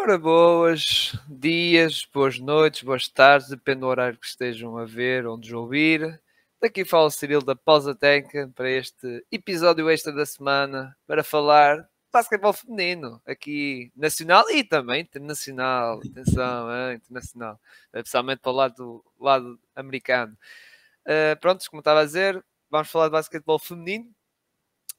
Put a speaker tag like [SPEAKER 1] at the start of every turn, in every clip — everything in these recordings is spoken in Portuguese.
[SPEAKER 1] Ora, boas dias, boas noites, boas tardes, depende do horário que estejam a ver, onde ouvir. Daqui fala o Cirilo da Pausa Técnica para este episódio extra da semana para falar de basquetebol feminino, aqui nacional e também internacional. Atenção, é, internacional, especialmente para o lado, lado americano. Uh, pronto, como estava a dizer, vamos falar de basquetebol feminino,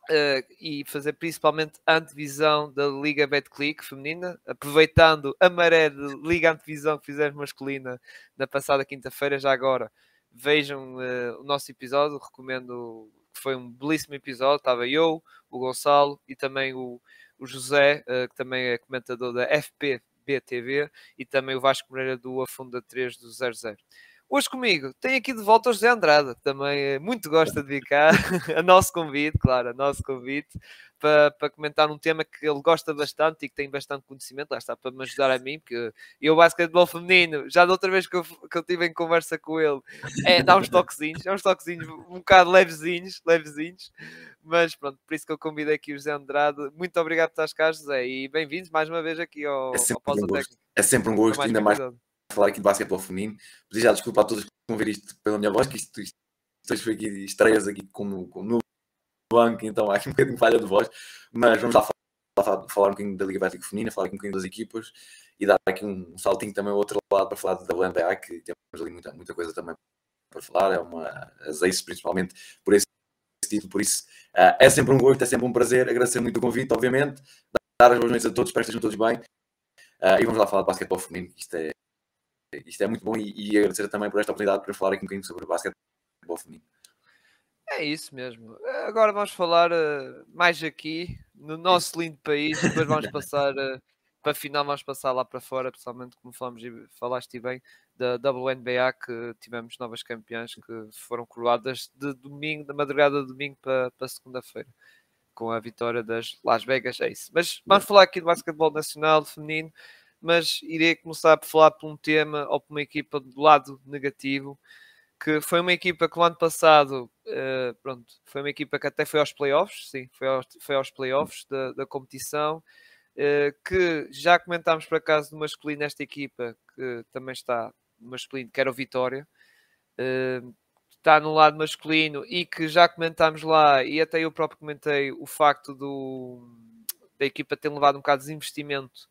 [SPEAKER 1] Uh, e fazer principalmente a antevisão da Liga Betclic feminina, aproveitando a maré de Liga Antevisão que fizemos masculina na passada quinta-feira, já agora vejam uh, o nosso episódio, recomendo que foi um belíssimo episódio, estava eu, o Gonçalo e também o, o José, uh, que também é comentador da FPB TV e também o Vasco Moreira do Afunda 3 do 00. Hoje comigo tem aqui de volta o José Andrade, que também eh, muito gosta de vir cá, a nosso convite, claro, a nosso convite, para, para comentar um tema que ele gosta bastante e que tem bastante conhecimento, lá está, para me ajudar a mim, porque eu, basquetebol feminino, já da outra vez que eu, que eu tive em conversa com ele, é dá uns toquezinhos, é uns toquezinhos um bocado levezinhos, levezinhos, mas pronto, por isso que eu convidei aqui o José Andrade. Muito obrigado por estás cá, José, e bem-vindos mais uma vez aqui ao,
[SPEAKER 2] é
[SPEAKER 1] ao Pausa
[SPEAKER 2] um Técnico. É sempre um gosto, ainda mais falar aqui de basquetebol feminino. Pedir já desculpa a todos que vão ver isto pela minha voz, que isto, isto, isto foi aqui estreias aqui como, como no banco, então há aqui um bocadinho de falha de voz, mas vamos lá falar, falar um bocadinho da Liga Bética Feminina, falar aqui um bocadinho das equipas e dar aqui um saltinho também ao outro lado para falar da WNBA, que temos ali muita, muita coisa também para falar, é uma, as Ace principalmente por esse título, por isso uh, é sempre um gosto, é sempre um prazer, agradecer muito o convite, obviamente, dar as boas noites a todos, espero que estejam todos bem, uh, e vamos lá falar de basquetebol feminino, isto é, isto é muito bom e, e agradecer também por esta oportunidade para falar aqui um bocadinho sobre o basquetebol feminino.
[SPEAKER 1] É isso mesmo. Agora vamos falar uh, mais aqui no nosso lindo país, depois vamos passar uh, para a final, vamos passar lá para fora, principalmente como falamos e falaste bem da WNBA que tivemos novas campeãs que foram coroadas de domingo, da madrugada de domingo para, para segunda-feira, com a vitória das Las Vegas é isso. Mas vamos falar aqui do basquetebol nacional feminino mas irei começar por falar por um tema ou por uma equipa do lado negativo, que foi uma equipa que o ano passado, uh, pronto, foi uma equipa que até foi aos playoffs, sim, foi aos, foi aos playoffs da, da competição, uh, que já comentámos por acaso no masculino esta equipa, que também está no masculino, que era o Vitória, uh, está no lado masculino e que já comentámos lá, e até eu próprio comentei o facto do, da equipa ter levado um bocado de desinvestimento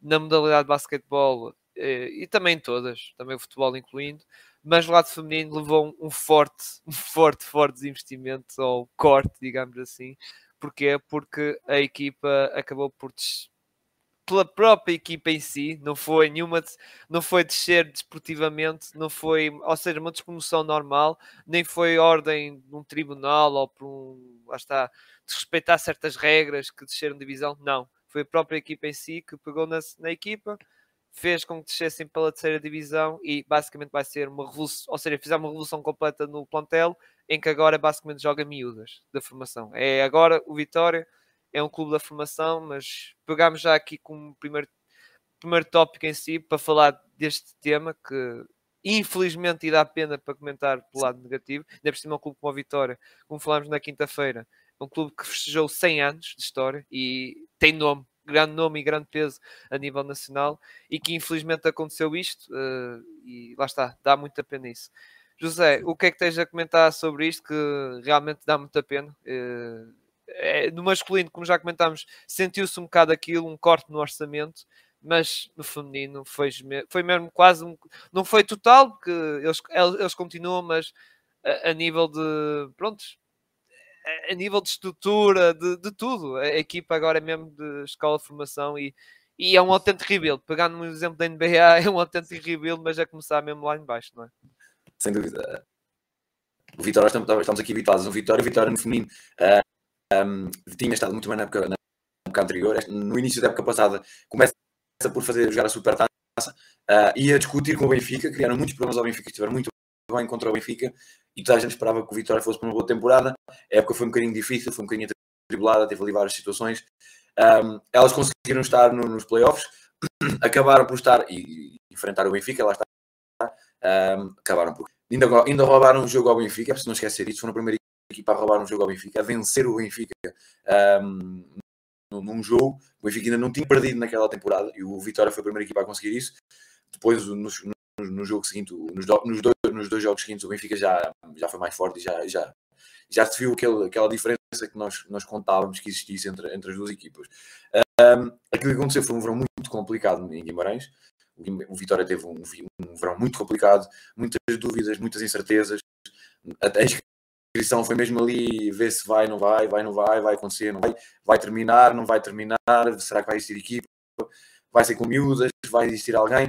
[SPEAKER 1] na modalidade de basquetebol eh, e também todas, também o futebol incluindo, mas o lado feminino levou um forte, um forte, forte desinvestimento ou corte, digamos assim. Porquê? Porque a equipa acabou por pela própria equipa em si, não foi nenhuma, não foi descer desportivamente, não foi, ou seja, uma despromoção normal, nem foi ordem de um tribunal ou por um, lá está, desrespeitar certas regras que desceram divisão, não foi a própria equipa em si que pegou na, na equipa, fez com que descessem pela terceira divisão e basicamente vai ser uma revolução, ou seja, fizeram uma revolução completa no plantel, em que agora basicamente joga miúdas da formação. É agora o Vitória é um clube da formação, mas pegámos já aqui como primeiro, primeiro tópico em si para falar deste tema que infelizmente dá pena para comentar pelo lado negativo, ainda por cima um clube como a Vitória, como falámos na quinta-feira, um clube que festejou 100 anos de história e tem nome, grande nome e grande peso a nível nacional e que infelizmente aconteceu isto uh, e lá está, dá muita pena isso. José, o que é que tens a comentar sobre isto que realmente dá muita pena? Uh, é, no masculino, como já comentámos, sentiu-se um bocado aquilo, um corte no orçamento, mas no feminino foi, foi mesmo quase um, não foi total, porque eles, eles continuam, mas a, a nível de prontos, a nível de estrutura, de, de tudo. A equipa agora é mesmo de escola de formação e, e é um autêntico rebuild. Pegando no exemplo da NBA, é um autêntico rebuild, mas é começar mesmo lá embaixo, não é?
[SPEAKER 2] Sem dúvida. O Vitória, estamos aqui habituados no Vitória, o Vitória no feminino uh, ah, um, tinha estado muito bem na época, na época anterior. No início da época passada, começa por fazer jogar a super taça uh, e a discutir com o Benfica, criaram muitos problemas ao Benfica, estiveram muito bem contra o Benfica e toda a gente esperava que o Vitória fosse para uma boa temporada. A época foi um bocadinho difícil, foi um bocadinho atribulada, teve ali várias situações. Um, elas conseguiram estar no, nos playoffs, acabaram por estar e, enfrentar o Benfica, lá está. Um, acabaram por. Ainda, ainda roubaram um jogo ao Benfica, é preciso não esquecer isso. Foram a primeira equipa a roubar um jogo ao Benfica, a vencer o Benfica um, num jogo. O Benfica ainda não tinha perdido naquela temporada e o Vitória foi a primeira equipa a conseguir isso. Depois, no, no, jogo seguinte, nos, nos, dois, nos dois jogos seguintes, o Benfica já, já foi mais forte e já, já, já se viu aquele, aquela diferença que nós, nós contávamos que existisse entre, entre as duas equipas. Um, aquilo que aconteceu foi um verão muito complicado em Guimarães. O Vitória teve um, um verão muito complicado, muitas dúvidas, muitas incertezas. A inscrição foi mesmo ali, ver se vai, não vai, vai, não vai, vai acontecer, não vai, vai terminar, não vai terminar, será que vai existir equipa, vai ser com miúdas, vai existir alguém.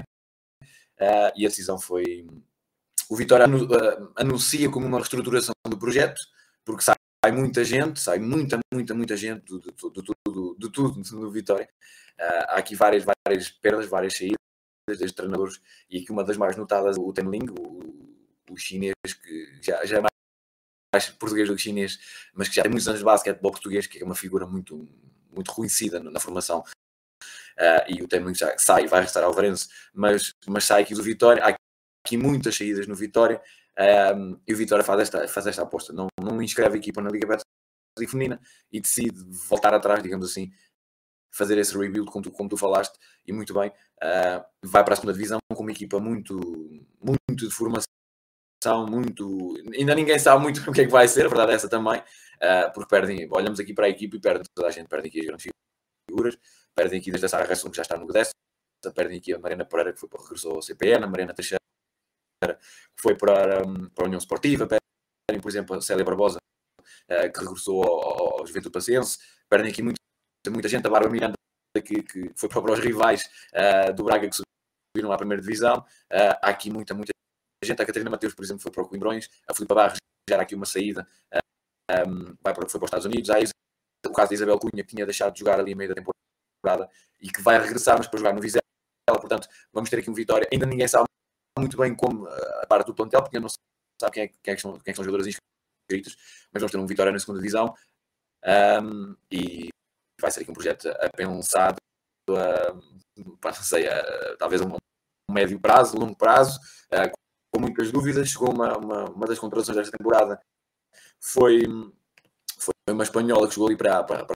[SPEAKER 2] Uh, e a decisão foi. O Vitória uh, anuncia como uma reestruturação do projeto, porque sai muita gente, sai muita, muita, muita gente do, do, do, do, do tudo no Vitória. Uh, há aqui várias, várias perdas, várias saídas desde treinadores, e aqui uma das mais notadas, o Tenling, o, o chinês, que já, já é mais português do que chinês, mas que já tem muitos anos de basquetebol português, que é uma figura muito, muito reconhecida na, formação. Uh, e o Tenling já sai, vai restar ao Varense, mas, mas sai aqui do Vitória. Há aqui muitas saídas no Vitória. Um, e o Vitória faz esta, faz esta aposta, não, não inscreve a equipa na Liga Betclic feminina e decide voltar atrás, digamos assim, fazer esse rebuild como tu, como tu falaste, e muito bem, uh, vai para a segunda divisão com uma equipa muito, muito de formação, muito. Ainda ninguém sabe muito o que é que vai ser, a verdade é essa também, uh, porque perdem, olhamos aqui para a equipa e perdem toda a gente, perdem aqui as grandes figuras, perdem aqui desde a Sara Resson, que já está no décimo, perdem aqui a Mariana Pereira, que foi, regressou ao CPN, a Mariana Teixeira, que foi para, para a União Esportiva, perdem, por exemplo, a Célia Barbosa, uh, que regressou ao, ao Juventude Paciense, perdem aqui muito, muita gente, a Bárbara Miranda, que, que foi para os rivais uh, do Braga, que subiram à primeira divisão, uh, há aqui muita, muita gente, a Catarina Mateus, por exemplo, foi para o Coimbrões, a Filipe Barros já era aqui uma saída, um, vai para, foi para os Estados Unidos, há o caso da Isabel Cunha, que tinha deixado de jogar ali em meio da temporada, e que vai regressar, mas para jogar no Vizela, portanto, vamos ter aqui um Vitória, ainda ninguém sabe muito bem como a parte do plantel, porque não sabe quem é, quem é, que, são, quem é que são os jogadores inscritos, mas vamos ter um Vitória na segunda divisão um, e vai ser aqui um projeto a pensado, a, não sei, a, talvez a um, um médio prazo, longo prazo, uh, com muitas dúvidas. Chegou uma, uma, uma das contratações desta temporada, foi, foi uma espanhola que chegou ali para, para, para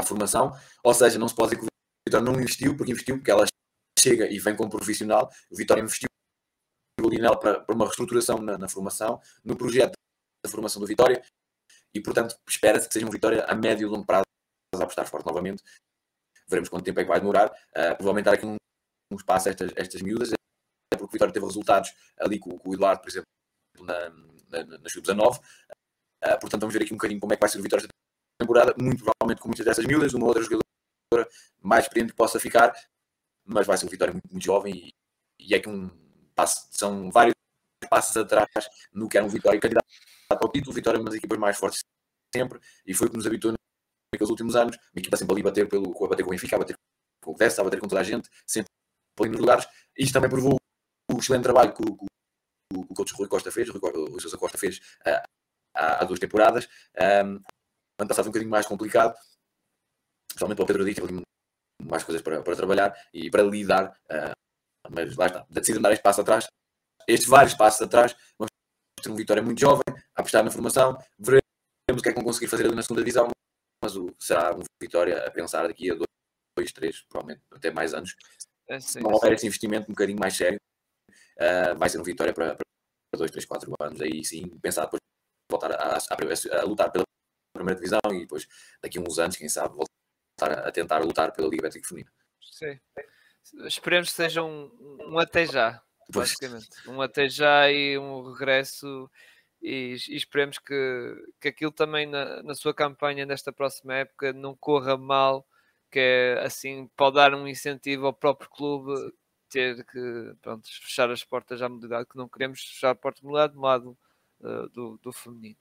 [SPEAKER 2] a formação, ou seja, não se pode dizer que o Vitória não investiu, porque investiu, porque ela chega e vem como profissional, o Vitória investiu para, para uma reestruturação na, na, formação, no projeto da formação do Vitória, e portanto espera-se que seja um Vitória a médio e longo prazo a apostar forte novamente. Veremos quanto tempo é que vai demorar. Uh, provavelmente há aqui um, um espaço a estas, estas miúdas, é porque o Vitória teve resultados ali com, com o Eduardo, por exemplo, na, na, na Sub-19. Uh, ah, portanto, vamos ver aqui um bocadinho como é que vai ser o Vitória esta temporada, muito provavelmente com muitas dessas miúdas, uma outra jogadora mais experiente que possa ficar, mas vai ser um Vitória muito, muito jovem e, e é que um são vários passos atrás no que era um Vitória candidato ao título. Vitória é uma das equipas mais fortes sempre e foi o que nos habitou naqueles últimos anos. Uma equipa sempre ali bater, pelo, a bater com o Benfica, a bater com o Dessa, a bater com toda a gente, sempre ali nos lugares. Isto também provou o excelente trabalho que o, o, o coach Rui Costa fez, o Sousa Costa fez uh, há, há, duas temporadas. Um, ano passado um bocadinho mais complicado, especialmente para o Pedro Dito, mais coisas para, para trabalhar e para lidar. Uh, mas lá está, decidiram dar este passo atrás, estes vários passos atrás, vamos ter uma vitória muito jovem, a apostar na formação, veremos o que é que vão conseguir fazer ali na segunda divisão, mas o, será uma vitória a pensar daqui a dois, dois três, provavelmente até mais anos. É, sim, Se não houver esse investimento um bocadinho mais sério, uh, vai ser uma vitória para, para dois, três, quatro anos, aí sim, pensar depois voltar a, a, a, lutar pela primeira divisão e depois daqui a uns anos, quem sabe, voltar a, a tentar lutar pela Liga Bética Feminina.
[SPEAKER 1] Sim. Esperemos que seja um, um até já, basicamente. Um até já e um regresso. E, e esperemos que, que aquilo também na, na sua campanha nesta próxima época não corra mal, que é assim, pode dar um incentivo ao próprio clube ter que pronto, fechar as portas à modalidade, que não queremos fechar a porta de modalidade do lado uh, do, do feminino.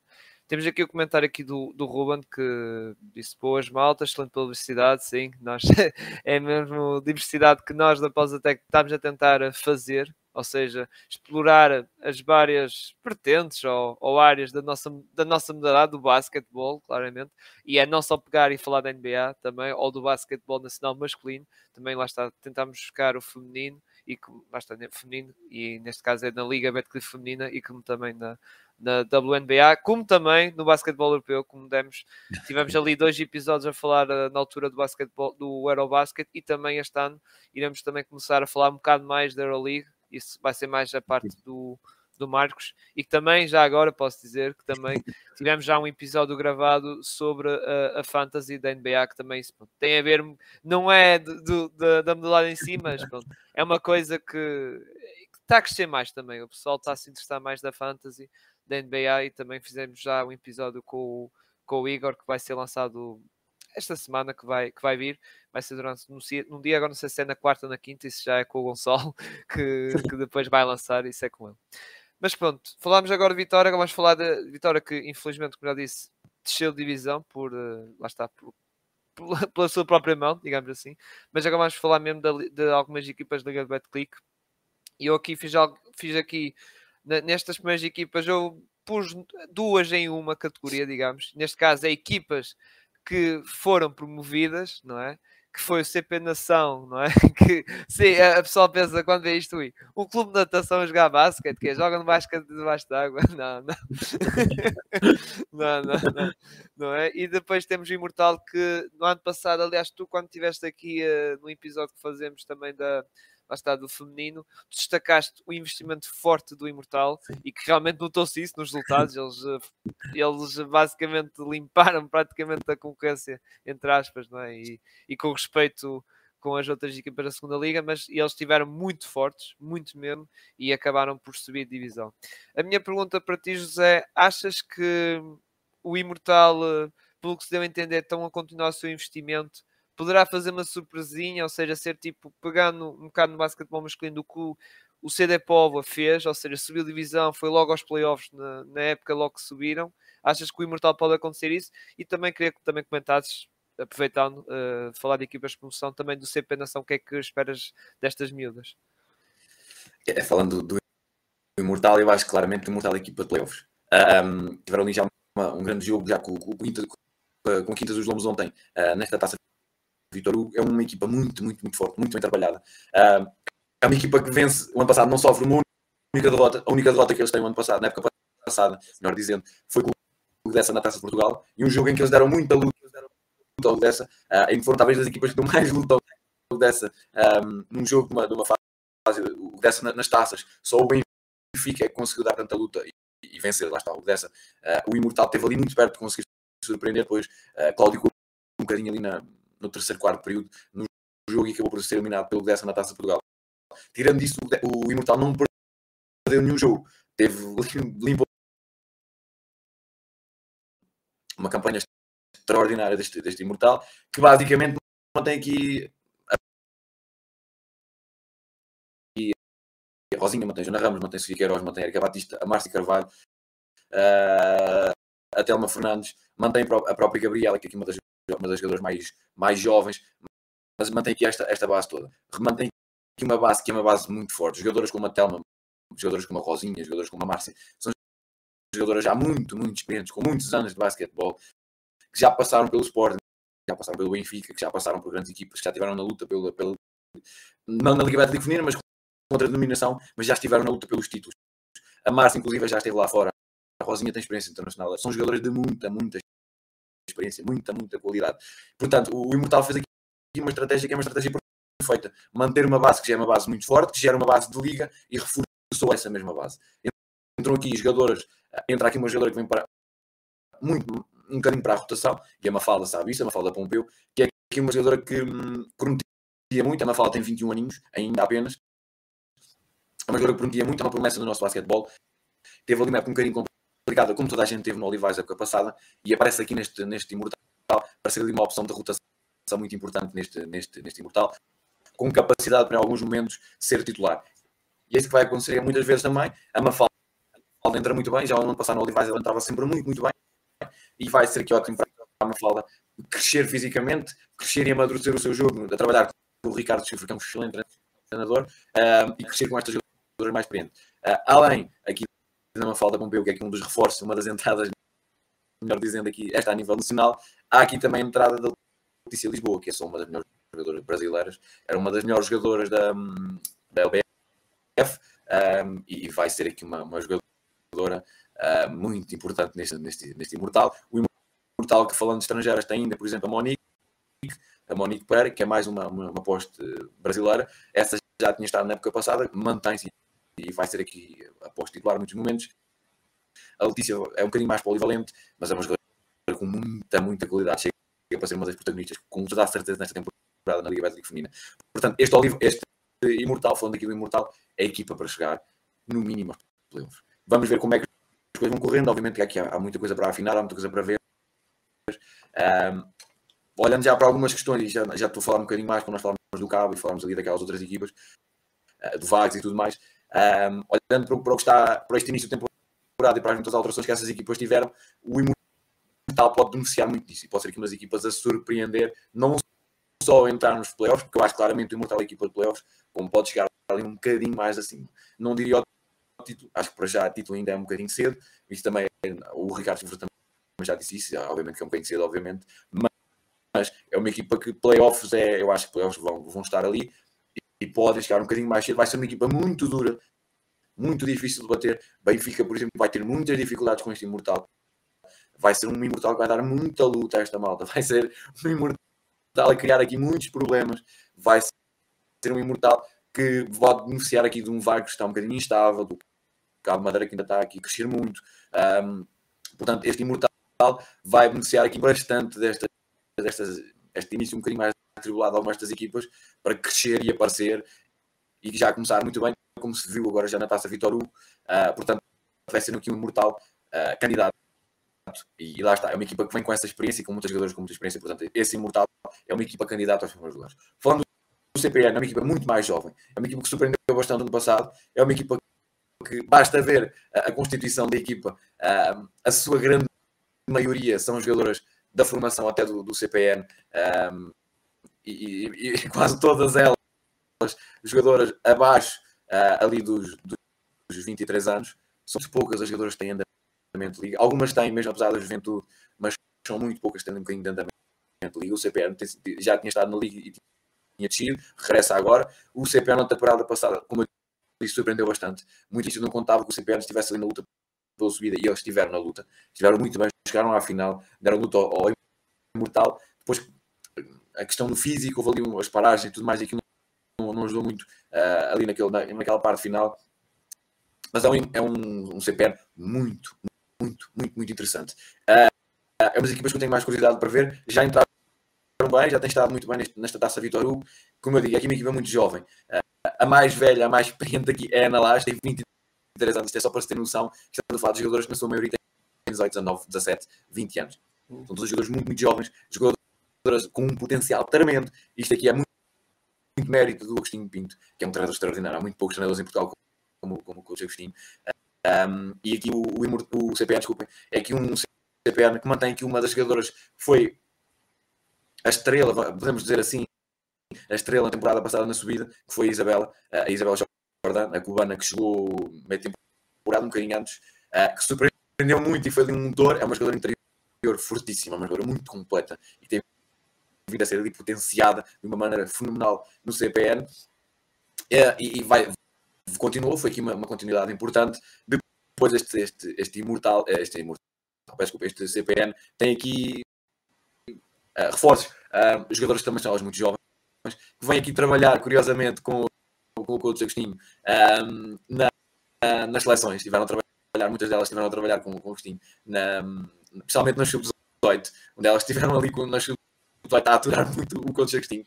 [SPEAKER 1] Temos aqui o comentário aqui do, do Ruben que disse boas maltas, excelente publicidade, sim, nós é mesmo diversidade que nós da Pausatec estamos a tentar fazer, ou seja, explorar as várias vertentes ou, ou, áreas da nossa, da nossa modalidade, do basquetebol, claramente, e é não só pegar e falar da NBA também, ou do basquetebol nacional masculino, também lá está, tentamos buscar o feminino e que bastante feminino, e neste caso é na Liga Betclic feminina e como também na, na WNBA, como também no basquetebol europeu, como demos, tivemos ali dois episódios a falar uh, na altura do basquetebol, do Eurobasket e também este ano iremos também começar a falar um bocado mais da Euroleague, isso vai ser mais a parte do, do Marcos. E que também já agora posso dizer que também tivemos já um episódio gravado sobre a, a fantasy da NBA que também pronto, tem a ver, não é do, do, da, da modalidade em si, mas pronto, é uma coisa que, que está a crescer mais também, o pessoal está a se interessar mais da fantasy da NBA e também fizemos já um episódio com o, com o Igor que vai ser lançado esta semana que vai, que vai vir, vai ser durante num, num dia, agora não sei se é na quarta ou na quinta, isso já é com o Gonçalo, que, que depois vai lançar, isso é com ele. Mas pronto, falámos agora de Vitória, vamos falar da Vitória que infelizmente, como já disse, desceu de divisão por, uh, lá está, por, por, pela sua própria mão, digamos assim. Mas agora vamos falar mesmo de, de algumas equipas da Liga de Betclic. E eu aqui fiz, algo, fiz aqui nestas primeiras equipas, eu pus duas em uma categoria, digamos. Neste caso, é equipas que foram promovidas, não é? Que foi o CP Nação, não é? Que sim, a pessoa pensa quando vê isto, ui, clube de natação a jogar basquete, que é, joga no basquete debaixo d'água, não, não. não, não, não, não é? E depois temos o Imortal que no ano passado, aliás, tu quando estiveste aqui uh, no episódio que fazemos também da lá está, do feminino, destacaste o investimento forte do Imortal Sim. e que realmente notou-se isso nos resultados. Eles, eh, eles basicamente limparam praticamente a concorrência, entre aspas, não é? E, e com respeito com as outras equipas da segunda liga, mas eles estiveram muito fortes, muito mesmo, e acabaram por subir de divisão. A minha pergunta para ti, José, achas que o Imortal, eh, pelo que se deu a entender, estão a continuar o seu investimento poderá fazer uma surpresinha, ou seja, ser tipo pegando um bocado no basquetebol masculino do que o, CD Póvoa fez, ou seja, subiu divisão, foi logo aos playoffs na, na época logo que subiram. Achas que o Imortal pode acontecer isso? E também queria que também comentasses, aproveitando, uh, falar de equipas de promoção, também do CP Nação, o que é que esperas destas miúdas?
[SPEAKER 2] É, falando do, do Imortal, eu acho claramente o Imortal é a equipa de playoffs. Um, tiveram ali já uma, um grande jogo já com, com, com, com a Quinta dos Lombos ontem, uh, nesta taça Vitor Hugo é uma equipa muito, muito, muito forte, muito bem trabalhada. Uh, é uma equipa que vence, o ano passado não sofre uma única derrota, a única derrota que eles têm o ano passado, na época passada, melhor dizendo, foi com o dessa na Taça de Portugal, e um jogo em que eles deram muita luta, ao dessa, uh, em que foram talvez as equipas que dão mais luta dessa, um, num jogo de uma, de uma fase, o dessa nas taças, só o Benfica é que conseguiu dar tanta luta e, vencer, lá está, o dessa. O Imortal esteve ali muito perto de conseguir surpreender, depois Cláudio um bocadinho ali na, no terceiro, quarto período no jogo e acabou por ser eliminado pelo Dessa na Taça de Portugal. Tirando isso, o Imortal não perdeu nenhum jogo. Teve limpo uma campanha extraordinária deste, deste Imortal, que basicamente mantém aqui a Rosinha, mantém Jana Ramos, mantém Sofia Queiroz, mantém Erika Batista, a Márcia Carvalho, uh, a Telma Fernandes, mantém a própria Gabriela, que é aqui uma das uma das jogadoras mais, mais jovens, mas mantém aqui esta, esta base toda. Mantém aqui uma base que é uma base muito forte. Jogadoras como a Telma, jogadoras como a Rosinha, jogadoras como a Márcia, são jogadoras já muito, muito experientes, com muitos anos de basquetebol, que já passaram pelo Sporting, já passaram pelo Benfica, que já passaram por grandes equipas, que já estiveram na luta pela, pela não na Liga Betclic Feminina, mas contra a denominação, mas já estiveram na luta pelos títulos. A Márcia, inclusive, já esteve lá fora. A Rosinha tem experiência internacional. São jogadoras de muita, muita experiência, muita, muita qualidade. Portanto, o Imortal fez aqui uma estratégia que é uma estratégia perfeita. Manter uma base que já é uma base muito forte, que gera uma base de liga e reforçou essa mesma base. Entram aqui jogadoras, entra aqui uma jogadora que vem para muito, um bocadinho para a rotação, e é uma falda, sabe isso, é uma falda Pompeu, que é aqui uma jogadora que hum, prometia muito, a Mafalda tem 21 aninhos, ainda apenas, é uma jogadora que prometia muito, é uma promessa do nosso basquetebol, teve ali uma época um bocadinho complicada, como toda a gente teve no Olivais a época passada, e aparece aqui neste, neste Imortal para ser ali uma opção de rotação muito importante neste, neste, neste Imortal, com capacidade para em alguns momentos ser titular. E é isso que vai acontecer muitas vezes também. A Mafalda entra muito bem, já no ano passado no Olivais ela entrava sempre muito, muito bem, e vai ser aqui ótimo para a Mafalda crescer fisicamente, crescer e amadurecer o seu jogo, a trabalhar com o Ricardo Chifre, que é um excelente treinador, uh, e crescer com estas jogadoras mais experientes. Uh, além aqui na Mafalda Pompeu, que é aqui um dos reforços, uma das entradas, melhor dizendo aqui, esta a nível nacional. Há aqui também a entrada da Letícia Lisboa, que é só uma das melhores jogadoras brasileiras, era uma das melhores jogadoras da, da LBF um, e vai ser aqui uma, uma jogadora uh, muito importante neste, neste, neste Imortal. O Imortal que falando de estrangeiras tem ainda, por exemplo, a Monique, a Monique Pereira, que é mais uma, uma, uma brasileira. Essa já tinha estado na época passada, mantém-se e vai ser aqui a poste titular muitos momentos. A Letícia é um bocadinho mais polivalente, mas é uma jogadora com muita, muita qualidade. Chega para ser uma das protagonistas, com toda a certeza, nesta temporada na Liga Bética Feminina. Portanto, este, Olivo, este Imortal, falando aqui do Imortal, é a equipa para chegar, no mínimo, aos playoffs. Vamos ver como é que as coisas vão correndo. Obviamente que aqui há, há muita coisa para afinar, há muita coisa para ver. Um, olhando já para algumas questões, já, já estou a falar um bocadinho mais quando nós falamos do Cabo e falamos ali daquelas outras equipas, uh, do Vags e tudo mais. Um, olhando para, para, o que está para este início de temporada e para as muitas alterações que essas equipas tiveram, o Imortal pode beneficiar muito disso e pode ser aqui umas equipas a surpreender, não só entrar nos playoffs, porque eu acho claramente o Imortal é equipa de playoffs, como pode chegar ali um bocadinho mais acima. Não diria o título, acho que para já o título ainda é um bocadinho cedo, isso também o Ricardo Silva também já disse isso, obviamente que é um bocadinho cedo, obviamente, mas é uma equipa que playoffs é, eu acho que playoffs vão, vão estar ali e, e podem chegar um bocadinho mais cedo, vai ser uma equipa muito dura, muito difícil de bater. Benfica, por exemplo, vai ter muitas dificuldades com este Imortal. Vai ser um Imortal que vai dar muita luta a esta malta. Vai ser um Imortal a criar aqui muitos problemas. Vai ser um Imortal que pode beneficiar aqui de um VAR que está um bocadinho instável, do Cabo Madeira que ainda está aqui a crescer muito. Um, portanto, este Imortal vai beneficiar aqui bastante desta, destas, este início um bocadinho mais atribulado algumas destas equipas para crescer e aparecer e já começar muito bem, como se viu agora já na taça Vitor Hugo. Uh, portanto, vai ser aqui um mortal uh, candidato. E, e, lá está, é uma equipa que vem com essa experiência e com muitos jogadores com muita experiência. Portanto, esse Imortal é uma equipa candidata aos primeiros lugares. Falando do CPN, é uma equipa muito mais jovem, é uma equipa que surpreendeu bastante no passado, é uma equipa que basta ver a, a constituição da equipa, uh, a sua grande maioria são jogadoras da formação até do, do CPN um, e, e, quase todas elas jogadoras abaixo uh, ali dos, dos 23 anos. São poucas as jogadoras que têm andamento de liga. Algumas têm, mesmo apesar da juventude, mas são muito poucas que têm um bocadinho de andamento de liga. O tem, já tinha estado na liga e tinha descido, regressa agora. O CPN na temporada passada, como eu disse, surpreendeu bastante. Muito isso não contava que o CPN estivesse ali na luta pela subida e eles estiveram na luta. Estiveram muito bem, chegaram à final, deram luta ao, ao Imortal. Depois, a questão do físico, houve ali as paragens e tudo mais, e aquilo não, não ajudou muito uh, ali naquele, na, naquela parte final. Mas é um, é um, um muito, muito, muito, muito interessante. Uh, é umas equipas que eu tenho mais curiosidade para ver. Já entraram bem, já tem estado muito bem neste, nesta taça Vitor Hugo. Como eu digo, aqui é uma equipa muito jovem. Uh, a mais velha, a mais experiente aqui é a Ana Lage, tem 23 anos. Isto é só para se ter noção. Estamos a falar de jogadores que na sua maioria têm 18, 19, 17, 20 anos. São todos jogadores muito, muito jovens, jogadores com um potencial tremendo. Isto aqui é muito, muito mérito do Agostinho Pinto, que é um treinador extraordinário. Há muito poucos treinadores em Portugal como, como o coach Agostinho. Um, e aqui o, o, o CPN, desculpem, é aqui um CPN que mantém aqui uma das jogadoras que foi a estrela, podemos dizer assim, a estrela na temporada passada na subida, que foi a Isabela, a Isabela Jordan, a cubana que chegou meio temporada, um bocadinho antes, que surpreendeu muito e foi ali um motor, é uma jogadora interior fortíssima, uma jogadora muito completa e tem vindo a ser ali potenciada de uma maneira fenomenal no CPN é, e, e, vai, continuou, foi aqui uma, uma, continuidade importante. Depois este, este, este imortal, eh, este imortal, desculpa, este CPN tem aqui uh, reforços, uh, jogadores também são muito jovens, que vêm aqui trabalhar, curiosamente, com, com o coach Agostinho um, na, nas seleções, estiveram a trabalhar, muitas delas estiveram a trabalhar com, com o Agostinho na, especialmente nas sub-18, onde elas estiveram ali com, nas sub-18 a aturar muito o Contos Agostinho.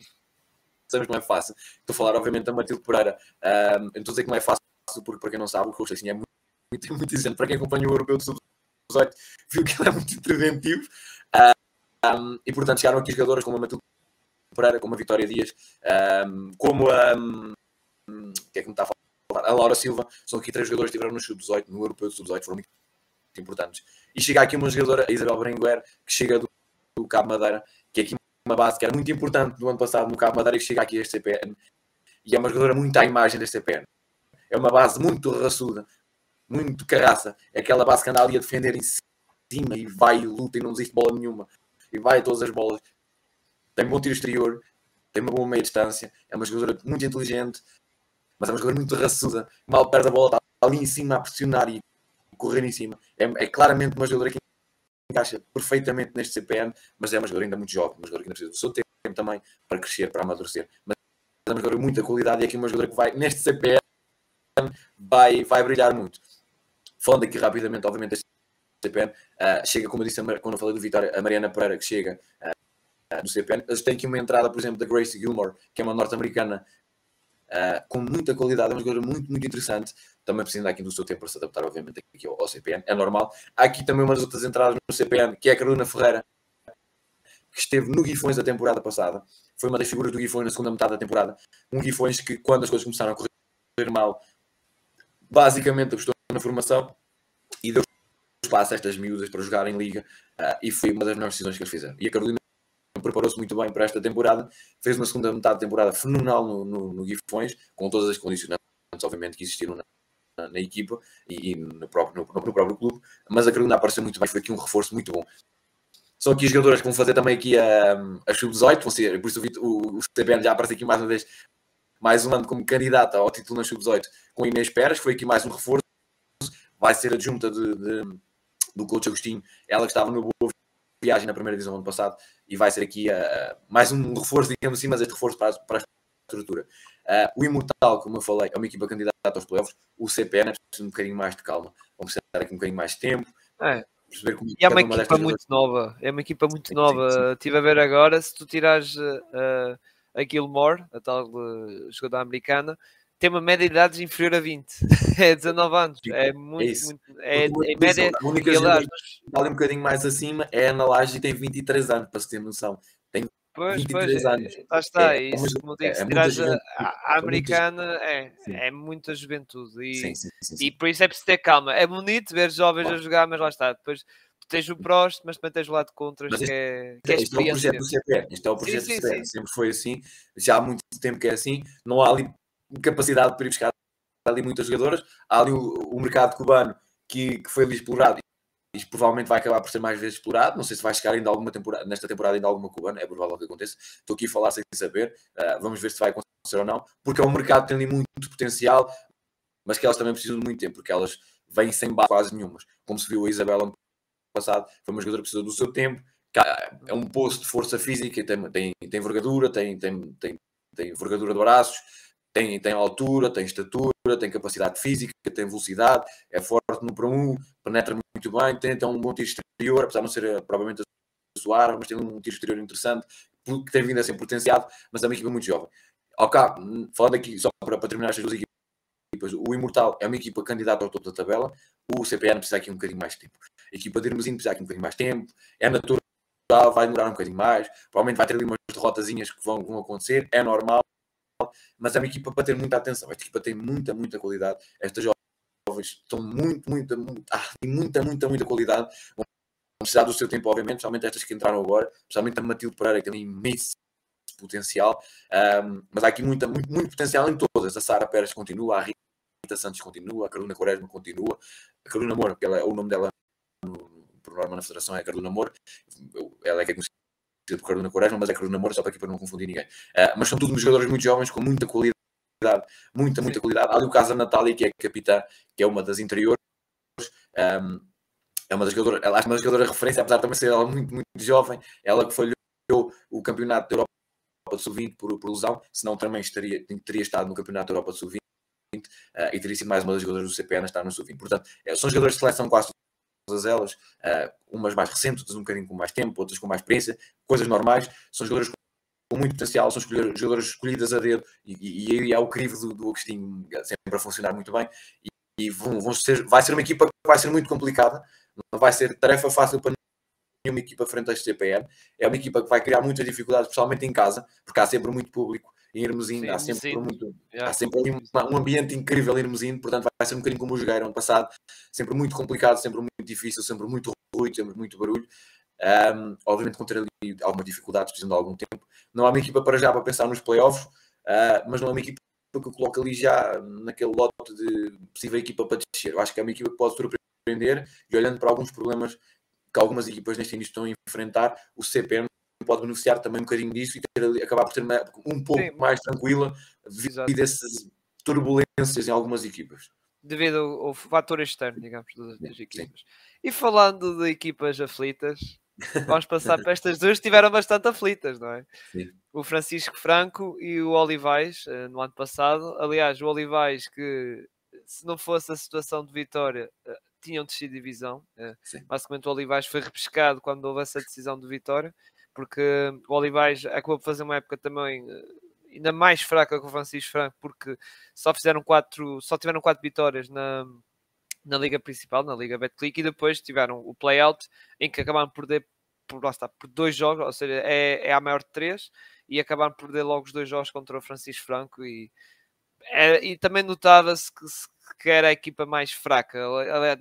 [SPEAKER 2] Sabemos que não é fácil. Estou a falar, obviamente, da Matilde Pereira. Um, não estou a dizer que não é fácil, porque para quem não sabe, o Coach Agostinho é muito, muito, muito exigente. Para quem acompanha o Europeu de sub-18, viu que ele é muito interventivo. Um, e, portanto, chegaram aqui jogadoras como a Matilde Pereira, como a Vitória Dias, um, como a. Um, que é que me está a falar? A Laura Silva. São aqui três jogadores que estiveram no sub-18, no Europeu de sub-18, foram muito importantes. E chega aqui uma jogadora, a Isabel Berenguer, que chega do, do Cabo Madeira, uma base que era muito importante no ano passado no Cabo Madeira que chega aqui a este CPN. E é uma jogadora muito à imagem deste CPN. É uma base muito raçuda, muito carraça. É aquela base que anda ali a defender em cima e vai e luta e não desiste bola nenhuma. E vai a todas as bolas. Tem um bom tiro exterior, tem uma boa meia distância, é uma jogadora muito inteligente, mas é uma jogadora muito raçuda, mal perde a bola, está ali em cima a pressionar e correr em cima. É, é claramente uma jogadora que encaixa perfeitamente neste CPN, mas é uma jogadora ainda muito jovem, uma jogadora que ainda precisa do seu tempo também para crescer, para amadurecer. Mas é uma jogadora muita qualidade e aqui uma jogadora que vai, neste CPN, vai, vai brilhar muito. Falando aqui rapidamente, obviamente, este CPN, uh, chega, como eu disse quando eu falei do Vitória, a Mariana Pereira, que chega uh, do CPN, eles têm aqui uma entrada, por exemplo, da Grace Gilmore, que é uma norte-americana uh, com muita qualidade, é uma jogadora muito, muito interessante, também precisa aqui do seu tempo para se adaptar, obviamente, aqui ao, ao, CPN, é normal. Há aqui também umas outras entradas no CPN, que é a Carolina Ferreira, que esteve no Guifões da temporada passada, foi uma das figuras do Guifões na segunda metade da temporada, um Guifões que, quando as coisas começaram a correr mal, basicamente apostou na formação e deu espaço a estas miúdas para jogar em liga uh, e foi uma das melhores decisões que eles fizeram. E a Carolina preparou-se muito bem para esta temporada, fez uma segunda metade da temporada fenomenal no, no, no Guifões, com todas as condicionantes, obviamente, que existiram na, na, na equipa e, e, no, próprio, no, no, próprio clube, mas a Carolina apareceu muito bem, foi aqui um reforço muito bom. São aqui jogadoras que vão fazer também aqui a, a sub-18, vão ser, por isso o, o, o CBN já aparece aqui mais uma vez, mais um ano como candidata ao título na sub-18 com Inês Peras, foi aqui mais um reforço, vai ser adjunta de, de, do coach Agostinho, ela que estava no Boa Viagem na primeira divisão ano passado, e vai ser aqui uh, mais um reforço, digamos assim, mas este reforço para, para a estrutura. Uh, o Imortal, como eu falei, é uma equipa candidata aos playoffs, o CPN é preciso um bocadinho mais de calma, vamos precisar aqui um bocadinho mais de tempo.
[SPEAKER 1] É. E é uma, equipa uma muito nova, é uma equipa muito sim, nova. Sim, sim. Estive a ver agora, se tu tirares uh, a Gilmore, a tal jogadora americana, tem uma média de idades inferior a 20. é 19 anos. É muito, é muito. É, em média.
[SPEAKER 2] A única aliás, está ali um bocadinho mais acima é a Ana Laje e tem 23 anos, para se ter noção. Tem
[SPEAKER 1] pois, 23 pois, anos. Lá está, é, isso, é, como digo, se tiras a, a, americana, é, é muita juventude. E, sim, sim, sim, e por isso é preciso ter calma. É bonito ver jovens a jogar, mas lá está. Depois tens o prós, mas também tens o lado de contras, que é, que é
[SPEAKER 2] Este é o projeto do CPR. Este é o projeto sim, sim, do CPR. Sempre foi assim. Já há muito tempo que é assim. Não há ali capacidade para ir buscar ali muitas jogadoras. Há ali o, o mercado cubano que, que foi ali explorado e provavelmente vai acabar por ser mais vezes explorado. Não sei se vai chegar ainda alguma temporada, nesta temporada ainda alguma cubana, é provável que aconteça. Estou aqui a falar sem saber, uh, vamos ver se vai acontecer ou não, porque é um mercado que tem ali muito potencial, mas que elas também precisam de muito tempo, porque elas vêm sem base quase nenhumas. Como se viu a Isabela no passado, foi uma jogadora que precisou do seu tempo, é um posto de força física, tem, tem, tem envergadura, tem, tem, tem, tem envergadura de braços, tem, tem altura, tem estatura, tem capacidade física, tem velocidade, é forte no para um, penetra muito bem, tem, tem um bom tiro exterior, apesar de não ser eh, provavelmente a suar, mas tem um tiro exterior interessante, que tem vindo a ser potenciado, mas é uma equipa muito jovem. Ok, falando aqui, só para, para terminar estas duas equipas, o Imortal é uma equipa candidata ao topo da tabela, o CPN precisa aqui um bocadinho mais de tempo. A equipa de Irmezinho precisa aqui um bocadinho mais de tempo, é natural, vai demorar um bocadinho mais, provavelmente vai ter ali umas derrotazinhas que vão, vão acontecer, é normal, mas é uma equipa para ter muita atenção. Esta equipa tem muita, muita qualidade. Estas jovens estão muito, muita, muito, ah, muita, muita, muita qualidade. Vão precisar do seu tempo, obviamente, especialmente estas que entraram agora, especialmente a Matilde Pereira, que tem imenso potencial. Um, mas há aqui muita, muito, muito potencial em todas. A Sara Pérez continua, a Rita Santos continua, a Carolina Quaresma continua, a Carolina Moura, que ela, o nome dela no, por norma na Federação é Carolina Moura, ela é que é conhecida por Carolina Quaresma, mas é Carolina Moura, só para aqui para não confundir ninguém. Uh, mas são todos jogadores muito jovens, com muita qualidade, muita, muita qualidade. Há ali o caso da Natália, que é capitã, que é uma das interiores. Um, é uma das jogadoras, ela é uma jogadora de referência, apesar de também ser ela muito, muito jovem, ela que falhou o campeonato da Europa de Sub-20 por, por lesão, senão também estaria, teria estado no campeonato da Europa de Sub-20 uh, e teria sido mais uma das jogadoras do CPN a estar no Sub-20. Portanto, é, são jogadores de seleção quase todas elas, uh, umas mais recentes, outras um bocadinho com mais tempo, outras com mais experiência, coisas normais, são jogadores com muito potencial, são jogadores escolhidas a dedo e, aí é o crivo do, do Agostinho sempre a funcionar muito bem e, e vão, vão, ser, vai ser uma equipa que vai ser muito complicada, não vai ser tarefa fácil para nenhuma equipa frente a este CPM, é uma equipa que vai criar muitas dificuldades, especialmente em casa, porque há sempre muito público em Hermesino, há sempre, muito, yeah. há sempre um, um, ambiente incrível em Hermesino, portanto vai ser um bocadinho como o jogueiro ano passado, sempre muito complicado, sempre muito difícil, sempre muito ruído, sempre muito barulho. Um, obviamente com ter ali algumas dificuldades, precisando de algum tempo. Não há uma equipa para já para pensar nos playoffs, uh, mas não é uma equipa que eu coloco ali já naquele lote de possível equipa para descer. Eu acho que é uma equipa que pode surpreender e olhando para alguns problemas que algumas equipas neste início estão a enfrentar, o CPM pode beneficiar também um bocadinho disso e ter, acabar por ter uma, um pouco Sim. mais tranquila devido a esses turbulências em algumas equipas.
[SPEAKER 1] Devido ao, ao fator externo, digamos, das, das equipas. Sim. E falando de equipas aflitas, vamos passar para estas duas que estiveram bastante aflitas, não é? Sim. O Francisco Franco e o Olivais, eh, no ano passado. Aliás, o Olivais, que se não fosse a situação de vitória, eh, tinham descido divisão. Eh, Sim. Basicamente, o Olivais foi repescado quando houve essa decisão de vitória, porque o Olivais acabou por fazer uma época também ainda mais fraca que o Francisco Franco, porque só fizeram quatro, só tiveram quatro vitórias na, na liga principal, na liga Betclic, e depois tiveram o playout em que acabaram por perder por, lá está, por dois jogos, ou seja, é, é a maior de três, e acabaram por perder logo os dois jogos contra o Francisco Franco e, é, e também notava-se que, que, era a equipa mais fraca,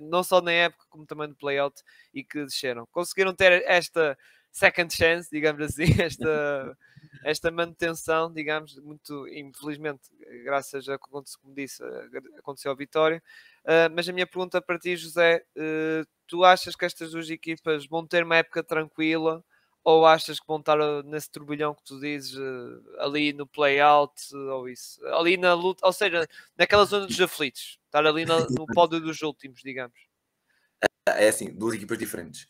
[SPEAKER 1] não só na época como também no playout e que desceram. Conseguiram ter esta second chance, digamos assim, esta esta manutenção, digamos, muito infelizmente, graças a como disse, aconteceu a vitória. Uh, mas a minha pergunta para ti, José, uh, tu achas que estas duas equipas vão ter uma época tranquila? Ou achas que vão estar nesse turbilhão que tu dizes ali no play-out ou isso? Ali na luta, ou seja, naquela zona dos aflitos, estar ali no, no pódio dos últimos, digamos.
[SPEAKER 2] É assim, duas equipas diferentes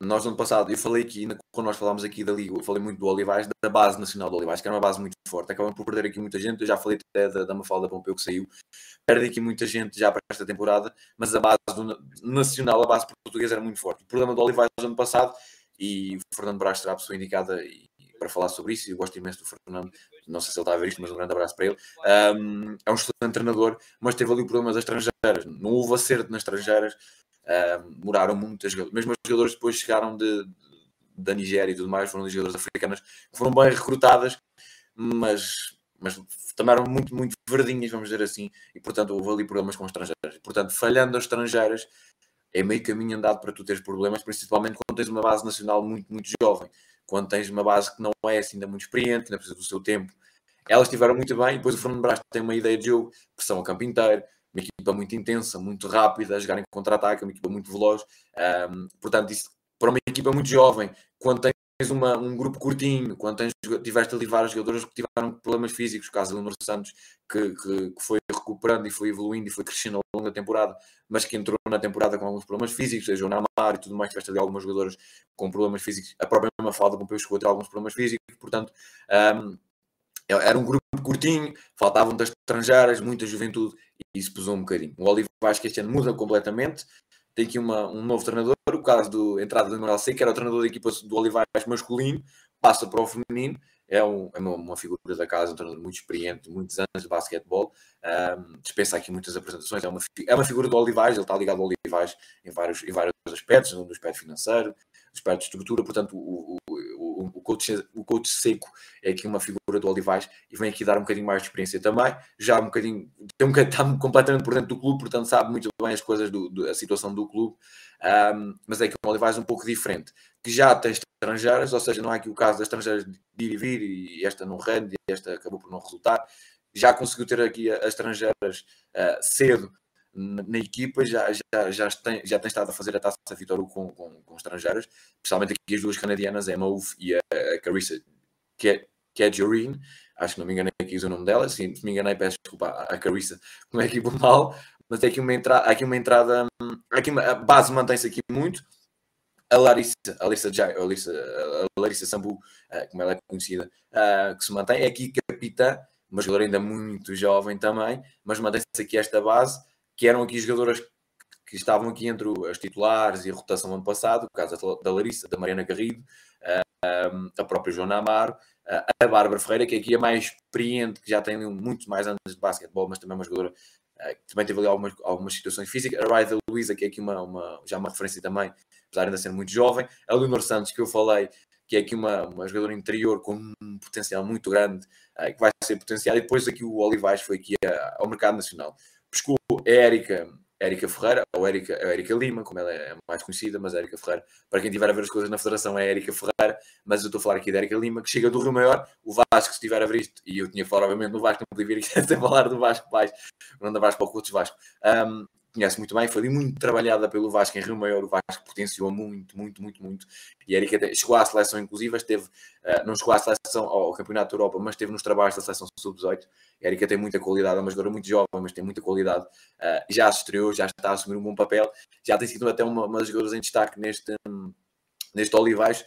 [SPEAKER 2] nós no ano passado, eu falei aqui, quando nós falámos aqui da Liga, eu falei muito do Olivais, da base nacional do Olivais, que era uma base muito forte. Acabam por perder aqui muita gente, eu já falei até da, da Mafalda Pompeu que saiu. Perde aqui muita gente já para esta temporada, mas a base do, nacional, a base portuguesa era muito forte. O problema do Olivais no ano passado, e o Fernando Brás será a pessoa indicada para falar sobre isso, eu gosto imenso do Fernando, não sei se ele está a ver isto, mas um grande abraço para ele. Um, é um excelente treinador, mas teve ali o problema das estrangeiras, não houve acerto nas estrangeiras, Uh, demoraram muitas. Mesmo os jogadores depois chegaram de, da Nigéria e tudo mais, foram jogadores africanas que foram bem recrutadas, mas, mas também eram muito, muito verdinhas, vamos dizer assim, e portanto houve ali problemas com estrangeiras. Portanto, falhando as estrangeiras, é meio caminho andado para tu teres problemas, principalmente quando tens uma base nacional muito, muito jovem, quando tens uma base que não é assim ainda muito experiente, ainda precisa do seu tempo. Elas estiveram muito bem, depois o Fernando Brás tem uma ideia de jogo, pressão a campo inteiro, uma equipa muito intensa, muito rápida, a jogar em contra-ataque, uma equipa muito veloz. Um, portanto, isso para uma equipa muito jovem, quando tens uma, um grupo curtinho, quando tens, tiveste ali vários jogadores que tiveram problemas físicos, caso Leonor Santos, que, que, que, foi recuperando e foi evoluindo e foi crescendo ao longo da temporada, mas que entrou na temporada com alguns problemas físicos, seja o Namar e tudo mais, tiveste ali algumas jogadoras com problemas físicos, a própria Mafalda com chegou a ter alguns problemas físicos, portanto, um, era um grupo curtinho, faltavam das estrangeiras, muita juventude, isso pesou um bocadinho. O acho que este ano muda completamente, tem aqui uma, um novo treinador, o caso da entrada do Manuel C, que era o treinador da equipa do Olivais masculino, passa para o feminino, é, um, é uma, uma, figura da casa, um treinador muito experiente, muitos anos de basquetebol, um, dispensa aqui muitas apresentações, é uma, é uma figura do Olivais, ele está ligado ao Olivais em vários, em vários aspectos, no aspecto financeiro, no aspecto de estrutura, portanto o, o, coach, o coach seco é aqui uma figura do Olivais e vem aqui dar um bocadinho mais de experiência também, já um bocadinho, tem um bocadinho está completamente por dentro do clube, portanto sabe muito bem as coisas, do, do a situação do clube, um, mas é que o Olivais um pouco diferente, que já tem estrangeiras, ou seja, não há aqui o caso das estrangeiras de ir e vir e esta não rende e esta acabou por não resultar, já conseguiu ter aqui as estrangeiras uh, cedo na equipa já, já, já, tem, já tem estado a fazer a taça Vitória com, com, com estrangeiras, especialmente aqui as duas canadianas, a Emma Uff e a, a Carissa Kedjorin, acho que não me enganei aqui o nome dela, se me enganei peço desculpa a Carissa, como é que equipa mal, mas tem aqui uma entrada, aqui uma entrada, aqui uma, a base mantém-se aqui muito, a Larissa, a Larissa, a Larissa, a Larissa Sambu, eh, como ela é conhecida, eh, que se mantém, é aqui capitã, uma jogadora ainda muito jovem também, mas mantém-se aqui esta base, que eram aqui jogadoras que estavam aqui entre as titulares e a rotação ano passado, o caso da Larissa, da Mariana Garrido, a própria Joana Amaro, a Bárbara Ferreira, que aqui é mais experiente, que já tem muito mais anos de basquetebol, mas também é uma jogadora eh, que também teve ali algumas, algumas situações físicas. A Raida Luisa, que é aqui uma, uma, já uma referência também, apesar de ainda ser muito jovem. A Leonor Santos, que eu falei, que é aqui uma, uma jogadora interior com um potencial muito grande, eh, que vai ser potencial. E depois aqui o Olivais foi aqui ao mercado nacional pescou a Érica, Érica Ferreira, ou Érica, a Érica Lima, como ela é mais conhecida, mas a Érica Ferreira, para quem tiver a ver as coisas na Federação, é a Érica Ferreira, mas eu estou a falar aqui da Érica Lima, que chega do Rio Maior, o Vasco, se tiver a ver isto, e eu tinha falado, obviamente, no Vasco, não podia vir aqui sem falar do Vasco Pais, não da Vasco para o Coutos Vasco, um, conhece muito bem, foi muito trabalhada pelo Vasco em Rio Maior, o Vasco potenciou muito, muito, muito, muito, e Erika chegou à seleção inclusiva, esteve, uh, não chegou à seleção ao Campeonato da Europa, mas esteve nos trabalhos da seleção sub-18, a Erika tem muita qualidade, é uma jogadora muito jovem, mas tem muita qualidade, uh, já se estreou, já está a assumir um bom papel, já tem sido até uma, uma das jogadoras em destaque neste, um, neste Olivais,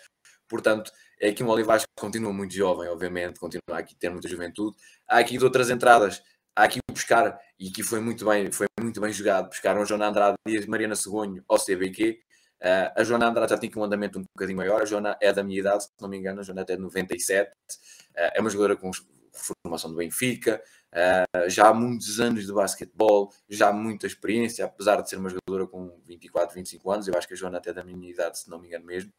[SPEAKER 2] portanto, é que um Olivais que continua muito jovem, obviamente, continua aqui a ter muita juventude. Há aqui outras entradas há aqui buscar, e aqui foi muito bem, foi muito bem jogado, buscaram a Joana Andrade e a Mariana Segonho ao CBQ. Uh, ah, a Joana Andrade já tinha um andamento um bocadinho maior, a Joana é da minha idade, se não me engano, a Joana é de 97, uh, ah, é uma jogadora com formação do Benfica, uh, já há muitos anos de basquetebol, já há muita experiência, apesar de ser uma jogadora com 24, 25 anos, eu acho que a Joana até é da minha idade, se não me engano mesmo,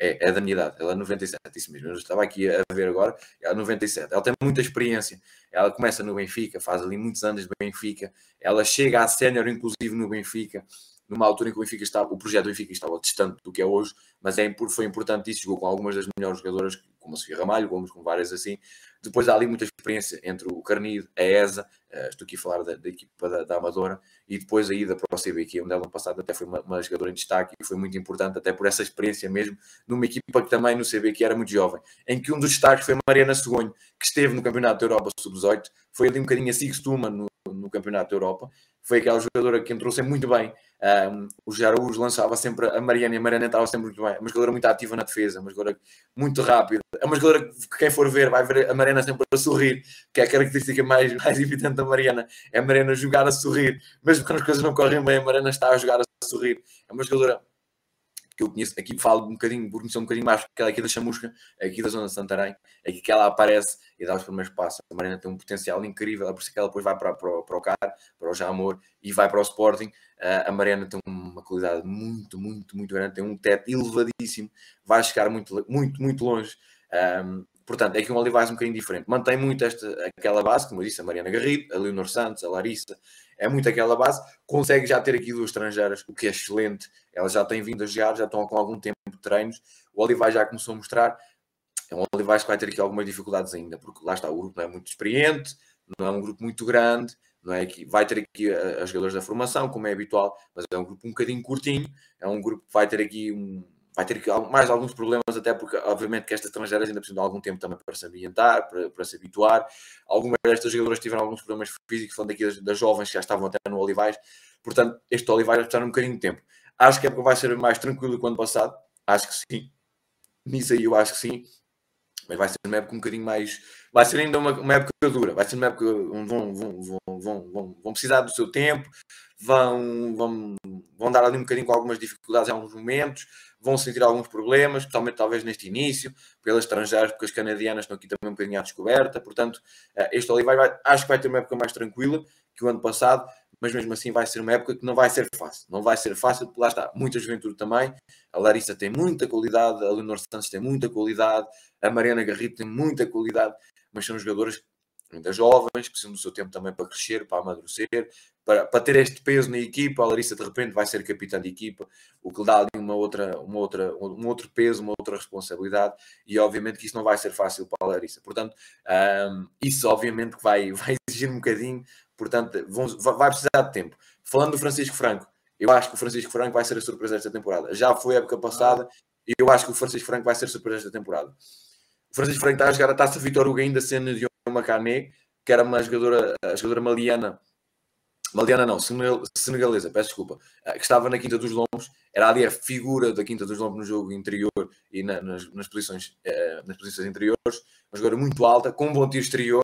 [SPEAKER 2] é, é da minha idade, ela é 97, isso mesmo. Eu estava aqui a ver agora, ela é 97. Ela tem muita experiência. Ela começa no Benfica, faz ali muitos anos de Benfica. Ela chega a sénior, inclusive, no Benfica, numa altura em que o Benfica estava, o projeto do Benfica estava distante do que é hoje, mas é, foi importante isso. Jogou com algumas das melhores jogadoras, como a Sofia Ramalho, Gomes, com várias assim. Depois há ali muita experiência entre o Carnido, a ESA, uh, estou aqui a falar da, da equipa da, da, Amadora, e depois a ida para o CBQ, onde ela no passado até foi uma, uma, jogadora em destaque e foi muito importante, até por essa experiência mesmo, numa equipa que também no CBQ era muito jovem, em que um dos destaques foi a Mariana Segonho, que esteve no Campeonato da Europa Sub-18, foi ali um bocadinho a no, no Campeonato da Europa, foi aquela jogadora que entrou sempre muito bem. Um, o Jaraújo lançava sempre a Mariana e a Mariana entrava sempre muito bem. É uma jogadora muito ativa na defesa, uma jogadora muito rápida. É uma jogadora que quem for ver vai ver a Mariana sempre a sorrir, que é a característica mais, mais evidente da Mariana. É a Mariana jogar a sorrir. Mesmo quando as coisas não correm bem, a Mariana está a jogar a sorrir. É uma jogadora que eu conheço, aqui falo um bocadinho, por conhecer um bocadinho mais, porque ela é aqui da Chamusca, aqui da zona de Santarém, é aqui que ela aparece e dá os primeiros passos. A Mariana tem um potencial incrível, é por isso que ela depois vai para, para, para o CAR, para o Jamor e vai para o Sporting. Uh, a Mariana tem uma qualidade muito, muito, muito grande, tem um teto elevadíssimo, vai chegar muito, muito, muito longe. Um, portanto, é que um Olivais um bocadinho diferente. Mantém muito esta, aquela base, como eu disse, a Mariana Garrido, a Leonor Santos, a Larissa, é muito aquela base. Consegue já ter aqui duas estrangeiras, o que é excelente. Elas já têm vindo a jogar, já estão com algum tempo de treinos. O Olivais já começou a mostrar. É um Olivais que vai ter aqui algumas dificuldades ainda, porque lá está, o grupo não é muito experiente, não é um grupo muito grande, não é que vai ter aqui as jogadores da formação, como é habitual, mas é um grupo um bocadinho curtinho, é um grupo que vai ter aqui um, vai ter mais alguns problemas, até porque, obviamente, que estas estrangeiras ainda precisam de algum tempo também para se ambientar, para, para se habituar. Algumas destas jogadoras tiveram alguns problemas físicos, falando aqui das, das, jovens que já estavam até no Olivais. Portanto, este Olivais vai precisar um bocadinho de tempo. Acho que a época vai ser mais tranquilo que o ano passado. Acho que sim. Nisso aí eu acho que sim. Mas vai ser uma época um bocadinho mais. Vai ser ainda uma, uma época dura. Vai ser uma época onde vão, vão, vão, vão, vão, vão precisar do seu tempo, vão, vão, vão dar ali um bocadinho com algumas dificuldades em alguns momentos vão sentir alguns problemas, especialmente talvez neste início, pelas estrangeiras, porque as canadianas estão aqui também um bocadinho à descoberta. Portanto, eh, este Oliveira vai, acho que vai ter uma época mais tranquila que o ano passado, mas mesmo assim vai ser uma época que não vai ser fácil. Não vai ser fácil, porque lá está, muita juventude também. A Larissa tem muita qualidade, a Leonor Santos tem muita qualidade, a Mariana Garrido tem muita qualidade, mas são jogadores ainda jovens, precisam do seu tempo também para crescer, para amadurecer, para, para ter este peso na equipa. A Larissa de repente vai ser capitã de equipa, o que dá ali uma outra, uma outra, um outro peso, uma outra responsabilidade, e obviamente que isso não vai ser fácil para a Larissa. Portanto, um, isso obviamente que vai, vai exigir um bocadinho, portanto, vão, vai precisar de tempo. Falando do Francisco Franco, eu acho que o Francisco Franco vai ser a surpresa desta temporada. Já foi a época passada, e eu acho que o Francisco Franco vai ser a surpresa desta temporada. O Francisco Franco está a jogar a taça Vitor Hugo ainda sendo de Macané, que era uma jogadora, a jogadora maliana, maliana não, senegalesa, peço desculpa, eh, que estava na Quinta dos Lombos, era ali a figura da Quinta dos Lombos no jogo interior e na, nas, nas, posições, eh, nas posições interiores, uma jogadora muito alta, com um bom tiro exterior,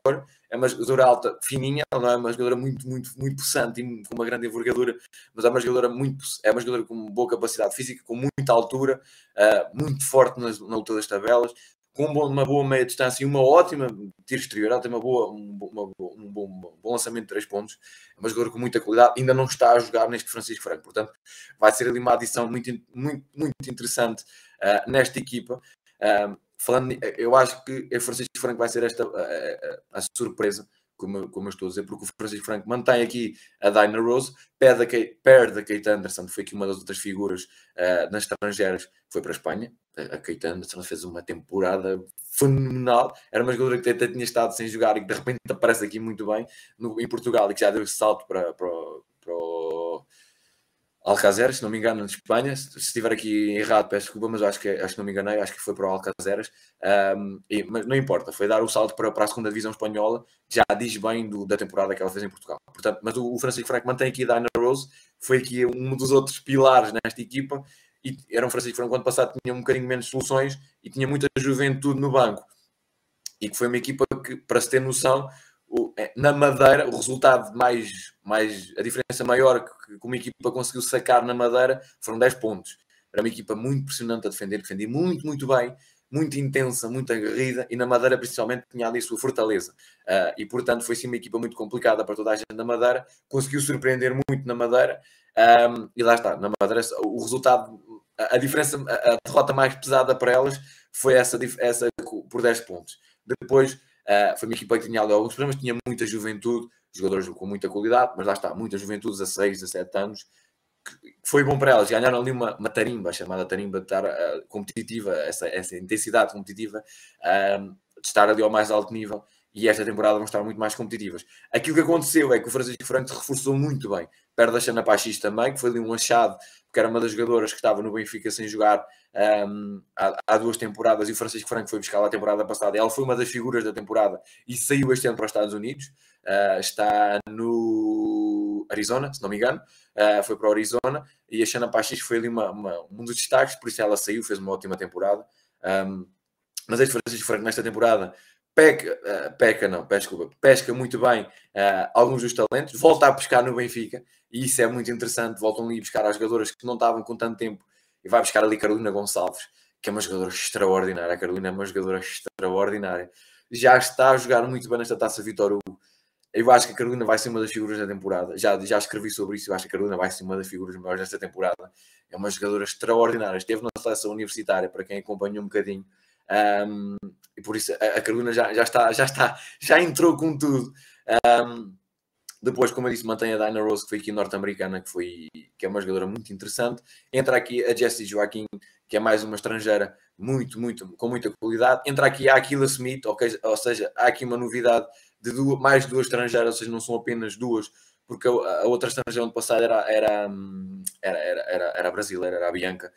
[SPEAKER 2] é uma jogadora alta, fininha, não é uma jogadora muito, muito, muito possante e com uma grande envergadura, mas é uma jogadora muito, é uma jogadora com boa capacidade física, com muita altura, uh, muito forte na, na luta das tabelas, com uma boa meia distância e uma ótima tiro exterior, ela tem uma boa, um, uma, um, bom, um bom lançamento de três pontos, é jogadora com muita qualidade, ainda não está a jogar neste Francisco Franco, portanto vai ser ali uma adição muito, muito, muito interessante uh, nesta equipa. Uh, falando, eu acho que o Francisco Franco vai ser esta a, a, a surpresa como, como eu estou a dizer, porque o Francisco Franco mantém aqui a Dinah Rose, perde a Kate, perde a Kate Anderson, foi aqui uma das outras figuras uh, nas estrangeiras, foi para a Espanha. A Kate Anderson fez uma temporada fenomenal. Era uma jogadora que até tinha estado sem jogar e que de repente aparece aqui muito bem no, em Portugal e que já deu esse salto para, para, para, Alcaceres, se não me engano, de Espanha. Se estiver aqui errado, peço desculpa, mas acho que, acho que não me enganei, acho que foi para o Alcaceres. Um, e, mas não importa, foi dar o salto para, para a segunda divisão espanhola, já diz bem do, da temporada que ela fez em Portugal. Portanto, mas o, o Francisco Franco mantém aqui a Diana Rose, foi aqui um dos outros pilares nesta equipa. E era um Francisco Franco, ano passado, tinha um bocadinho menos soluções e tinha muita juventude no banco. E que foi uma equipa que, para se ter noção, é, na Madeira, o resultado mais, mais a diferença maior que, uma equipa conseguiu sacar na Madeira foram 10 pontos. Era uma equipa muito impressionante a defender, defendia muito, muito bem, muito intensa, muito aguerrida e na Madeira, principalmente, tinha ali a sua fortaleza. Uh, e portanto, foi sim uma equipa muito complicada para toda a gente na Madeira, conseguiu surpreender muito na Madeira um, e lá está, na Madeira, o resultado, a, a diferença, a, a, derrota mais pesada para elas foi essa, essa por 10 pontos. Depois Uh, foi uma equipa que tinha ali alguns problemas, tinha muita juventude, jogadores com muita qualidade, mas lá está, muita juventude, 16, 17 anos, que foi bom para elas. Ganharam ali uma, uma tarimba, chamada tarimba de estar uh, competitiva, essa, essa intensidade competitiva, uh, de estar ali ao mais alto nível. E esta temporada vão estar muito mais competitivas. Aquilo que aconteceu é que o Francisco Franco reforçou muito bem. Perde a Xana Paxis também, que foi ali um achado, porque era uma das jogadoras que estava no Benfica sem jogar um, há, há, duas temporadas e o Francisco Franco foi buscar lá a temporada passada. Ela foi uma das figuras da temporada e saiu este ano para os Estados Unidos. Uh, está no Arizona, se não me engano. Uh, foi para o Arizona e a Xana Paxis foi ali uma, uma, um dos destaques, por isso ela saiu, fez uma ótima temporada. Um, mas este Francisco Franco nesta temporada peca, uh, peca não, peca, desculpa, pesca muito bem uh, alguns dos talentos, volta a pescar no Benfica e isso é muito interessante. Voltam ali a buscar as jogadoras que não estavam com tanto tempo e vai buscar ali Carolina Gonçalves, que é uma jogadora extraordinária. A Carolina é uma jogadora extraordinária. Já está a jogar muito bem nesta taça Vitor Hugo. Eu acho que a Carolina vai ser uma das figuras da temporada. Já, já escrevi sobre isso. Eu acho que a Carolina vai ser uma das figuras maiores desta temporada. É uma jogadora extraordinária. Esteve na seleção universitária, para quem acompanhou um bocadinho. Um, e por isso a, a Carolina já, já, está, já está, já entrou com tudo. Um, depois, como eu disse, mantém a Dinah Rose, que foi aqui norte-americana, que, foi, que é uma jogadora muito interessante. Entra aqui a Jessie Joaquim, que é mais uma estrangeira muito, muito, com muita qualidade. Entra aqui a Aquila Smith, okay, ou seja, há aqui uma novidade de duas, mais duas estrangeiras, ou seja, não são apenas duas, porque a, outra estrangeira ano passado era, era, era, era, era, era brasileira, era a Bianca,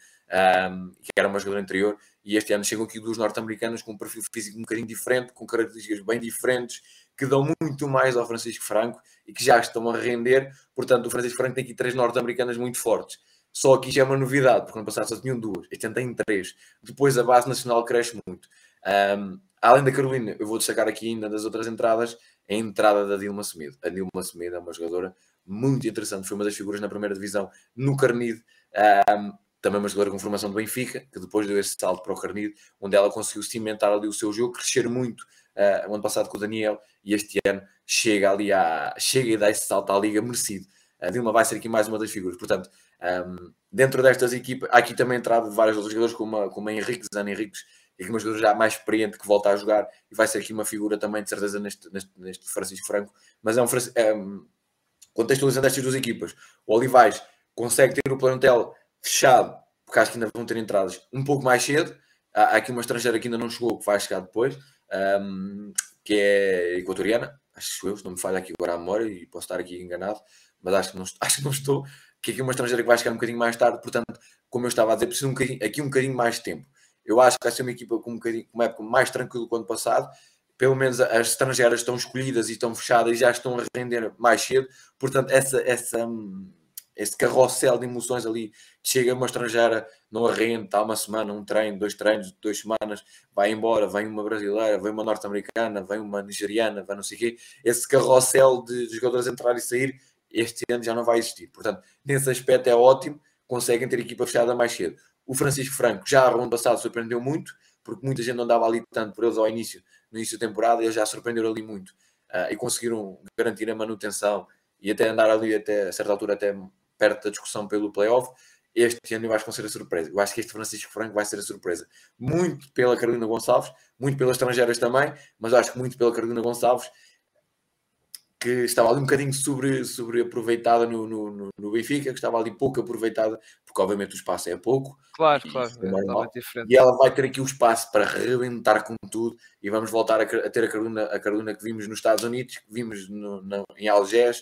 [SPEAKER 2] um, que era uma jogadora anterior, e este ano chegam aqui duas norte-americanas com um perfil físico um bocadinho diferente, com características bem diferentes, que dão muito mais ao Francisco Franco e que já estão a render. Portanto, o Francisco Franco tem aqui três norte-americanas muito fortes. Só aqui já é uma novidade, porque no passado só tinham duas, este ano tem três. Depois a base nacional cresce muito. Um, além da Carolina, eu vou destacar aqui ainda das outras entradas, a entrada da Dilma Semedo. A Dilma Semedo é uma jogadora muito interessante, foi uma das figuras na primeira divisão no Carnide. Um, também uma jogadora com formação do Benfica, que depois deu esse salto para o Carnide, onde ela conseguiu cimentar ali o seu jogo, crescer muito uh, o ano passado com o Daniel, e este ano chega ali a, chega e dá esse salto à Liga merecido. A Dilma vai ser aqui mais uma das figuras. Portanto, um, dentro destas equipas, há aqui também entrado vários outros jogadores, como como a Henrique, Zana Henriques, e uma jogadora já mais experiente que volta a jogar, e vai ser aqui uma figura também, de certeza, neste, neste, neste Francisco Franco. Mas é um, é um contextualizando estas duas equipas. O Olivais consegue ter o plantel fechado, porque acho que ainda vão ter entradas um pouco mais cedo. Há aqui uma estrangeira que ainda não chegou, que vai chegar depois um, que é equatoriana, acho eu, se não me falha aqui agora a memória e posso estar aqui enganado, mas acho que não, acho que não estou, que aqui é uma estrangeira que vai chegar um bocadinho mais tarde, portanto, como eu estava a dizer, precisa um aqui um bocadinho mais de tempo. Eu acho que vai ser uma equipa com um bocadinho, uma época mais tranquila do que o ano passado, pelo menos as estrangeiras estão escolhidas e estão fechadas e já estão a render mais cedo, portanto, essa, essa, hum, esse carrossel de emoções ali, chega uma estrangeira, não arrende, está uma semana, um treino, dois treinos, duas semanas, vai embora, vem uma brasileira, vem uma norte-americana, vem uma nigeriana, vai não sei o quê, esse carrossel de, jogadores entrar e sair, este ano já não vai existir. Portanto, nesse aspecto é ótimo, conseguem ter equipa fechada mais cedo. O Francisco Franco já no ano passado surpreendeu muito, porque muita gente não dava ali tanto por eles ao início, no início da temporada, eles já surpreenderam ali muito. Uh, e conseguiram garantir a manutenção e até andar ali até a certa altura até perto da discussão pelo playoff. Este ano eu acho que vai ser a surpresa. Eu acho que este Francisco Franco vai ser a surpresa. Muito pela Carolina Gonçalves, muito pelas estrangeiras também, mas acho que muito pela Carolina Gonçalves, que estava ali um bocadinho sobre, sobre aproveitada no, no, no, Benfica, que estava ali pouco aproveitada, porque obviamente o espaço é pouco.
[SPEAKER 1] Claro, e, claro, é diferente.
[SPEAKER 2] E ela vai ter aqui o espaço para rebentar com tudo e vamos voltar a, a ter a Carolina, a Carolina que vimos nos Estados Unidos, que vimos no, no, em Algés,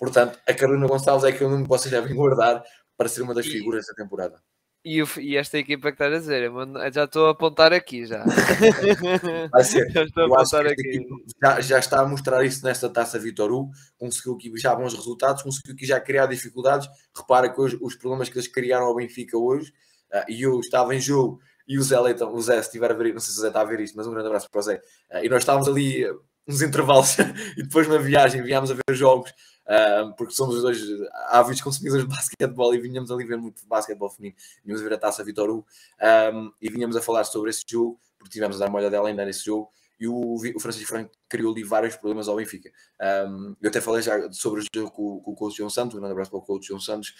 [SPEAKER 2] Portanto, a Carolina Gonçalves é aquele nome que vocês devem guardar para ser uma das figuras da temporada.
[SPEAKER 1] E, e, esta equipa que estás a dizer, já estou a apontar aqui já.
[SPEAKER 2] Vai ser. já estou a apontar aqui. Já, já, está a mostrar isso nesta taça Vitor Hugo, conseguiu aqui já bons resultados, conseguiu aqui já criar dificuldades. Repara que hoje, os problemas que eles criaram ao Benfica hoje, uh, e eu estava em jogo, e o Zé Leitão, o Zé, se estiver a ver, não sei se o Zé está a ver isto, mas um grande abraço para o Zé. Uh, e nós estávamos ali uh, uns intervalos, e depois na viagem viemos a ver jogos uh, porque somos os dois ávidos consumidores de basquetebol e vinhamos ali ver muito basquetebol feminino. Vinhamos a ver a taça Vitor Hugo um, e vinhamos a falar sobre esse jogo, porque tivemos a dar uma olhada dela ainda nesse jogo. E o, o Francisco Franco criou ali vários problemas ao Benfica. Um, eu até falei já sobre o jogo com, com o coach João Santos, um grande abraço para o coach João Santos.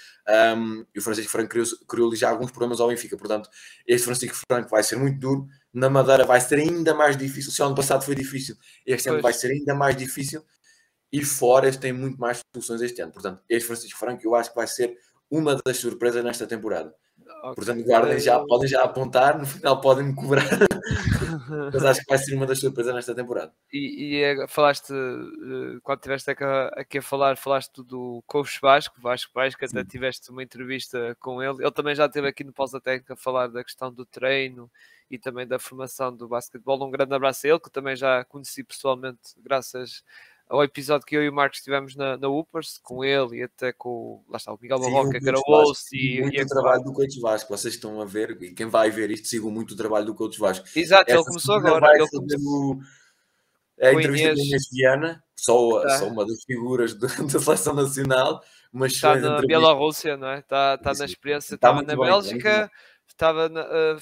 [SPEAKER 2] Um, e o Francisco Franco criou, criou ali já alguns problemas ao Benfica. Portanto, este Francisco Franco vai ser muito duro. Na Madeira vai ser ainda mais difícil. Se o ano passado foi difícil, este ano vai ser ainda mais difícil e fora tem muito mais soluções este ano. Portanto, este Francisco Franco eu acho que vai ser uma das surpresas nesta temporada. Okay. Portanto, guardem já, podem já apontar, no final podem me cobrar, mas acho que vai ser uma das surpresas nesta temporada.
[SPEAKER 1] E, e é, falaste, eh, quando estiveste aqui, aqui, a falar, falaste do Coach Vasco, Vasco Vasco, até Sim. tiveste uma entrevista com ele. Ele também já esteve aqui no Pausa Técnica a falar da questão do treino e também da formação do basquetebol. Um grande abraço a ele, que também já conheci pessoalmente, graças ao episódio que eu e o Marcos estivemos na, na Upers, com ele e até com lá está, o Miguel Barroca, que era o host.
[SPEAKER 2] E, muito e trabalho do Coach Vasco, vocês estão a ver, e quem vai ver isto, sigam muito o trabalho do Coach Vasco.
[SPEAKER 1] Exato, Essa ele começou agora. Ele começou...
[SPEAKER 2] O, a entrevista com Inês Viana, só, tá. só uma das figuras da seleção nacional, mas
[SPEAKER 1] está na Bielorrússia, não é? Está, está na experiência, tá estava na bem, Bélgica estava na, uh,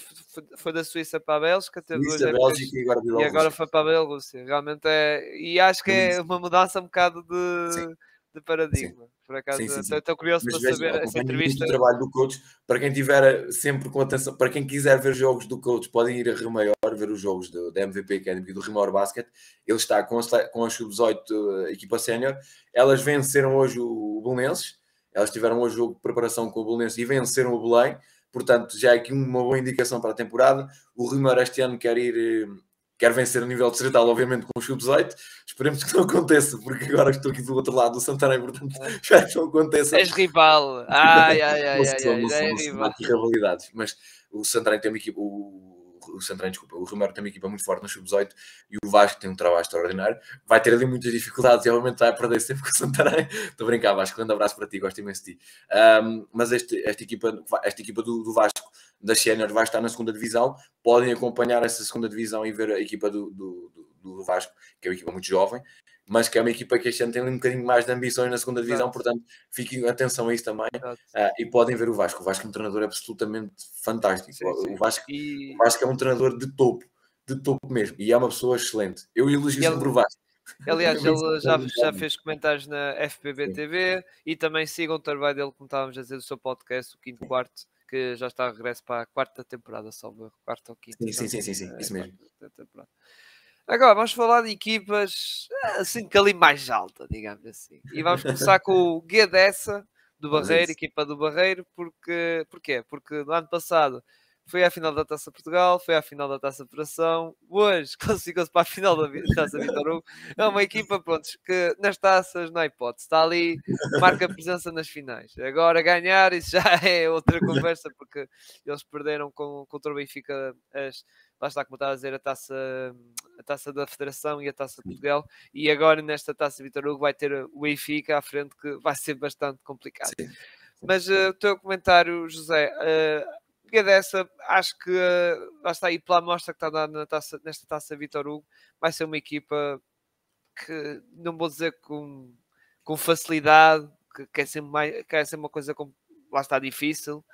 [SPEAKER 1] foi da Suíça para a Bélgica, teve
[SPEAKER 2] Suíça, duas Bélgica e agora,
[SPEAKER 1] e agora foi para a Bielorrússia. Realmente é, e acho que é uma mudança um bocado de, de paradigma. Sim. Por acaso, estou curioso Mas para saber essa entrevista.
[SPEAKER 2] O trabalho do coach, para quem tiver sempre com atenção, para quem quiser ver jogos do coach, podem ir a Rio Maior ver os jogos da MVP Academy do Rio Maior Basket. Ele está com, com a Sub-18 eh, equipa sénior. Elas venceram hoje o Belenenses. Elas tiveram hoje o jogo de preparação com o Belenenses e venceram o Belém portanto já é aqui uma boa indicação para a temporada. O Rimar este ano quer ir, eh, quer vencer a nível distrital, obviamente com o sub-18. Esperemos que não aconteça, porque agora estou aqui do outro lado do Santarém, portanto já que não aconteça.
[SPEAKER 1] És rival, ai, ai, ai, ai, ai, ai, é rival.
[SPEAKER 2] rivalidades, mas o Santarém tem uma equipa, o o Santarém, desculpa, o Romero tem uma equipa muito forte no sub-18 e o Vasco tem um trabalho extraordinário. Vai ter ali muitas dificuldades e obviamente vai perder sempre com o Santarém. Estou a brincar, Vasco, grande abraço para ti, gosto imenso de ti. Um, mas este, esta equipa, esta equipa do, do Vasco, da Sénior, vai estar na segunda divisão. Podem acompanhar essa segunda divisão e ver a equipa do, do, do, do Vasco, que é uma equipa muito jovem mas que é uma equipa que este ano tem um bocadinho mais de ambições na segunda divisão, Exato. portanto, fiquem atenção a isso também uh, e podem ver o Vasco. O Vasco é um treinador absolutamente fantástico. Sim, sim. O, Vasco, e... o Vasco é um treinador de topo, de topo mesmo, e é uma pessoa excelente. Eu elogio ele... sempre o Vasco.
[SPEAKER 1] Aliás, ele já, já fez comentários na FPB TV e também sigam o trabalho dele, como estávamos a dizer, do seu podcast, o quinto quarto, que já está a regresso para a quarta temporada, salvo quarta ou quinta.
[SPEAKER 2] Sim, sim, sim, sim, sim, isso mesmo. Temporada.
[SPEAKER 1] Agora vamos falar de equipas assim que ali mais alta, digamos assim. E vamos começar com o Guedessa do Barreiro, equipa do Barreiro, porque porquê? Porque no ano passado foi à final da Taça Portugal, foi à final da Taça Operação, hoje classificou-se para a final da Taça Vitor Hugo. É uma equipa, pronto, que nas taças não há hipótese, está ali, marca presença nas finais. Agora ganhar, isso já é outra conversa, porque eles perderam com, contra o Benfica as lá está, como estava a dizer, a taça, a taça da Federação e a taça de Portugal, e agora nesta taça Vitor Hugo vai ter o Benfica à frente, que vai ser bastante complicado. Sim. Mas uh, o teu comentário, José, uh, dessa, acho que uh, lá está aí pela amostra que está na taça, nesta taça Vitor Hugo, vai ser uma equipa que não vou dizer com, com facilidade, que quer ser, mais, quer ser uma coisa com, lá está difícil,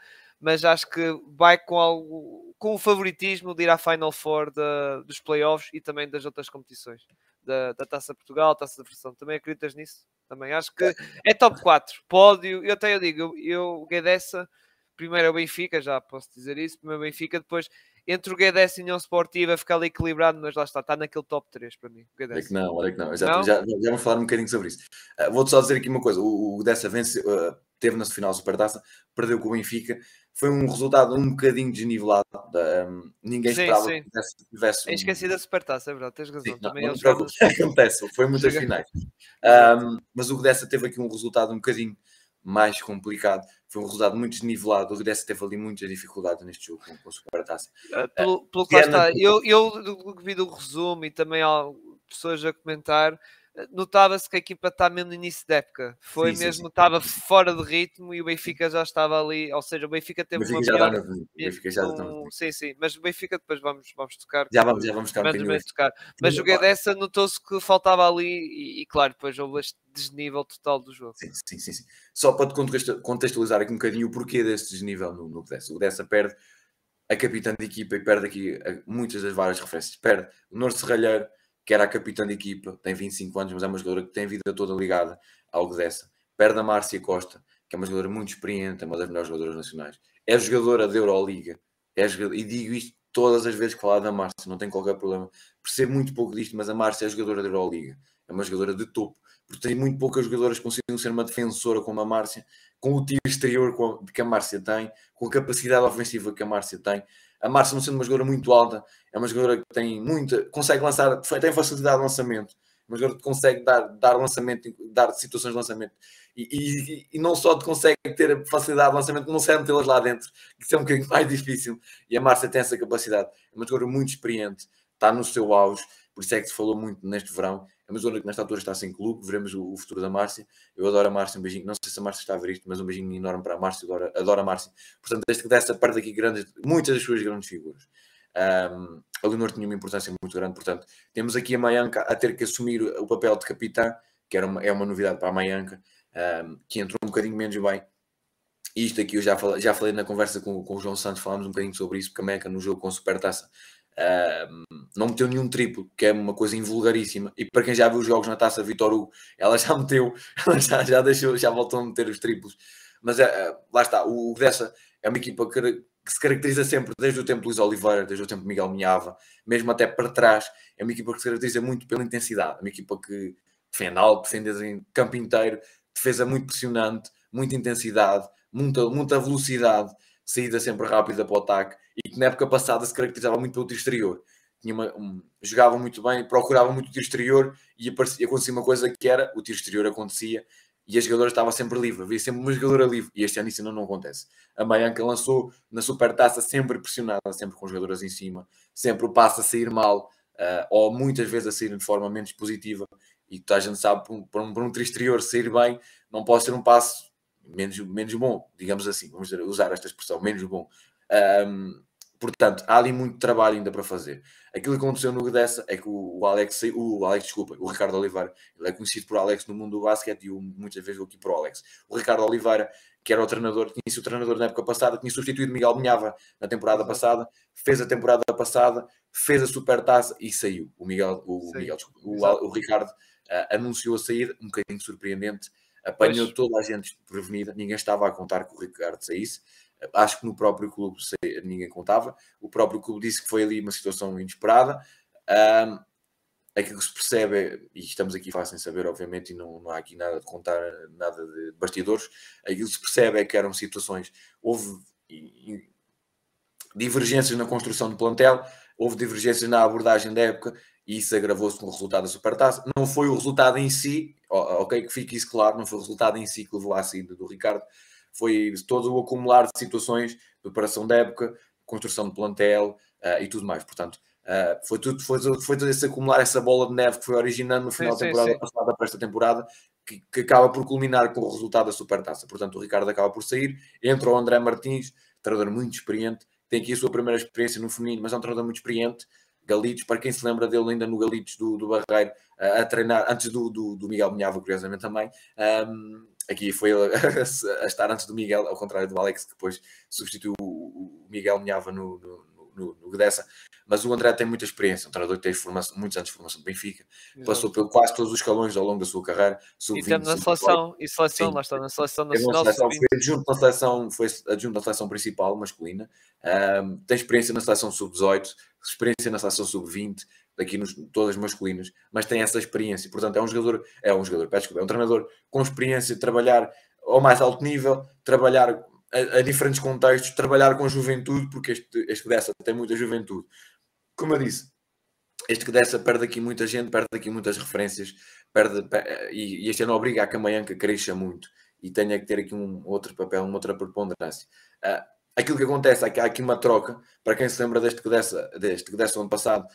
[SPEAKER 1] mas acho que vai com algo com o favoritismo de ir à Final Four da, dos playoffs e também das outras competições da, da Taça Portugal, Taça da Versão. Também acreditas nisso? Também acho que é top 4, pódio. Eu até eu digo, eu, eu Guedessa, primeiro é o Benfica, já posso dizer isso. Primeiro é o Benfica, depois entre o Guedes e a União Sportiva ficar ali equilibrado, mas lá está, está naquele top 3 para mim.
[SPEAKER 2] Olha que não, olha que não. Já, não? Já, já, vamos falar um bocadinho sobre isso. Uh, Vou-te só dizer aqui uma coisa: o, o Dessa vence, uh, teve na final Supertaça, perdeu com o Benfica. Foi um resultado um bocadinho desnivelado. Um, ninguém sim, esperava sim. que tivesse.
[SPEAKER 1] Um... Esqueci da Supertaça, é verdade, tens razão. Sim,
[SPEAKER 2] Também não, não acontece, foi muitas Chega. finais. Um, mas o Dessa teve aqui um resultado um bocadinho mais complicado. Foi um resultado muito desnivelado. O Gdessa teve ali muitas dificuldades neste jogo com, com a Supertaça.
[SPEAKER 1] Uh, pelo, pelo que lá está, eu, eu vi do resumo e também há pessoas a comentar, notava-se que a equipa está mesmo no início da época. Foi sim, mesmo, estava fora de ritmo e o Benfica já estava ali, ou seja, o Benfica teve
[SPEAKER 2] Benfica
[SPEAKER 1] uma
[SPEAKER 2] já melhor... no... Benfica já
[SPEAKER 1] um... Sim, sim, mas o Benfica depois vamos, vamos tocar.
[SPEAKER 2] Já vamos, já vamos tocar. Um
[SPEAKER 1] tocar. Mas o Guedes notou-se que faltava ali e, e, claro, depois houve este desnível total do jogo.
[SPEAKER 2] Sim, sim, sim. sim. Só para contextualizar aqui um bocadinho o porquê deste desnível no, no Gdessa. O Gdessa perde a capitã de equipa e perde aqui muitas das várias referências. Perde o Norte Serralheiro, que era a capitã de equipa, tem 25 anos, mas é uma jogadora que tem a vida toda ligada ao Gdessa. Perde a Márcia Costa, que é uma jogadora muito experiente, é uma das melhores jogadoras nacionais. É jogadora da Euroliga. É jogadora, e digo isto todas as vezes que falar da Márcia, não tem qualquer problema. Percebo muito pouco disto, mas a Márcia é jogadora da Euroliga. É uma jogadora de topo. Porque tem muito poucas jogadoras que conseguem ser uma defensora como a Márcia, com o tiro exterior que a Márcia tem, com a capacidade ofensiva que a Márcia tem. A Márcia, não sendo uma jogadora muito alta, é uma jogadora que tem muita, consegue lançar, tem facilidade de lançamento, uma jogadora que consegue dar, dar lançamento, dar situações de lançamento. E, e, e não só consegue ter facilidade de lançamento, não serve metê-las lá dentro, que isso é um bocadinho mais difícil. E a Márcia tem essa capacidade. É uma jogadora muito experiente, está no seu auge, por isso é que se falou muito neste verão. É uma zona que nesta altura está sem clube, veremos o, o, futuro da Márcia. Eu adoro a Márcia, um beijinho. Não sei se a Márcia está a ver isto, mas um beijinho enorme para a Márcia, adoro, adoro a Márcia. Portanto, desde que dessa parte aqui, grandes, muitas das suas grandes figuras. Um, a Leonor tinha uma importância muito grande, portanto, temos aqui a Maianca a ter que assumir o papel de capitã, que era uma, é uma novidade para a Maianca, um, que entrou um bocadinho menos bem. Isto aqui eu já falei, já falei na conversa com, com o João Santos, falámos um bocadinho sobre isso, porque a Maianca no jogo com Supertaça Não meteu nenhum triplo, que é uma coisa invulgaríssima. E para quem já viu os jogos na taça Vitor Hugo, ela já meteu, ela já, já deixou, já voltou a meter os triplos. Mas uh, lá está, o, dessa é uma equipa que, que, se caracteriza sempre desde o tempo de Luís Oliveira, desde o tempo Miguel Minhava, mesmo até para trás. É uma equipa que se caracteriza muito pela intensidade, é uma equipa que defende alto, defende em campo inteiro, defesa muito pressionante, muita intensidade, muita, muita velocidade, saída sempre rápida para o ataque e que na época passada se caracterizava muito pelo tiro exterior. Uma, um, jogava muito bem, procurava muito o tiro exterior e aparecia, acontecia uma coisa que era o tiro exterior acontecia e a jogadora estava sempre livre, havia sempre uma jogadora livre e este ano isso não, não acontece. A Maianca lançou na supertaça sempre pressionada, sempre com jogadoras em cima, sempre o passo a sair mal uh, ou muitas vezes a sair de forma menos positiva e toda a gente sabe, para um, um, um tiro exterior sair bem, não pode ser um passo menos, menos bom, digamos assim, vamos usar esta expressão, menos bom. Um, portanto, há ali muito trabalho ainda para fazer. Aquilo que aconteceu no dessa é que o Alex, o Alex, desculpa, o Ricardo Oliveira, ele é conhecido por Alex no mundo do basquete e eu muitas vezes vou aqui para o Alex. O Ricardo Oliveira, que era o treinador, tinha sido o treinador na época passada, tinha substituído Miguel Minhava na temporada passada, fez a temporada passada, fez a super taça e saiu. O Miguel, o, Miguel, desculpa, o, o, Ricardo uh, anunciou a saída, um bocadinho surpreendente, apanhou pois. toda a gente prevenida, ninguém estava a contar que o Ricardo saísse acho que no próprio clube ninguém contava. O próprio clube disse que foi ali uma situação inesperada. Um, aquilo que se percebe, e estamos aqui fácil em saber, obviamente, e não, não há aqui nada de contar, nada de bastidores, aquilo que se percebe é que eram situações, houve divergências na construção do plantel, houve divergências na abordagem da época, e isso agravou-se com o resultado da Supertaça. Não foi o resultado em si, ok, que fique isso claro, não foi o resultado em si que levou à saída do Ricardo, foi todo o acumular de situações, preparação da época, construção de plantel uh, e tudo mais. Portanto, uh, foi, tudo, foi, foi todo esse acumular, essa bola de neve que foi originando no final sim, da temporada sim, sim. passada para esta temporada, que, que, acaba por culminar com o resultado da Supertaça. Portanto, o Ricardo acaba por sair, entra o André Martins, treinador muito experiente, tem aqui a sua primeira experiência no feminino, mas é um treinador muito experiente. Galitos, para quem se lembra dele ainda no Galitos do, do Barreiro, uh, a treinar, antes do, do, do Miguel Minhava, curiosamente também, um, aqui foi a, a, estar antes do Miguel, ao contrário do Alex, que depois substituiu o, Miguel Minhava no, no, no, no Gdessa. Mas o André tem muita experiência, um treinador que teve formação, muitos anos de formação de Benfica, Exato. passou por quase todos os escalões ao longo da sua carreira.
[SPEAKER 1] E temos na seleção, e seleção, lá está, na seleção nacional.
[SPEAKER 2] Seleção, foi adjunto na seleção, foi adjunto na seleção principal, masculina. Um, tem experiência na seleção sub-18, experiência na seleção sub-20, daqui nos, todas masculinas, mas tem essa experiência. Portanto, é um jogador, é um jogador, peço desculpa, é um treinador com experiência de trabalhar ao mais alto nível, trabalhar a, a diferentes contextos, trabalhar com juventude, porque este, este dessa tem muita juventude. Como eu disse, este que dessa perde aqui muita gente, perde aqui muitas referências, perde, e, e este ano obriga a que a Maianca cresça muito. e tenha que ter aqui um outro papel, uma outra preponderância. Uh, aquilo que acontece é há aqui uma troca, para quem se lembra deste que dessa, deste que dessa ano passado,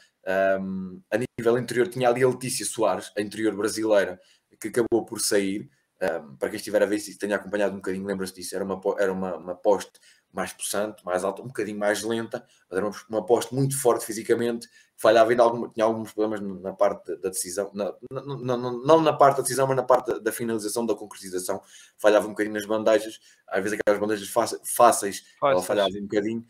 [SPEAKER 2] um, a nível interior tinha ali a Letícia Soares, a interior brasileira, que acabou por sair. Um, para quem estiver a ver se tenha acompanhado um bocadinho, lembra-se disso, era uma, era uma, uma poste mais possante, mais alta, um bocadinho mais lenta, mas era uma, uma poste muito forte fisicamente, falhava ainda algum, tinha alguns problemas na parte da decisão, na, na, na, não na parte da decisão, mas na parte da, finalização, da concretização, falhava um bocadinho nas bandejas, às vezes aquelas bandejas fáceis, fáceis. ela falhava um bocadinho,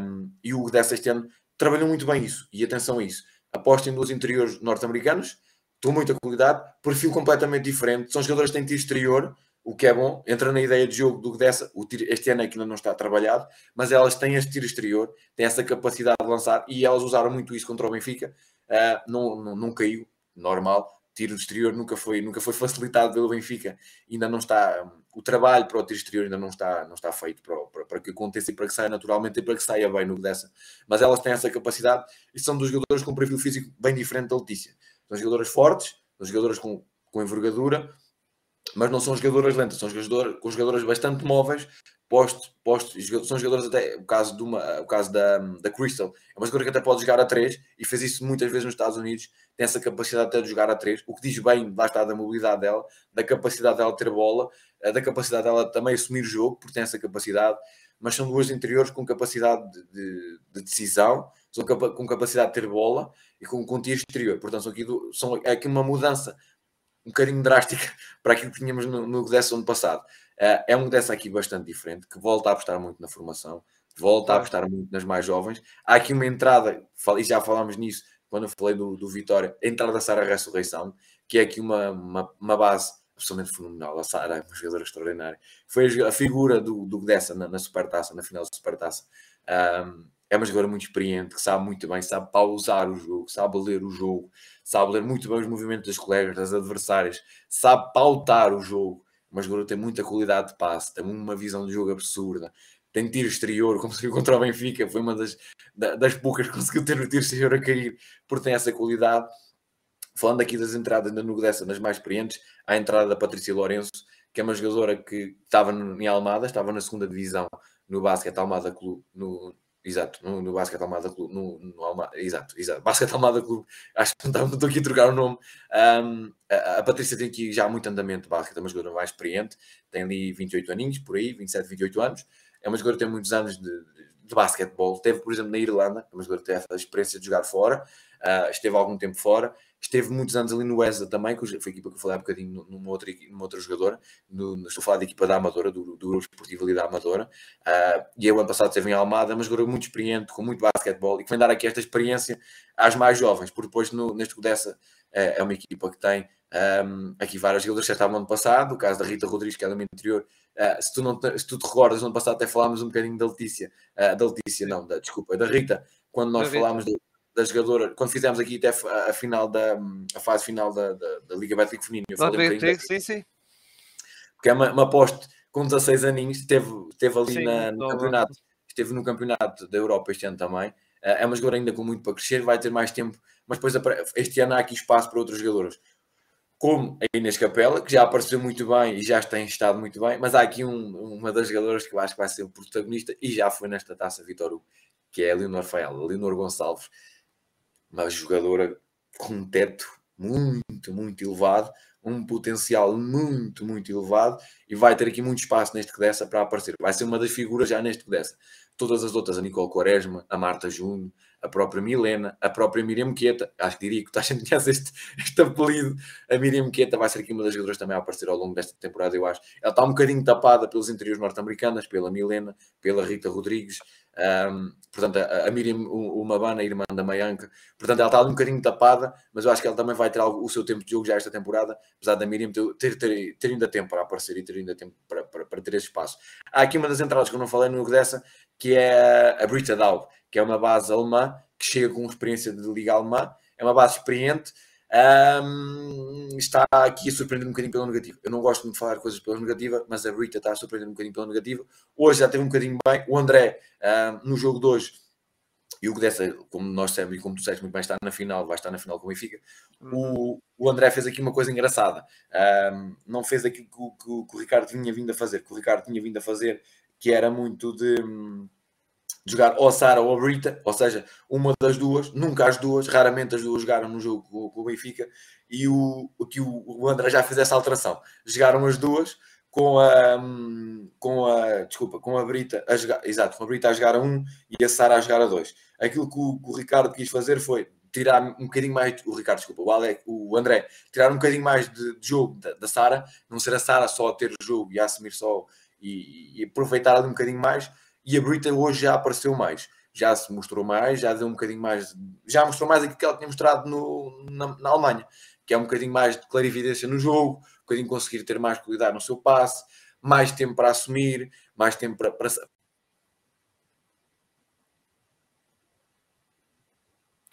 [SPEAKER 2] um, e o dessa este ano trabalhou muito bem isso, e atenção a isso, aposta em duas interiores norte-americanos, com muita qualidade, perfil completamente diferente, são jogadores que têm tiro exterior, o que é bom, entra na ideia de jogo do dessa, tiro, este ano é que ainda não está trabalhado, mas elas têm este tiro exterior, têm essa capacidade de lançar e elas usaram muito isso contra o Benfica, uh, não, não, não caiu, normal, tiro exterior nunca foi, nunca foi facilitado pelo Benfica, ainda não está, o trabalho para o tiro exterior ainda não está, não está feito para, para, para, que aconteça e para que saia naturalmente e para que saia bem no dessa, mas elas têm essa capacidade e são dos jogadores com um perfil físico bem diferente da Letícia, são jogadores fortes, são jogadores com, com envergadura, mas não são jogadoras lentas, são jogadoras, com jogadoras bastante móveis, postos, postos, são jogadoras até, o caso, de uma, o caso da, da Crystal, é uma jogadora que até pode jogar a 3 e fez isso muitas vezes nos Estados Unidos, tem essa capacidade até de jogar a 3, o que diz bem, lá está, da mobilidade dela, da capacidade dela ter bola, eh, da capacidade dela também assumir o jogo, porque tem essa capacidade, mas são duas interiores com capacidade de, de, de decisão, são capa com capacidade de ter bola e com, tiro exterior, portanto são aqui, do, são, é aqui uma mudança um bocadinho drástica para aquilo que tínhamos no, no Gdessa ano passado. Uh, é um Gdessa aqui bastante diferente, que volta a apostar muito na formação, volta a apostar muito nas mais jovens. Há aqui uma entrada, e já falámos nisso quando eu falei do, do Vitória, a entrada da Sara Ressurreição, que é aqui uma, uma, uma base absolutamente fenomenal. A Sara é uma jogadora extraordinária. Foi a, a figura do, do na, na Supertaça, na final da Supertaça. Um, é uma jogadora muito experiente, que sabe muito bem, sabe pausar o jogo, sabe ler o jogo, sabe ler muito bem os movimentos das colegas, das adversárias, sabe pautar o jogo. Mas agora tem muita qualidade de passe, tem uma visão de jogo absurda, tem tiro exterior, conseguiu contra o Benfica, foi uma das, das poucas que conseguiu ter o tiro exterior a cair, porque tem essa qualidade. Falando aqui das entradas ainda no dessa, nas mais experientes, a entrada da Patrícia Lourenço, que é uma jogadora que estava em Almada, estava na segunda divisão no basquete Almada Clube, no, Exato, no, no Basket Almada Clube, no, no Alma, exato, exato, Basket Almada Clube, acho que não estou aqui a trocar o nome. Um, a, a, Patrícia tem aqui já muito andamento de basquete, é uma jogadora mais experiente, tem ali 28 aninhos, por aí, 27, 28 anos, é uma jogadora que tem muitos anos de, de, de basquetebol, teve, por exemplo, na Irlanda, é uma jogadora que teve a experiência de jogar fora, uh, esteve algum tempo fora, esteve muitos anos ali no ESA também, que foi a equipa que eu falei há bocadinho numa outra, numa outra jogadora, no, estou a falar da equipa da Amadora, do, do grupo esportivo ali da Amadora, uh, e o ano passado esteve em Almada, mas jogador muito experiente, com muito basquetebol, e que vem dar aqui esta experiência às mais jovens, porque depois no, neste dessa é, é uma equipa que tem um, aqui várias jogadoras que já estavam no ano passado, o caso da Rita Rodrigues, que é do meu interior, uh, se, tu não te, se tu te recordas, no ano passado até falámos um bocadinho da Letícia, uh, da Letícia, não, da, desculpa, da Rita, quando nós falámos de, da jogadora, quando fizemos aqui até a, final da a fase final da, da, da Liga Betclic Feminino. Eu falei sim, sim. Porque é uma, uma poste com 16 aninhos, esteve, esteve ali sim, na, no campeonato, esteve no campeonato da Europa este ano também. É uma jogadora ainda com muito para crescer, vai ter mais tempo, mas depois este ano há aqui espaço para outros jogadores. Como a Inês Capela, que já apareceu muito bem e já tem estado muito bem, mas há aqui um, uma das jogadoras que eu acho que vai ser o protagonista e já foi nesta taça Vitor Hugo, que é a Leonor Fael, a Leonor Gonçalves uma jogadora com um teto muito, muito elevado, um potencial muito, muito elevado e vai ter aqui muito espaço neste que dessa para aparecer. Vai ser uma das figuras já neste que dessa. Todas as outras, a Nicole Quaresma, a Marta Júnior, a própria Milena, a própria Miriam Queta, acho que diria que a gente conhece este, este apelido. A Miriam Queta vai ser aqui uma das jogadoras também a aparecer ao longo desta temporada, eu acho. Ela está um bocadinho tapada pelos interiores norte-americanas, pela Milena, pela Rita Rodrigues, um, portanto, a, a Miriam Umabana, irmã da Mayanka, portanto, ela está um bocadinho tapada, mas eu acho que ela também vai ter algo, o seu tempo de jogo já esta temporada, apesar da Miriam ter, ter, ter, ter ainda tempo para aparecer e ter ainda tempo para, para, para, ter esse espaço. Há aqui uma das entradas que eu não falei no dessa, que é a Brita Daub, que é uma base alemã que chega com experiência de liga alemã, é uma base experiente um, está aqui a surpreender um bocadinho pelo negativo. Eu não gosto de falar coisas pela negativa, mas a Brita está a surpreender um bocadinho pelo negativo. Hoje já teve um bocadinho bem. O André, um, no jogo de hoje, e o que dessa, como nós sabemos e como tu sabes muito bem, está na final, vai estar na final com o Benfica. O, o André fez aqui uma coisa engraçada. Um, não fez aquilo que o, que, que o, Ricardo tinha vindo a fazer, que o Ricardo tinha vindo a fazer, que era muito de, de jogar ou a Sara ou a Brita, ou seja, uma das duas, nunca as duas, raramente as duas jogaram no jogo com, com o Benfica, e o, que o, o André já fez essa alteração. Jogaram as duas com a, com a desculpa, com a Brita a jogar, exato, com a Brita a jogar a um e a Sara a jogar a dois. Aquilo que o, que o Ricardo quis fazer foi tirar um bocadinho mais, o Ricardo, desculpa, o, Alex, o André, tirar um bocadinho mais de, de jogo da, da Sara, não ser a Sara só a ter o jogo e a assumir só e, e aproveitar um bocadinho mais. E a Brita hoje já apareceu mais, já se mostrou mais, já deu um bocadinho mais, já mostrou mais aquilo que ela tinha mostrado no, na, na Alemanha, que é um bocadinho mais de clarividência no jogo, bocadinho conseguir ter mais qualidade no seu passe, mais tempo para assumir, mais tempo para, para,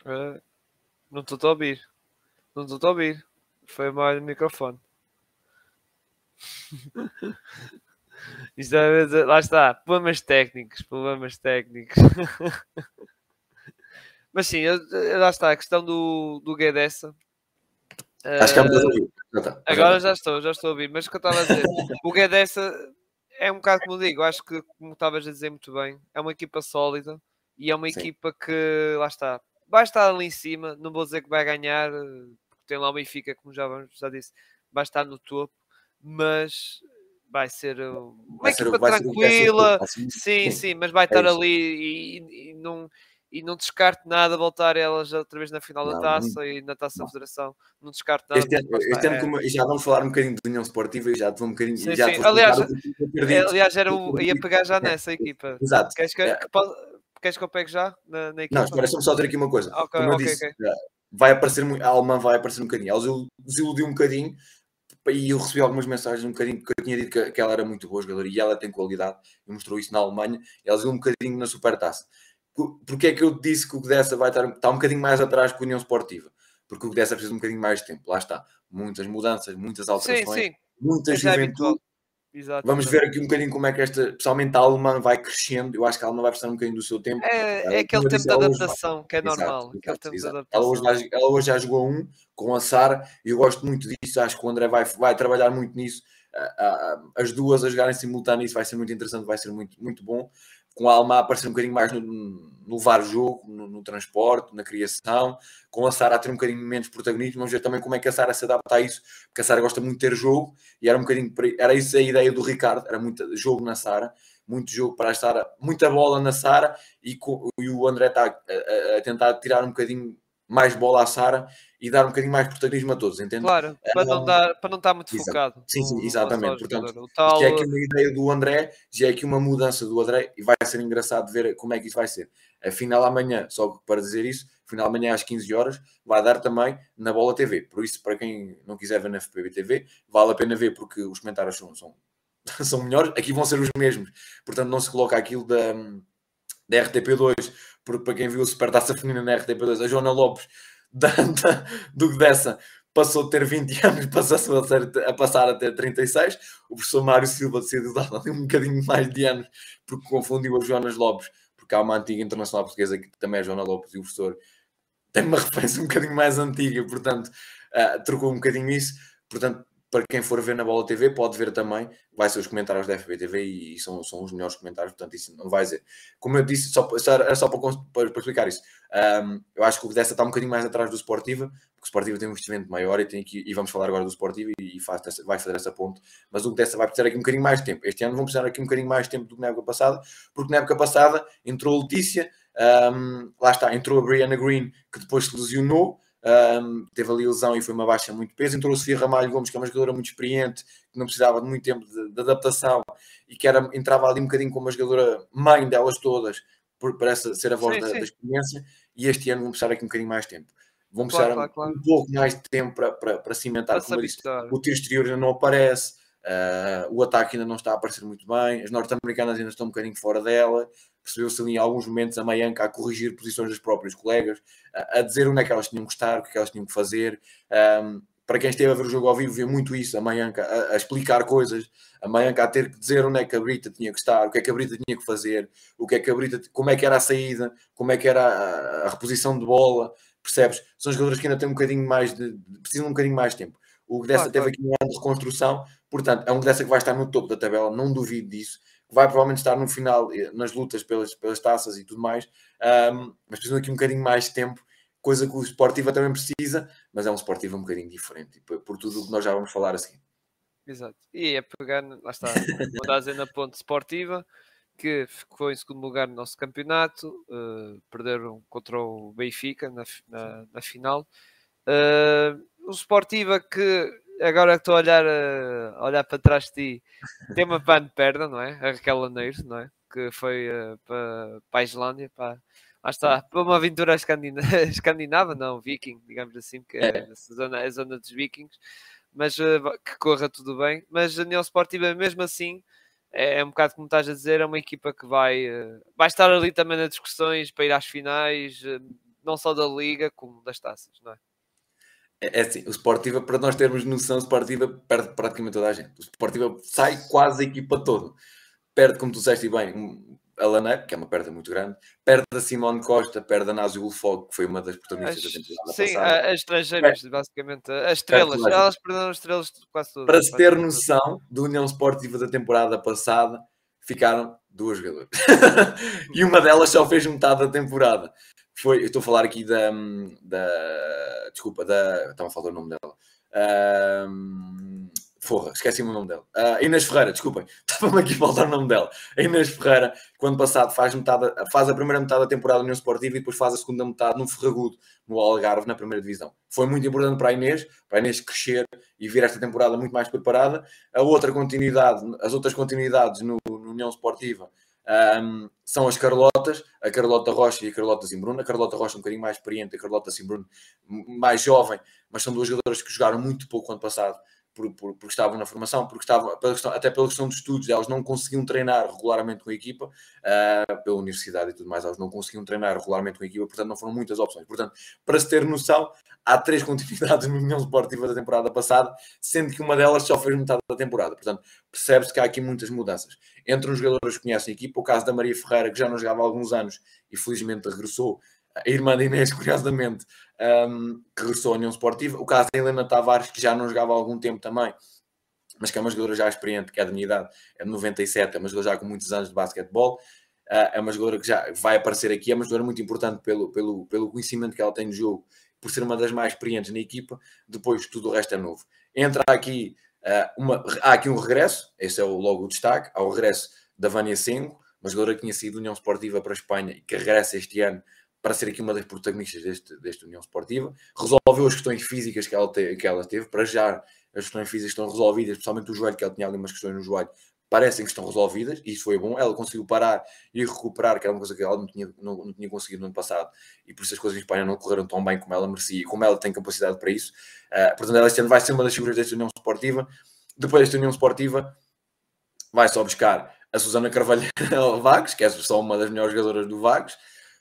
[SPEAKER 1] Uh, não estou a ouvir. Não estou a ouvir. Foi mal o microfone. Isto é, lá está, problemas técnicos, problemas técnicos. Mas sim, lá está, a questão do, do Guedessa.
[SPEAKER 2] Acho que é uh,
[SPEAKER 1] tá. Agora já estou, já estou a ouvir. Mas o que eu estava a dizer, o Guedessa é um bocado como digo, acho que, como estavas a dizer muito bem, é uma equipa sólida e é uma sim. equipa que, lá está, vai estar ali em cima, não vou dizer que vai ganhar, porque tem lá o Benfica, como já, já disse, vai estar no topo, mas vai ser uma vai equipa ser, tranquila, ser, sim, sim, mas vai é estar ali e, e, não, e não descarte nada voltar elas outra vez na final não, da taça não, e na taça da federação, não descarte nada.
[SPEAKER 2] Este ano, este ano é... como, já vamos falar um bocadinho de União Esportiva e já vou um bocadinho.
[SPEAKER 1] Sim,
[SPEAKER 2] já
[SPEAKER 1] sim. Aliás, aliás era o, ia pegar já nessa equipa.
[SPEAKER 2] Exato.
[SPEAKER 1] Queres que, é. que, Queres que eu pegue já na, na
[SPEAKER 2] equipa? Não, espera, só ter aqui uma coisa. Okay, Como eu okay, disse, okay. vai aparecer, a Alemã vai aparecer um bocadinho. Ela desiludiu um bocadinho e eu recebi algumas mensagens um bocadinho porque eu tinha dito que, que ela era muito boa jogadora e ela tem qualidade e mostrou isso na Alemanha. Ela deu um bocadinho na Supertaça. Porquê é que eu disse que o Gdessa vai estar, está um bocadinho mais atrás que a União Esportiva? Porque o Gdessa precisa de um bocadinho mais de tempo. Lá está. Muitas mudanças, muitas alterações, sim, sim. muita juventude. Exatamente. Vamos ver aqui um bocadinho como é que esta, especialmente a alemã, vai crescendo. Eu acho que a alemã vai precisar um bocadinho do seu tempo.
[SPEAKER 1] É, é aquele tempo de adaptação que é normal. Exato, exato,
[SPEAKER 2] ela, hoje, ela, hoje, já jogou um com a Sara e eu gosto muito disso. Acho que o André vai, vai trabalhar muito nisso. As duas a jogarem simultâneo, isso vai ser muito interessante, vai ser muito, muito bom com a Alma a aparecer um bocadinho mais no, no levar jogo, no, no, transporte, na criação, com a Sara a ter um bocadinho menos protagonismo. Vamos ver também como é que a Sara se adapta a isso, porque a Sara gosta muito de ter jogo e era um bocadinho era isso a ideia do Ricardo, era muito jogo na Sara, muito jogo para a Sara, muita bola na Sara e, e, o André está a, a, a tentar tirar um bocadinho mais bola à Sara e dar um bocadinho mais protagonismo a todos, entende?
[SPEAKER 1] Claro, para, não, dar, para não estar muito Exato. focado.
[SPEAKER 2] Sim, sim, exatamente. Portanto, tal... é aqui uma ideia do André, já é aqui uma mudança do André e vai ser engraçado ver como é que isso vai ser. A final amanhã, só para dizer isso, final amanhã às 15 horas, vai dar também na Bola TV. Por isso, para quem não quiser ver na FPB TV, vale a pena ver porque os comentários são, são, são melhores. Aqui vão ser os mesmos. Portanto, não se coloca aquilo da, da RTP2, porque para quem viu o Supertaça Feminina na RTP2, a Joana Lopes da, da, do dessa passou a ter 20 anos, passou a, ser, a passar a ter 36. O professor Mário Silva decidiu dar um bocadinho mais de anos, porque confundiu as Joanas Lopes, porque há uma antiga internacional portuguesa que também é Joana Lopes, e o professor tem uma referência um bocadinho mais antiga, portanto, uh, trocou um bocadinho isso. Portanto, para quem for ver na Bola TV, pode ver também, vai ser os comentários da FBTV e, e são, são os melhores comentários, portanto, isso não vai ser. Como eu disse, só, era só para, para, para explicar isso. Um, eu acho que o Dessa está um bocadinho mais atrás do Sportiva, porque o Sportiva tem um investimento maior e, tem que, e vamos falar agora do Sportiva e, e faz, vai fazer essa ponte, mas o Dessa vai precisar aqui um bocadinho mais de tempo. Este ano vão precisar aqui um bocadinho mais de tempo do que na época passada, porque na época passada entrou a Letícia, um, lá está, entrou a Brianna Green, que depois se lesionou, um, teve ali lesão e foi uma baixa muito peso. Entrou a Sofia Ramalho Gomes, que é uma jogadora muito experiente, que não precisava de muito tempo de, de adaptação e que era, entrava ali um bocadinho como uma jogadora mãe delas todas, por, parece ser a voz sim, da, sim. da, experiência. E este ano vão precisar aqui um bocadinho mais de tempo. Vão precisar claro, claro, claro. um pouco mais de tempo para, para, para cimentar, para como disse. O tiro exterior ainda não aparece. Uh, o ataque ainda não está a aparecer muito bem, as norte-americanas ainda estão um bocadinho fora dela. Percebeu-se ali em alguns momentos a Mayanka a corrigir posições dos próprios colegas, a, a, dizer onde é que elas tinham que estar, o que, é que elas tinham que fazer. Um, para quem esteve a ver o jogo ao vivo, vê muito isso, a Mayanka a, a, explicar coisas, a Mayanka a ter que dizer onde é que a Brita tinha que estar, o que é que a Brita tinha que fazer, o que é que a Brita, como é que era a saída, como é que era a, a reposição de bola, percebes? São jogadores que ainda têm um bocadinho mais de. precisam de um bocadinho mais de tempo. O Gdessa teve aqui um ano de reconstrução, portanto, é um Gdessa que vai estar no topo da tabela, não duvido disso. Vai provavelmente estar no final, eh, nas lutas pelas, pelas taças e tudo mais, um, mas precisam aqui um bocadinho mais de tempo, coisa que o Sportiva também precisa, mas é um Sportiva um bocadinho diferente, por, tudo o que nós já vamos falar assim.
[SPEAKER 1] Exato. E é pegando, lá está, vou na ponte Sportiva, que ficou em segundo lugar no nosso campeonato, uh, perderam contra o Benfica na, na, na final. Uh, o Sportiva que agora estou a olhar, uh, a olhar para trás de ti, tem uma pan de perda, não é? A Raquel Laneiro, não é? Que foi para, para a Islândia, para, lá está, para uma aventura escandina escandinava, não, viking, digamos assim, que é, é. zona, é a zona dos vikings mas uh, que corra tudo bem. Mas a União Sportiva, mesmo assim, é, é, um bocado como estás a dizer, é uma equipa que vai, uh, vai estar ali também nas discussões para ir às finais, uh, não só da Liga, como das taças, não é?
[SPEAKER 2] É, é assim, o Sportiva, para nós termos noção, o Sportiva perde praticamente toda a gente. O Sportiva sai quase a equipa toda. Perde, como tu disseste bem, a Laneiro, que é uma perda muito grande, perde a Simone Costa, perde a Násio Ulfog, que foi uma das protagonistas as, da temporada
[SPEAKER 1] sim, passada. Sim, as estrangeiras, basicamente, as estrelas, elas perderam as estrelas quase todas.
[SPEAKER 2] Para se ter noção da União Esportiva da temporada passada, ficaram duas jogadoras. e uma delas só fez metade da temporada. Foi, eu estou a falar aqui da, da desculpa, da, estava a falar o nome dela. Forra, esqueci-me o nome dela. Uh, Inês Ferreira, desculpem, estava-me aqui a faltar o nome dela. Inês Ferreira, quando passado, faz, metade, faz a primeira metade da temporada no União Esportiva e depois faz a segunda metade no Ferragudo, no Algarve, na primeira divisão. Foi muito importante para a Inês, para a Inês crescer e vir esta temporada muito mais preparada. A outra continuidade, as outras continuidades no, no União Esportiva um, são as Carlotas, a Carlota Rocha e a Carlota Zimbruno. A Carlota Rocha um bocadinho mais experiente, a Carlota Zimbruno mais jovem, mas são duas jogadoras que jogaram muito pouco ano passado por, por, porque estavam na formação, porque estavam, pela questão, até pela questão de estudos, elas não conseguiam treinar regularmente com a equipa, uh, pela universidade e tudo mais, elas não conseguiam treinar regularmente com a equipa, portanto não foram muitas opções. Portanto, para se ter noção, há três continuidades no União Esportiva da temporada passada, sendo que uma delas só fez metade da temporada. Portanto, percebe-se que há aqui muitas mudanças. Entre os jogadores que conhecem a equipa, o caso da Maria Ferreira, que já não jogava há alguns anos e felizmente regressou, a irmã de Inês, curiosamente, um, que regressou à União Esportiva. O caso da Helena Tavares, que já não jogava há algum tempo também, mas que é uma jogadora já experiente, que é da minha idade, é de 97, é uma jogadora já com muitos anos de basquetebol. Uh, é uma jogadora que já vai aparecer aqui, é uma jogadora muito importante pelo, pelo, pelo conhecimento que ela tem no jogo, por ser uma das mais experientes na equipa. Depois, tudo o resto é novo. Entra aqui, uh, uma, há aqui um regresso, esse é o, logo o destaque, há o regresso da Vânia Sengo, uma jogadora que tinha sido União Esportiva para a Espanha e que regressa este ano para ser aqui uma das protagonistas deste, desta União Esportiva. Resolveu as questões físicas que ela, te, que ela teve. Para já, as questões físicas estão resolvidas, especialmente o joelho, que ela tinha algumas questões no joelho, parecem que estão resolvidas, e isso foi bom. Ela conseguiu parar e recuperar, que era uma coisa que ela não tinha, não, não tinha conseguido no ano passado, e por isso as coisas em Espanha não correram tão bem como ela merecia e como ela tem capacidade para isso. Uh, portanto, ela este ano vai ser uma das figuras desta União Esportiva. Depois desta União Esportiva, vai só buscar a Susana Carvalho Vagos, que é só uma das melhores jogadoras do Vagos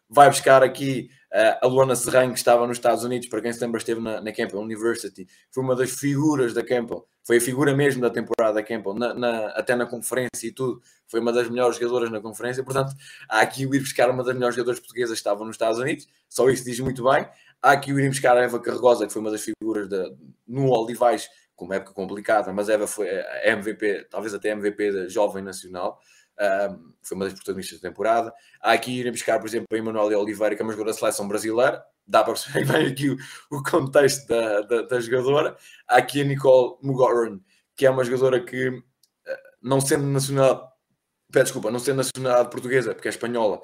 [SPEAKER 2] vai buscar aqui uh, a Luana Serranho, que estava nos Estados Unidos, para quem se lembra, esteve na, na Campbell University, foi uma das figuras da Campbell, foi a figura mesmo da temporada da Campbell, na, na, até na conferência e tudo, foi uma das melhores jogadoras na conferência, portanto, há aqui o ir buscar uma das melhores jogadoras portuguesas que estavam nos Estados Unidos, só isso diz muito bem. Há aqui o ir buscar a Eva Carregosa, que foi uma das figuras de, no Olivais, com uma época complicada, mas Eva foi a MVP, talvez até MVP da Jovem Nacional foi uma das protagonistas da temporada. Há aqui irem buscar, por exemplo, a Emanuel Oliveira, que é uma jogadora da seleção brasileira, dá para perceber bem aqui o, o contexto da, da, da, jogadora. Há aqui a Nicole Mugoran, que é uma jogadora que, eh, não sendo nacional, peço desculpa, não sendo nacionalidade portuguesa, porque é espanhola,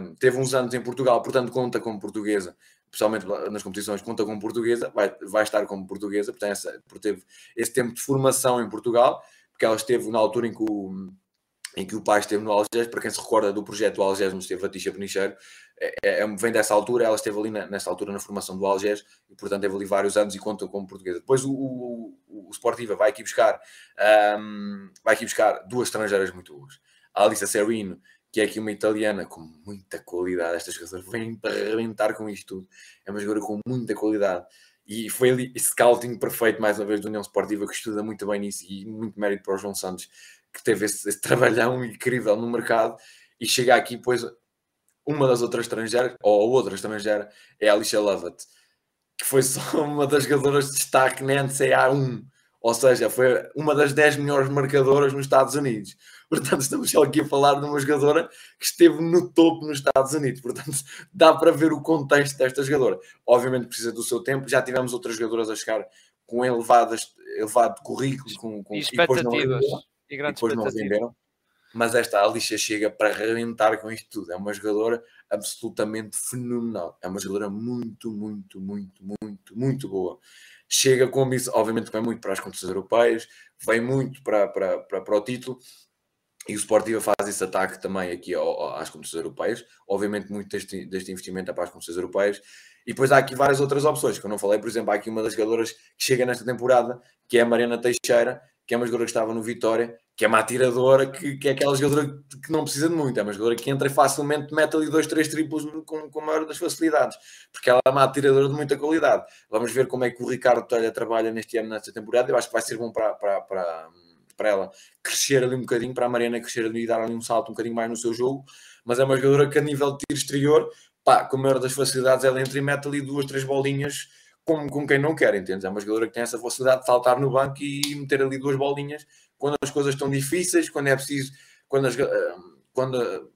[SPEAKER 2] um, teve uns anos em Portugal, portanto conta como portuguesa, especialmente nas competições, conta como portuguesa, vai, vai estar como portuguesa, portanto, essa, teve esse tempo de formação em Portugal, porque ela esteve na altura em que o em que o pai esteve no Algés, para quem se recorda do projeto do Algés, onde esteve a Tisha Penicheiro, é, é, é, vem dessa altura, ela esteve ali na, nessa altura na formação do Algés, e portanto teve ali vários anos e conta como portuguesa. Depois o, o, o, Sportiva vai aqui buscar um, vai aqui buscar duas estrangeiras muito boas. A Alissa Serino, que é aqui uma italiana com muita qualidade, esta jogadora vem para arrebentar com isto tudo, é uma jogadora com muita qualidade, e foi ali scouting perfeito mais uma vez do União Esportiva, que estuda muito bem nisso, e muito mérito para o João Santos, que teve esse, esse trabalhão incrível no mercado e chega aqui, pois Uma das outras estrangeiras, ou outra estrangeira, é a Alicia Lovett, que foi só uma das jogadoras de destaque na NCAA 1. Ou seja, foi uma das 10 melhores marcadoras nos Estados Unidos. Portanto, estamos só aqui a falar de uma jogadora que esteve no topo nos Estados Unidos. Portanto, dá para ver o contexto desta jogadora. Obviamente precisa do seu tempo. Já tivemos outras jogadoras a chegar com elevadas, elevado currículo. Com, com,
[SPEAKER 1] e expectativas. E,
[SPEAKER 2] e depois não venderam. Mas esta Alicia chega para arrebentar com isto tudo. É uma jogadora absolutamente fenomenal. É uma jogadora muito, muito, muito, muito, muito boa. Chega com isso, obviamente, vem muito para as competições europeias, vem muito para, para, para, para o título e o Sportiva faz esse ataque também aqui ao, às competições europeias. Obviamente, muito deste, deste investimento é para as competições europeias. E depois há aqui várias outras opções que eu não falei. Por exemplo, há aqui uma das jogadoras que chega nesta temporada, que é a Mariana Teixeira, que é uma jogadora que estava no Vitória, que é uma atiradora, que, que é aquela jogadora que não precisa de muito. É uma jogadora que entra facilmente, mete ali dois, três triplos com, com a maior das facilidades, porque ela é uma atiradora de muita qualidade. Vamos ver como é que o Ricardo Telha trabalha neste ano, nesta temporada. Eu acho que vai ser bom para, para, para para ela crescer ali um bocadinho, para a Mariana crescer ali e dar ali um salto um bocadinho mais no seu jogo, mas é uma jogadora que a nível de tiro exterior, pá, com a maior das facilidades, ela entra e mete ali duas, três bolinhas com, com quem não quer, entende? É uma jogadora que tem essa facilidade de saltar no banco e meter ali duas bolinhas quando as coisas estão difíceis, quando é preciso, quando, as, eh, quando,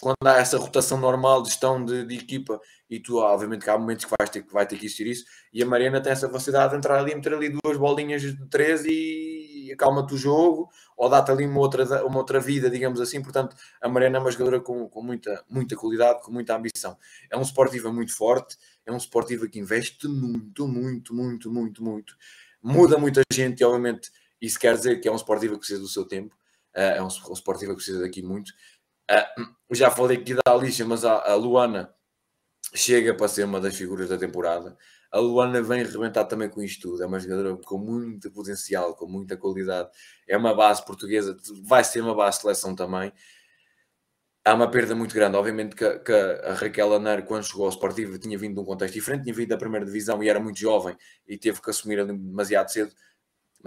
[SPEAKER 2] quando há essa rotação normal de gestão de, de, equipa e tu, obviamente, que há momentos que vais ter, que vai ter que existir isso, e a Mariana tem essa facilidade de entrar ali meter ali duas bolinhas de três e acalma-te o jogo ou dá-te ali uma outra, uma outra vida, digamos assim. Portanto, a Mariana é uma jogadora com, com muita, muita qualidade, com muita ambição. É um Sportiva muito forte, é um Sportiva que investe muito, muito, muito, muito, muito. Muda muita gente e, obviamente, isso quer dizer que é um Sportiva que precisa do seu tempo. Uh, é um, um Sportiva que precisa daqui muito. Uh, já falei aqui da Alicia, mas a Luana chega para ser uma das figuras da temporada. A Luana vem arrebentar também com isto tudo. É uma jogadora com muito potencial, com muita qualidade. É uma base portuguesa, vai ser uma base de seleção também. Há uma perda muito grande. Obviamente que, que a Raquel Aner, quando chegou ao Sportivo, tinha vindo de um contexto diferente, tinha vindo da primeira divisão e era muito jovem e teve que assumir demasiado cedo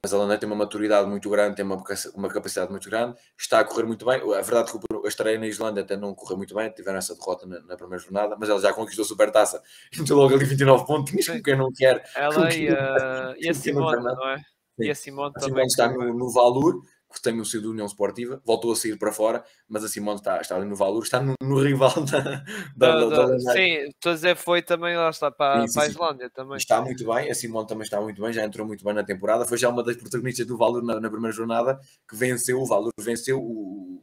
[SPEAKER 2] mas a Lana tem uma maturidade muito grande, tem uma, uma capacidade muito grande, está a correr muito bem. A verdade é que a estreia na Islândia até não correu muito bem, tiveram essa derrota na, na primeira jornada, mas ela já conquistou a supertaça, então logo ali 29 pontos, quem não quer.
[SPEAKER 1] Ela e a, e a Simone, não é? E a Simone também.
[SPEAKER 2] está no, no Valur, que tem o sido União Esportiva, voltou a sair para fora, mas a Simone está, está ali no Valor, está no, no rival da, da,
[SPEAKER 1] da, da Sim, estou a dizer, foi também lá está para, sim, para a Islândia também.
[SPEAKER 2] Está muito bem, a Simone também está muito bem, já entrou muito bem na temporada, foi já uma das protagonistas do Valor na, na primeira jornada, que venceu o Valor, venceu o,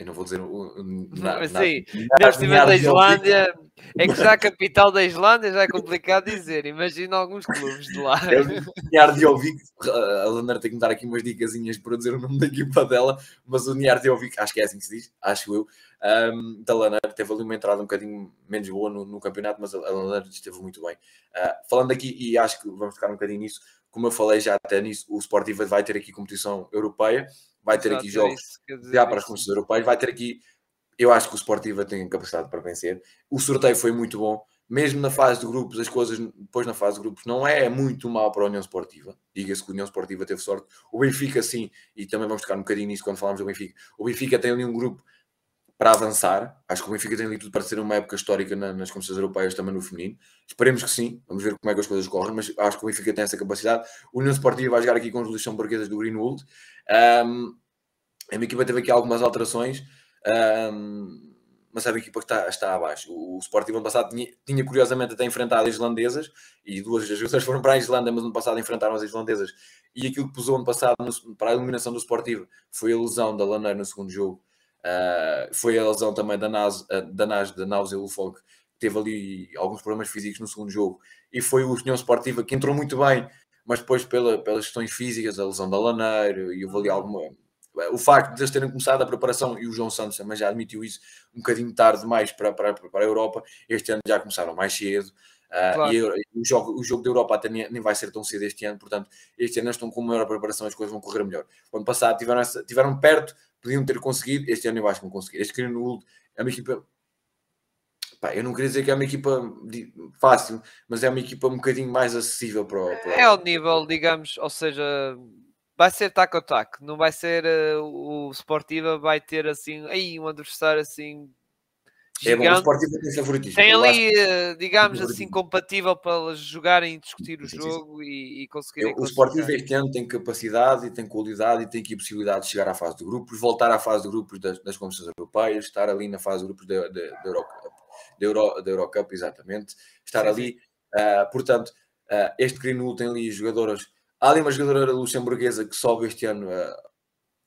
[SPEAKER 2] eu não vou dizer
[SPEAKER 1] na, Sim, na, na, da Islândia, é que já a capital da Islândia já é complicado dizer. Imagina alguns clubes de lá.
[SPEAKER 2] O Niar Diovic, a Leonora tem que me dar aqui umas dicasinhas para dizer o nome da equipa dela, mas o Niar Diovic, acho que é assim que se diz, acho eu, um, da Leonora teve ali uma entrada um bocadinho menos boa no, no campeonato, mas a Leonora esteve muito bem. Uh, falando aqui, e acho que vamos ficar um bocadinho nisso, como eu falei já até nisso, o Sportiva vai ter aqui competição europeia vai ter Exato, aqui jogos já para as competições europeias, vai ter aqui. Eu acho que o Sportiva tem capacidade para vencer. O sorteio foi muito bom, mesmo na fase de grupos, as coisas depois na fase de grupos não é muito mal para a União Esportiva. Diga-se que a União Esportiva teve sorte. O Benfica, sim, e também vamos tocar um bocadinho nisso quando falamos do Benfica. O Benfica tem ali um grupo para avançar. Acho que o Benfica tem ali tudo para ser uma época histórica nas competições europeias também no feminino. Esperemos que sim. Vamos ver como é que as coisas correm, mas acho que o Benfica tem essa capacidade. O União Esportiva vai jogar aqui com os Luís São Barquedas do Greenwood. Um, a minha equipa teve aqui algumas alterações, um, mas é uma equipa que está, está abaixo. O, o Sporting ano passado tinha, tinha, curiosamente até enfrentado islandesas e duas das vezes foram para a Islândia, mas ano passado enfrentaram as islandesas. E aquilo que pusou ano passado no, para a eliminação do Sportivo foi a lesão da Laneira no segundo jogo. Uh, foi a lesão também da Nas, da Nas, da Naus Elufog, que teve ali alguns problemas físicos no segundo jogo. E foi o União Esportiva que entrou muito bem, mas depois pela, pelas questões físicas, a lesão da Laneiro e houve ali alguma o facto de eles terem começado a preparação, e o João Santos também já admitiu isso, um bocadinho tarde demais para, para, para a Europa, este ano já começaram mais cedo. Uh, claro. E o jogo, o jogo da Europa até nem, vai ser tão cedo este ano, portanto, este ano estão com maior preparação, as coisas vão correr melhor. O ano passado tiveram, essa, tiveram perto, podiam ter conseguido, este ano eu acho que vão conseguir. Este Greenwood é uma equipa Pá, eu não queria dizer que é uma equipa fácil, mas é uma equipa um bocadinho mais acessível para o. Para...
[SPEAKER 1] É ao nível, digamos, ou seja, vai ser taco a taco, não vai ser uh, o Sportiva vai ter assim, aí um adversário assim
[SPEAKER 2] é bom, o Sportivo tem favoritismo.
[SPEAKER 1] Tem ali, eh, digamos assim, compatível para jogarem e discutir o sim, jogo sim, sim. E, e conseguirem.
[SPEAKER 2] O Sportivo este ano tem capacidade e tem qualidade e tem aqui a possibilidade de chegar à fase de grupos, voltar à fase de grupos das, das competições europeias, estar ali na fase de grupos da, da, da Eurocup, da, Euro, da Eurocup, exatamente, estar ali. Uh, portanto, uh, este Greenwood tem ali jogadoras. Há ali uma jogadora luxemburguesa que sobe este ano, uh,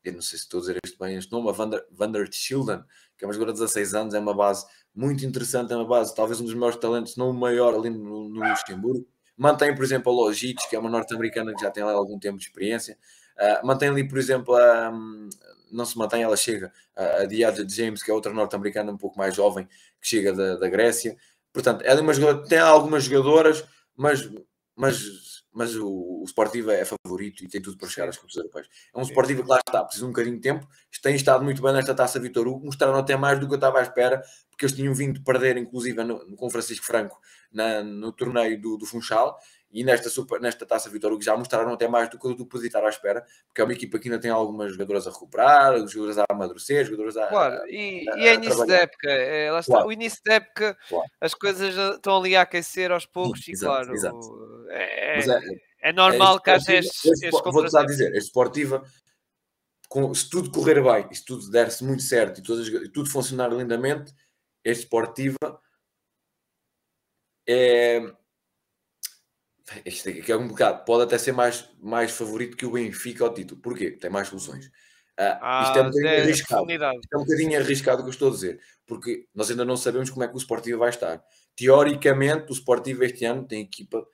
[SPEAKER 2] eu não sei se estou a dizer este bem este nome, a Vander, Vander Schilden, que é uma jogadora de 16 anos, é uma base muito interessante, é uma base, talvez um dos melhores talentos, não o maior ali no, no Luxemburgo. Mantém, por exemplo, a Logic, que é uma norte-americana que já tem lá algum tempo de experiência. Uh, mantém ali, por exemplo, a, um, não se mantém, ela chega, a, a Diada James, que é outra norte-americana um pouco mais jovem, que chega da, da Grécia. Portanto, ela é uma jogadora, tem algumas jogadoras, mas, mas mas o, o Sportivo é favorito e tem tudo para chegar às Copas Europeias. É um Sportivo que lá está, precisa de um bocadinho de tempo, tem estado muito bem nesta taça Vitor Hugo, mostraram até mais do que eu estava à espera, porque eles tinham vindo perder, inclusive, no, com Francisco Franco, na, no torneio do, do Funchal, e nesta, super, nesta taça Vitor Hugo já mostraram até mais do que eu podia estar à espera, porque é uma equipa que ainda tem algumas jogadoras a recuperar, jogadoras a amadurecer, jogadoras a.
[SPEAKER 1] Claro, e, a, e é início da época, é, está, o início da época, claro. as coisas estão ali a aquecer aos poucos, e claro, exato. É, é, é normal que haja estes, estes
[SPEAKER 2] Vou-te a dizer, a esportiva, com, se tudo correr bem, e se tudo der-se muito certo e, todas, tudo funcionar lindamente, a esportiva é. Este aqui é um bocado, pode até ser mais, mais favorito que o Benfica ao título. Porquê? Tem mais soluções. Uh, ah, isto é um bocadinho é arriscado. Isto é um bocadinho arriscado o que eu estou a dizer, porque nós ainda não sabemos como é que o Sportivo vai estar. Teoricamente, o Sportivo este ano tem equipa,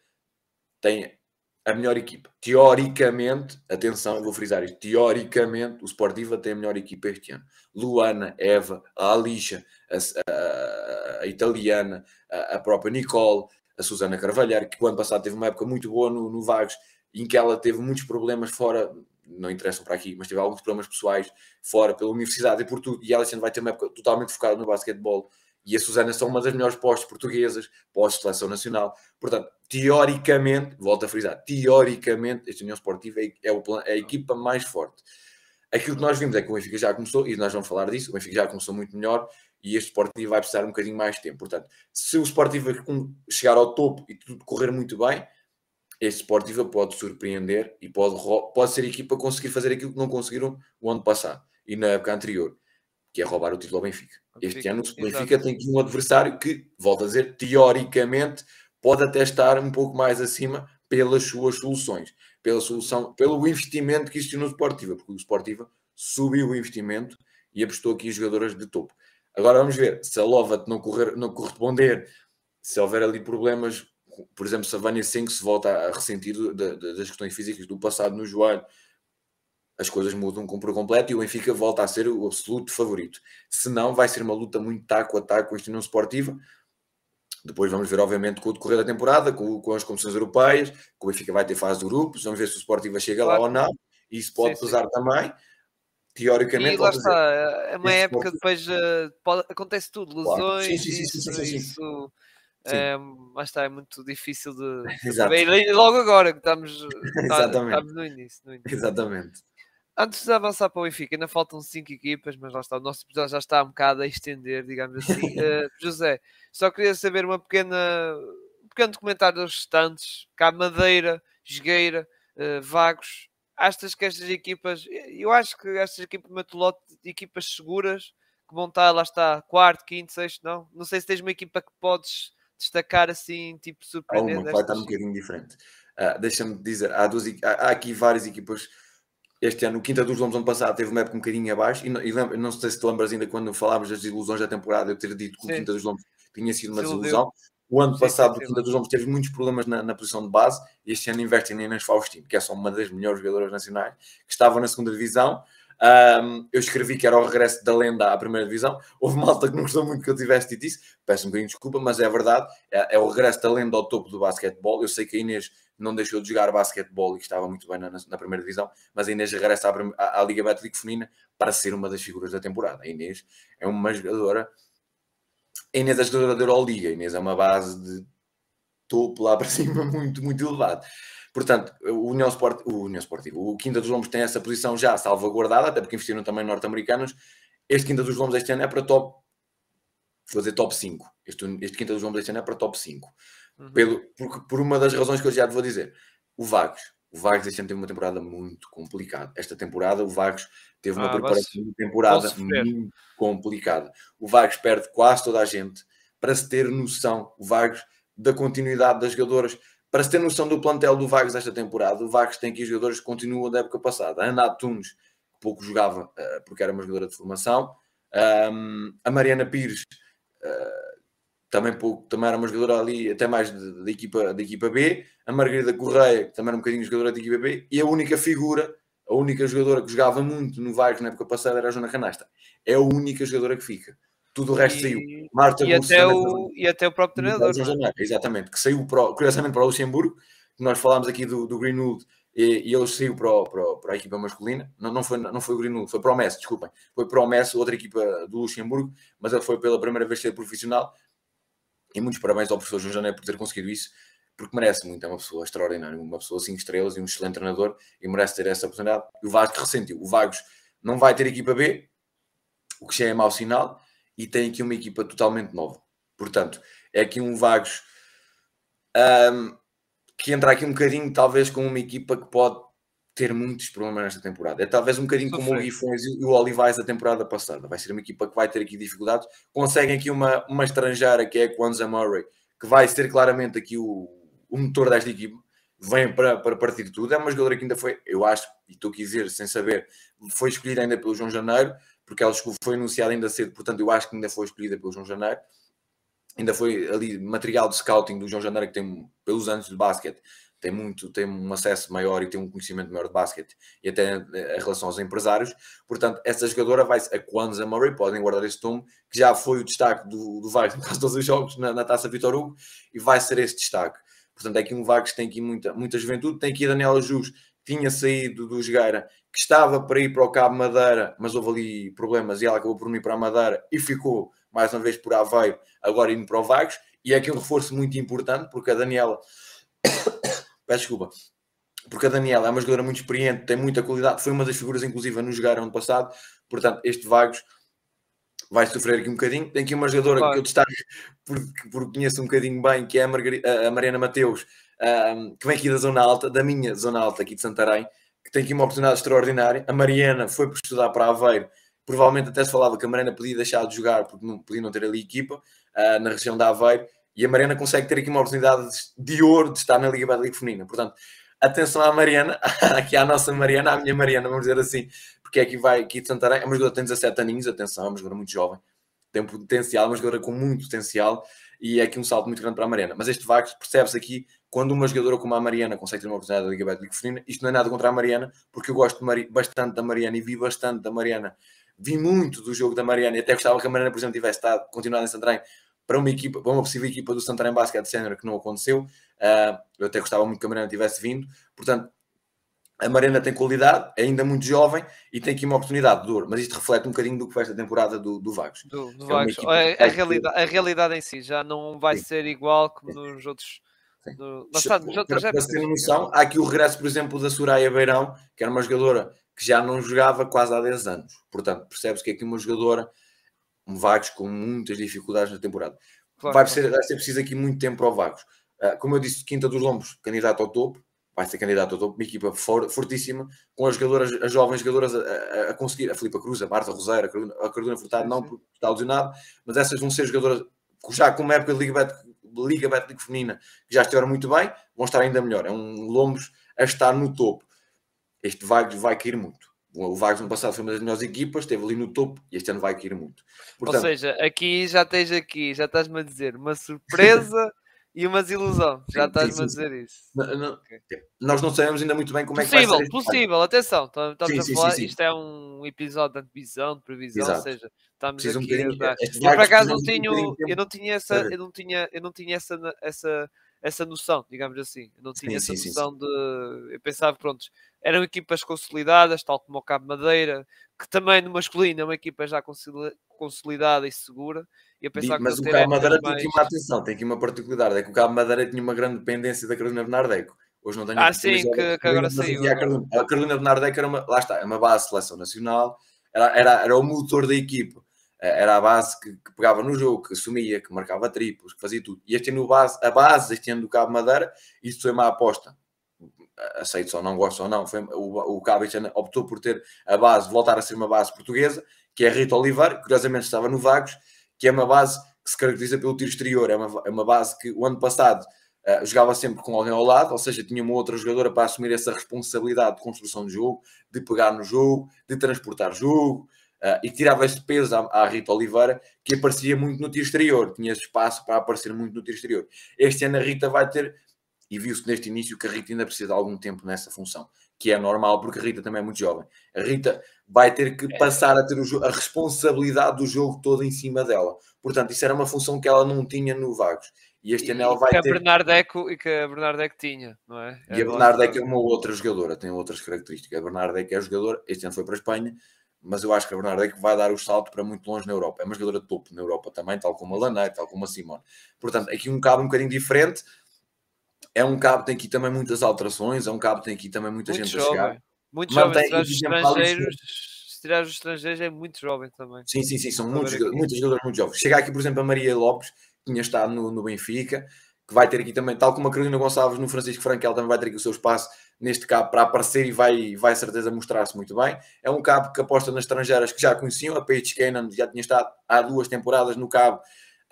[SPEAKER 2] tem a melhor equipa. Teoricamente, atenção, vou frisar isto, teoricamente o Sportiva tem a melhor equipa este ano. Luana, Eva, a Alicia, a, a, a italiana, a, a, própria Nicole, a Susana Carvalhar, que o ano passado teve uma época muito boa no, no Vagos, em que ela teve muitos problemas fora, não interessam para aqui, mas teve alguns problemas pessoais fora pela universidade e por tudo, e ela este vai ter uma época totalmente focada no basquetebol e a Susana são uma das melhores postos portuguesas, postos de seleção nacional. Portanto, teoricamente, volto a frisar, teoricamente, este União Esportiva é, é, é a equipa mais forte. Aquilo que nós vimos é que o Benfica já começou, e nós vamos falar disso, o Benfica já começou muito melhor, e este Sportivo vai precisar um bocadinho mais de tempo. Portanto, se o Sportivo chegar ao topo e tudo correr muito bem, este Sportivo pode surpreender e pode, pode ser a equipa a conseguir fazer aquilo que não conseguiram o ano passado e na época anterior que é roubar o título ao Benfica. Este ano o Benfica Exato. tem aqui um adversário que, volto a dizer, teoricamente pode até estar um pouco mais acima pelas suas soluções, pela solução, pelo investimento que existiu no Sportiva, porque o Sportiva subiu o investimento e apostou aqui jogadoras de topo. Agora vamos ver se a Lovat não, correr, não corresponder, se houver ali problemas, por exemplo, se a Vânia Singh se volta a ressentir das questões físicas do passado no joelho, as coisas mudam por completo e o Benfica volta a ser o absoluto favorito. Se não, vai ser uma luta muito taco a taco com a União Esportiva. Depois vamos ver, obviamente, com o decorrer da temporada, com, com as competições europeias, que o Benfica vai ter fase de grupos, vamos ver se o Sportiva chega claro. lá ou não. Isso pode sim, pesar sim. também. Teoricamente,
[SPEAKER 1] e lá está, é uma época depois uh, pode, acontece tudo, lesões, claro. sim, sim, sim, isso, isso é, mas está, é muito difícil de, de saber. logo agora que estamos, tá, estamos no início, no início.
[SPEAKER 2] Exatamente.
[SPEAKER 1] Antes de avançar para o Benfica, ainda faltam cinco equipas, mas lá está, o nosso episódio já está um bocado a estender, digamos assim. Uh, José, só queria saber uma pequena, um pequeno documentário dos restantes, cá Madeira, Jogueira, uh, Vagos. Achas que estas equipas, eu acho que estas equipas, Matolote, equipas seguras, que vão estar, lá está, quarto, quinto, sexto, não? Não sei se tens uma equipa que podes destacar assim, tipo surpreendente.
[SPEAKER 2] Uma vai estar um bocadinho diferente. Uh, Deixa-me dizer, há, duas, há, há aqui várias equipas este ano, o Quinta dos Lombos, ano passado, teve uma época um bocadinho abaixo. E, não, e lembra, não sei se te lembras ainda quando falámos das ilusões da temporada, eu ter dito que o Quinta dos Lombos tinha sido uma desilusão. O ano passado, o Quinta dos Lombos teve muitos problemas na, na, posição de base. E este ano investe em Inês Faustino, que é só uma das melhores jogadoras nacionais, que estava na segunda divisão. Um, eu escrevi que era o regresso da lenda à primeira divisão. Houve malta que não gostou muito que eu tivesse dito isso. Peço um bocadinho de desculpa, mas é verdade. É, é, o regresso da lenda ao topo do basquetebol. Eu sei que a Inês não deixou de jogar basquetebol e que estava muito bem na, na primeira divisão, mas a Inês regressa à, à, Liga Betlic Feminina para ser uma das figuras da temporada. A Inês é uma jogadora. A Inês é jogadora da Euroliga. A Inês é uma base de topo lá para cima muito, muito elevado. Portanto, o União, Sport, o União Sportivo, o Quinta dos Lombos tem essa posição já salvaguardada, até porque investiram também norte-americanos. Este Quinta dos Lombos este ano é para top fazer top 5. Este, este quinta do João deste ano é para top 5. Uhum. Pelo, por, por uma das razões que eu já te vou dizer. O Vagos. O Vagos este ano teve uma temporada muito complicada. Esta temporada o Vagos teve uma ah, preparação de temporada muito complicada. O Vagos perde quase toda a gente para se ter noção, o Vagos, da continuidade das jogadoras. Para se ter noção do plantel do Vagos esta temporada, o Vagos tem aqui jogadores que continuam da época passada. A Ana Tunes, que pouco jogava uh, porque era uma jogadora de formação. A Mariana Pires, uh, também, pouco, também era uma jogadora ali, até mais da equipa, da equipa B. A Margarida Correia, que também era um bocadinho jogadora da equipa B. E a única figura, a única jogadora que jogava muito no Vagos na época passada era a Joana Canasta. É a única jogadora que fica. Tudo o resto e, saiu.
[SPEAKER 1] Marta e, até o, e até o próprio treinador.
[SPEAKER 2] É? Exatamente, que saiu para, curiosamente para o Luxemburgo, que nós falámos aqui do, do Greenwood, e, e ele saiu para, o, para, para, a equipa masculina. Não, não, foi, não foi o Greenwood, foi para o Messi, desculpem. Foi para o Messi, outra equipa do Luxemburgo, mas ele foi pela primeira vez ser profissional. E muitos parabéns ao professor João Janeiro por ter conseguido isso, porque merece muito. É uma pessoa extraordinária, uma pessoa 5 estrelas e um excelente treinador e merece ter essa oportunidade. E o Vasco ressentiu. O Vagos não vai ter equipa B, o que já é mau sinal e tem aqui uma equipa totalmente nova. Portanto, é aqui um Vagos um, que entra aqui um bocadinho, talvez, com uma equipa que pode ter muitos problemas nesta temporada. É talvez um bocadinho como o Guifões e o Olivais da temporada passada. Vai ser uma equipa que vai ter aqui dificuldades. Conseguem aqui uma, uma estrangeira que é a Kwanza Murray, que vai ser claramente aqui o, o motor desta equipa. Vem para, para partir de tudo. É uma jogadora que ainda foi, eu acho, e estou aqui a dizer sem saber, foi escolhida ainda pelo João Janeiro porque ela foi anunciada ainda cedo, portanto eu acho que ainda foi escolhida pelo João Janeiro. Ainda foi ali material de scouting do João Janeiro, que tem, pelos anos de basquete, tem muito, tem um acesso maior e tem um conhecimento maior de basquete e até a relação aos empresários. Portanto, essa jogadora vai a Kwanza Murray, podem guardar esse nome, que já foi o destaque do, do Vargas em quase todos os jogos na, na taça Vitor Hugo e vai ser esse destaque. Portanto, é aqui um Vargas que tem aqui muita, muita juventude, tem aqui a Daniela Jus, tinha saído do Jogueira que estava para ir para o Cabo Madeira, mas houve ali problemas e ela acabou por ir para a Madeira e ficou mais uma vez por Aveiro, agora indo para o Vagos. E é aqui um reforço muito importante, porque a Daniela, peço desculpa, porque a Daniela é uma jogadora muito experiente, tem muita qualidade, foi uma das figuras, inclusive, no jogar ano passado. Portanto, este Vagos vai sofrer aqui um bocadinho. Tem aqui uma jogadora claro. que eu destaco porque, porque conheço um bocadinho bem, que é a, Margarida, a Mariana Mateus, um, que vem aqui da zona alta, da minha zona alta aqui de Santarém que tem aqui uma oportunidade extraordinária. A Mariana foi por estudar para Aveiro. Provavelmente até se falava que a Mariana podia deixar de jogar porque não, podia não ter ali equipa uh, na região da Aveiro. E a Mariana consegue ter aqui uma oportunidade de ouro de estar na Liga Liga Feminina. Portanto, atenção à Mariana, aqui à nossa Mariana, à minha Mariana, vamos dizer assim, porque é que vai aqui de Santarém. É uma jogadora que tem 17 aninhos, atenção, é uma jogadora muito jovem, tem potencial, é uma jogadora com muito potencial e é aqui um salto muito grande para a Mariana. Mas este Vagos percebe-se aqui quando uma jogadora como a Mariana consegue ter uma oportunidade da Liga Betclic Feminina, isto não é nada contra a Mariana, porque eu gosto bastante da Mariana e vi bastante da Mariana, vi muito do jogo da Mariana e até gostava que a Mariana, por exemplo, tivesse estado, continuado em Santarém para uma equipa, para uma possível equipa do Santarém Basket Center que não aconteceu. Uh, eu até gostava muito que a Mariana tivesse vindo. Portanto, a Mariana tem qualidade, é ainda muito jovem e tem aqui uma oportunidade de dor, mas isto reflete um bocadinho do que foi esta temporada do, do Vagos.
[SPEAKER 1] Do, do é Vagos. A, a, realidade, a realidade em si já não vai Sim. ser igual como nos outros
[SPEAKER 2] do... Está, para, para ter noção, há aqui o regresso, por exemplo, da Soraya Beirão, que era uma jogadora que já não jogava quase há 10 anos. Portanto, percebe-se que é aqui uma jogadora, um Vagos com muitas dificuldades na temporada. Claro, vai, ser, vai ser preciso aqui muito tempo para o Vagos. Uh, como eu disse, Quinta dos Lombos, candidato ao topo, vai ser candidato ao topo, uma equipa for, fortíssima, com as jogadoras, as jovens jogadoras a, a, a conseguir, a Filipa Cruz, a Marta Roseira, a Carolina, a Carolina Furtado, não porque está lesionado, mas essas vão ser jogadoras já com uma época de Liga Bet Liga Betlic Feminina, que já estiveram muito bem, vão estar ainda melhor. É um Lombos a estar no topo. Este Vagos vai cair muito. O Vagos no passado foi uma das melhores equipas, esteve ali no topo e este ano vai cair muito.
[SPEAKER 1] Portanto, Ou seja, aqui já tens aqui, já estás-me a dizer uma surpresa e uma desilusão. Já estás-me a dizer isso.
[SPEAKER 2] Não, não, okay. Nós não sabemos ainda muito bem como
[SPEAKER 1] possível,
[SPEAKER 2] é que vai
[SPEAKER 1] ser. Possível, atenção. Estamos sim, a sim, falar, sim, isto é um episódio de antevisão, de previsão, Exato. ou seja, estamos Preciso aqui um a dar. Eu por acaso não tinha, eu não tinha essa, eu não tinha, eu não tinha essa, essa, essa noção, digamos assim. Eu não tinha essa noção de. Eu pensava, pronto, eram equipas consolidadas, tal como o Cabo Madeira, que também no masculino é uma equipa já consolidada e segura
[SPEAKER 2] eu pensava mas o Cabo Madeira mais... tem aqui uma atenção, tem aqui uma particularidade, é que o Cabo Madeira tinha uma grande dependência da Carolina Bernardeco. Hoje não tenho
[SPEAKER 1] Ah, sim, que, que, agora saiu.
[SPEAKER 2] A Carolina, a Carolina Bernardeco era uma, lá está, é uma base de seleção nacional, era, era, era o motor da equipa. Era a base que, que, pegava no jogo, que assumia, que marcava triplos, que fazia tudo. E este ano base, a base este ano do Cabo Madeira, isso foi uma aposta. Aceito ou não, gosto ou não. Foi, o, o Cabo este ano optou por ter a base, voltar a ser uma base portuguesa, que é a Rita Oliveira, que curiosamente estava no Vagos, que é uma base que se caracteriza pelo tiro exterior. É uma, é uma base que o ano passado uh, jogava sempre com alguém ao lado, ou seja, tinha uma outra jogadora para assumir essa responsabilidade de construção de jogo, de pegar no jogo, de transportar jogo. Uh, e tirava esse peso à, à, Rita Oliveira, que aparecia muito no tiro exterior, tinha espaço para aparecer muito no tiro exterior. Este ano a Rita vai ter, e viu-se neste início que a Rita ainda precisa de algum tempo nessa função, que é normal porque a Rita também é muito jovem. A Rita vai ter que passar a ter a responsabilidade do jogo todo em cima dela. Portanto, isso era uma função que ela não tinha no Vagos. E este ano ela vai
[SPEAKER 1] que
[SPEAKER 2] ter.
[SPEAKER 1] A Bernardeco, e que a Bernardeco tinha, não é?
[SPEAKER 2] E a Bernardeco é uma outra jogadora, tem outras características. A Bernardeco é jogadora, este ano foi para a Espanha, mas eu acho que a Bernardeco vai dar o salto para muito longe na Europa. É uma jogadora de topo na Europa também, tal como a Lanei, tal como a Simone. Portanto, aqui um cabo um bocadinho diferente. É um cabo que tem aqui também muitas alterações, é um cabo que tem aqui também muita muito gente jovem. a chegar.
[SPEAKER 1] Muito Mantém, jovem, se estrangeiros, se tirar os estrangeiros é muito jovem também.
[SPEAKER 2] Sim, sim, sim, são muitos, muitos jogadores muito jovens. Chega aqui, por exemplo, a Maria Lopes, que tinha estado no, no Benfica, que vai ter aqui também, tal como a Carolina Gonçalves no Francisco Franco, ela também vai ter aqui o seu espaço neste cabo para aparecer e vai, vai certeza mostrar-se muito bem. É um cabo que aposta nas estrangeiras que já conheciam, a Paige Cannon já tinha estado há duas temporadas no cabo,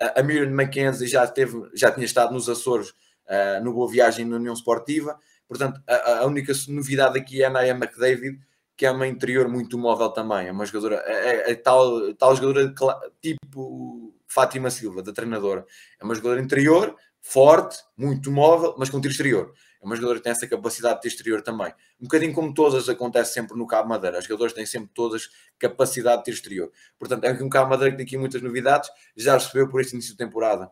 [SPEAKER 2] a Miriam McKenzie já, teve, já tinha estado nos Açores uh, no Boa Viagem na União Esportiva, portanto a, a, única novidade aqui é a Naya McDavid, que é uma interior muito móvel também, é uma jogadora, é, é, é tal, tal jogadora tipo Fátima Silva, da treinadora, é uma jogadora interior, forte, muito móvel, mas com tiro exterior. É uma jogadora que tem essa capacidade de exterior também. Um bocadinho como todas acontece sempre no Cabo Madeira. As jogadoras têm sempre todas capacidade de exterior. Portanto, é um Cabo Madeira que tem aqui muitas novidades. Já recebeu por este início de temporada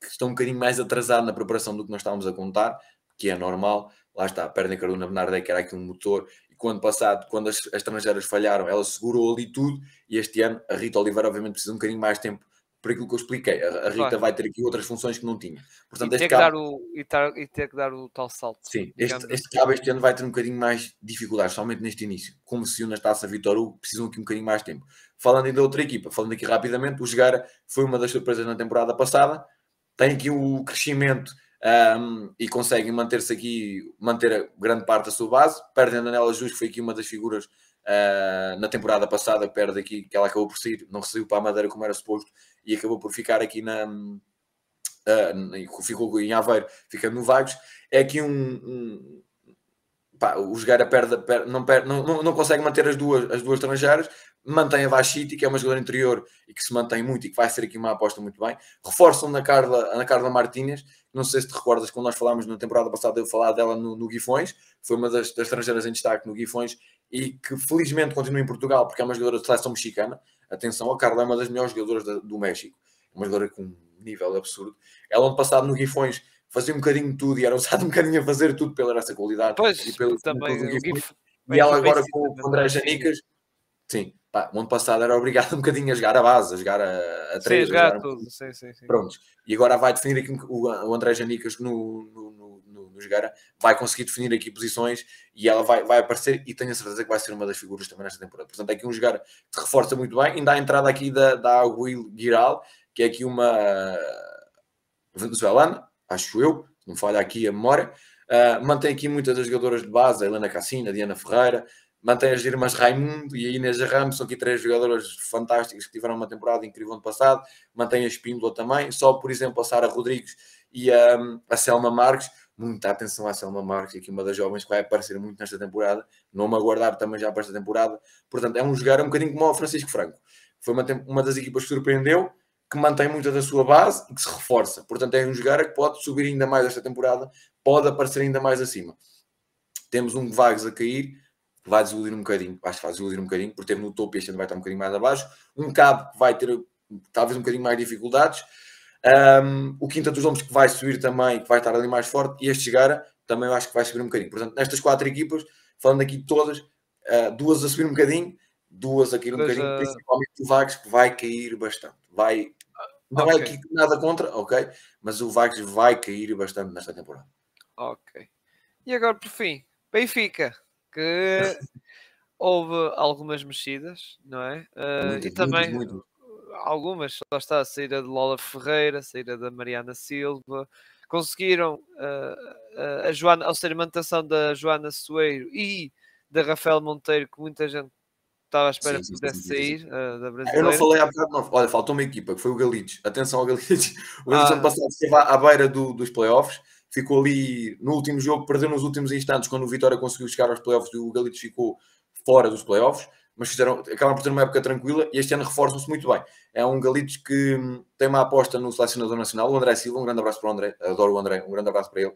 [SPEAKER 2] que estão um bocadinho mais atrasado na preparação do que nós estávamos a contar, que é normal. Lá está, perdem Carolina Bernardet, que era aqui um motor, e quando passado, quando as, as estrangeiras falharam, ela segurou ali tudo, e este ano a Rita Oliveira obviamente precisa um bocadinho mais tempo por aquilo que eu expliquei. A, Rita claro. vai ter aqui outras funções que não tinha.
[SPEAKER 1] Portanto, e, ter cabo... o, e, tar, e, ter que dar o tal salto.
[SPEAKER 2] Sim, este, este cabo este ano vai ter um bocadinho mais dificuldades, somente neste início. Como se o na Taça Vitor Hugo precisam aqui um bocadinho mais tempo. Falando ainda da outra equipa, falando aqui rapidamente, o Jogara foi uma das surpresas na temporada passada. Tem aqui o crescimento um, e consegue manter-se aqui, manter grande parte da sua base. Perdem a Daniela Jus, que foi aqui uma das figuras uh, na temporada passada, perde aqui, que ela acabou por sair, não saiu para a Madeira como era suposto, e acabou por ficar aqui na. Uh, ficou em Aveiro, ficando no Vagos. É aqui um. um pá, o Jogueira perde, perde, não, perde não, não, não, consegue manter as duas, as duas estrangeiras, mantém a Vachiti, que é uma jogadora interior e que se mantém muito e que vai ser aqui uma aposta muito bem. Reforçam na Carla, na Carla Martínez, não sei se te recordas quando nós falámos na temporada passada, eu falar dela no, no Guifões, foi uma das, das estrangeiras em destaque no Guifões e que felizmente continua em Portugal porque é uma jogadora de seleção mexicana Atenção, a Carla é uma das melhores jogadoras do México. É uma jogadora com um nível absurdo. Ela, ano passado, no Guifões, fazia um bocadinho de tudo e era usada um bocadinho a fazer tudo pela essa qualidade.
[SPEAKER 1] Pois,
[SPEAKER 2] e pelo,
[SPEAKER 1] também.
[SPEAKER 2] Pelo e ela agora com o André Janicas, sim, pá, o ano passado era obrigado um bocadinho a jogar a base, a jogar a, a três.
[SPEAKER 1] Sim, a jogar, tudo, sim, sim, sim.
[SPEAKER 2] Prontos. E agora vai definir aqui o, o André Janicas no, no, no, no, no jogar, vai conseguir definir aqui posições e ela vai, vai aparecer e tenho a certeza que vai ser uma das figuras também nesta temporada. Portanto, é aqui um jogar que reforça muito bem. Ainda há a entrada aqui da, da Will Giral, que é aqui uma venezuelana, acho eu, não falha aqui a memória. Uh, mantém aqui muitas das jogadoras de base, a Helena Cassina, a Diana Ferreira, mantém as irmãs Raimundo e a Inês Ramos, são aqui três jogadoras fantásticas que tiveram uma temporada incrível ano passado, mantém a Espíndola também, só por exemplo a Sara Rodrigues e a, a Selma Marques, muita atenção à Selma Marques, aqui uma das jovens que vai aparecer muito nesta temporada, não me aguardar também já para esta temporada, portanto é um jogar um bocadinho como o Francisco Franco, foi uma, uma das equipas que surpreendeu, que mantém muita da sua base e que se reforça, portanto é um jogar que pode subir ainda mais esta temporada, pode aparecer ainda mais acima. Temos um Vagos a cair, vai desiludir um bocadinho, acho que vai desiludir um bocadinho, porque teve no topo e este ano vai estar um bocadinho mais abaixo. Um cabo que vai ter talvez um bocadinho mais dificuldades. Um, o Quinta dos Lombos que vai subir também, que vai estar ali mais forte, e este Chegara também eu acho que vai subir um bocadinho. Portanto, nestas quatro equipas, falando aqui todas, uh, duas a subir um bocadinho, duas a cair um pois bocadinho, principalmente o Vagos, que vai cair bastante. Vai, não okay. vai nada contra, ok? Mas o Vagos vai cair bastante nesta temporada.
[SPEAKER 1] Ok. E agora, por fim, Benfica que houve algumas mexidas, não é? Uh, e também muito. Algumas, lá está, a saída de Lola Ferreira, a saída da Mariana Silva, conseguiram uh, a Joana, a manutenção da Joana Soeiro e da Rafael Monteiro, que muita gente estava à espera sim, que pudesse sair uh, da brasileira.
[SPEAKER 2] Eu não falei há bocado, não. Olha, faltou uma equipa, que foi o Galitos. Atenção ao Galitos. O Galitos ah. ano passado esteve à, à beira do, dos playoffs, ficou ali no último jogo, perdeu nos últimos instantes, quando o Vitória conseguiu chegar aos playoffs, o Galitos ficou fora dos playoffs, mas fizeram, acabaram por ter uma época tranquila e este ano reforçam-se muito bem. É um Galitos que hum, tem uma aposta no selecionador nacional, o André Silva, um grande abraço para o André, adoro o André, um grande abraço para ele,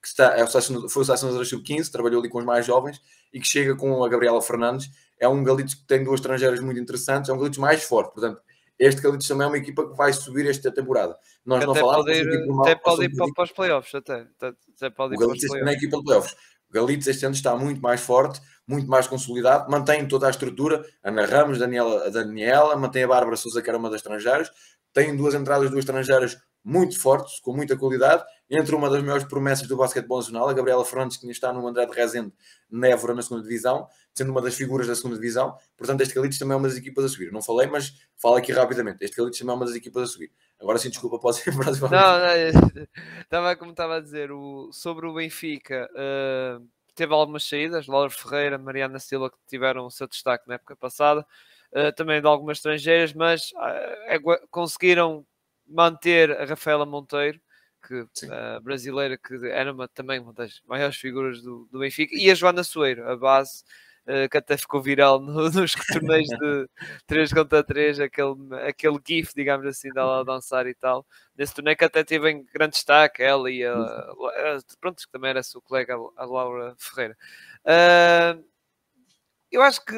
[SPEAKER 2] que está, é o foi o selecionador sub-15, trabalhou ali com os mais jovens e que chega com a Gabriela Fernandes é um Galitos que tem duas estrangeiras muito interessantes, é um Galitos mais forte, portanto, este Galitos também é uma equipa que vai subir esta temporada. Nós
[SPEAKER 1] não falamos pode ir, até pode ir para, para os playoffs, até, até pode ir o
[SPEAKER 2] Galitos para os equipa de playoffs. O Galitos este ano está muito mais forte, muito mais consolidado, mantém toda a estrutura, Ana Ramos, Daniela, a Daniela, mantém a Bárbara Souza, que era uma das estrangeiras, tem duas entradas, duas estrangeiras muito fortes, com muita qualidade, entre uma das maiores promessas do basquetebol nacional, a Gabriela Fernandes, que está no André de Rezende, na Évora, na segunda divisão, sendo uma das figuras da segunda divisão. Portanto, este Calites também é uma das equipas a subir. Não falei, mas falo aqui rapidamente. Este Calites também é uma das equipas a subir. Agora sim, desculpa, posso ir para
[SPEAKER 1] Não, não, estava como estava a dizer, o, sobre o Benfica, uh, teve algumas saídas, Laura Ferreira, Mariana Silva, que tiveram o seu destaque na época passada, uh, também de algumas estrangeiras, mas uh, conseguiram manter a Rafaela Monteiro, que uh, brasileira, que era uma, também uma das maiores figuras do, do Benfica, e a Joana Soeiro, a base, que até ficou viral no, nos torneios de 3 contra 3, aquele, aquele gif, digamos assim, dela a dançar e tal. Nesse torneio que até teve em grande destaque, ela e a, a pronto, que também era seu colega, a Laura Ferreira. Uh, eu acho que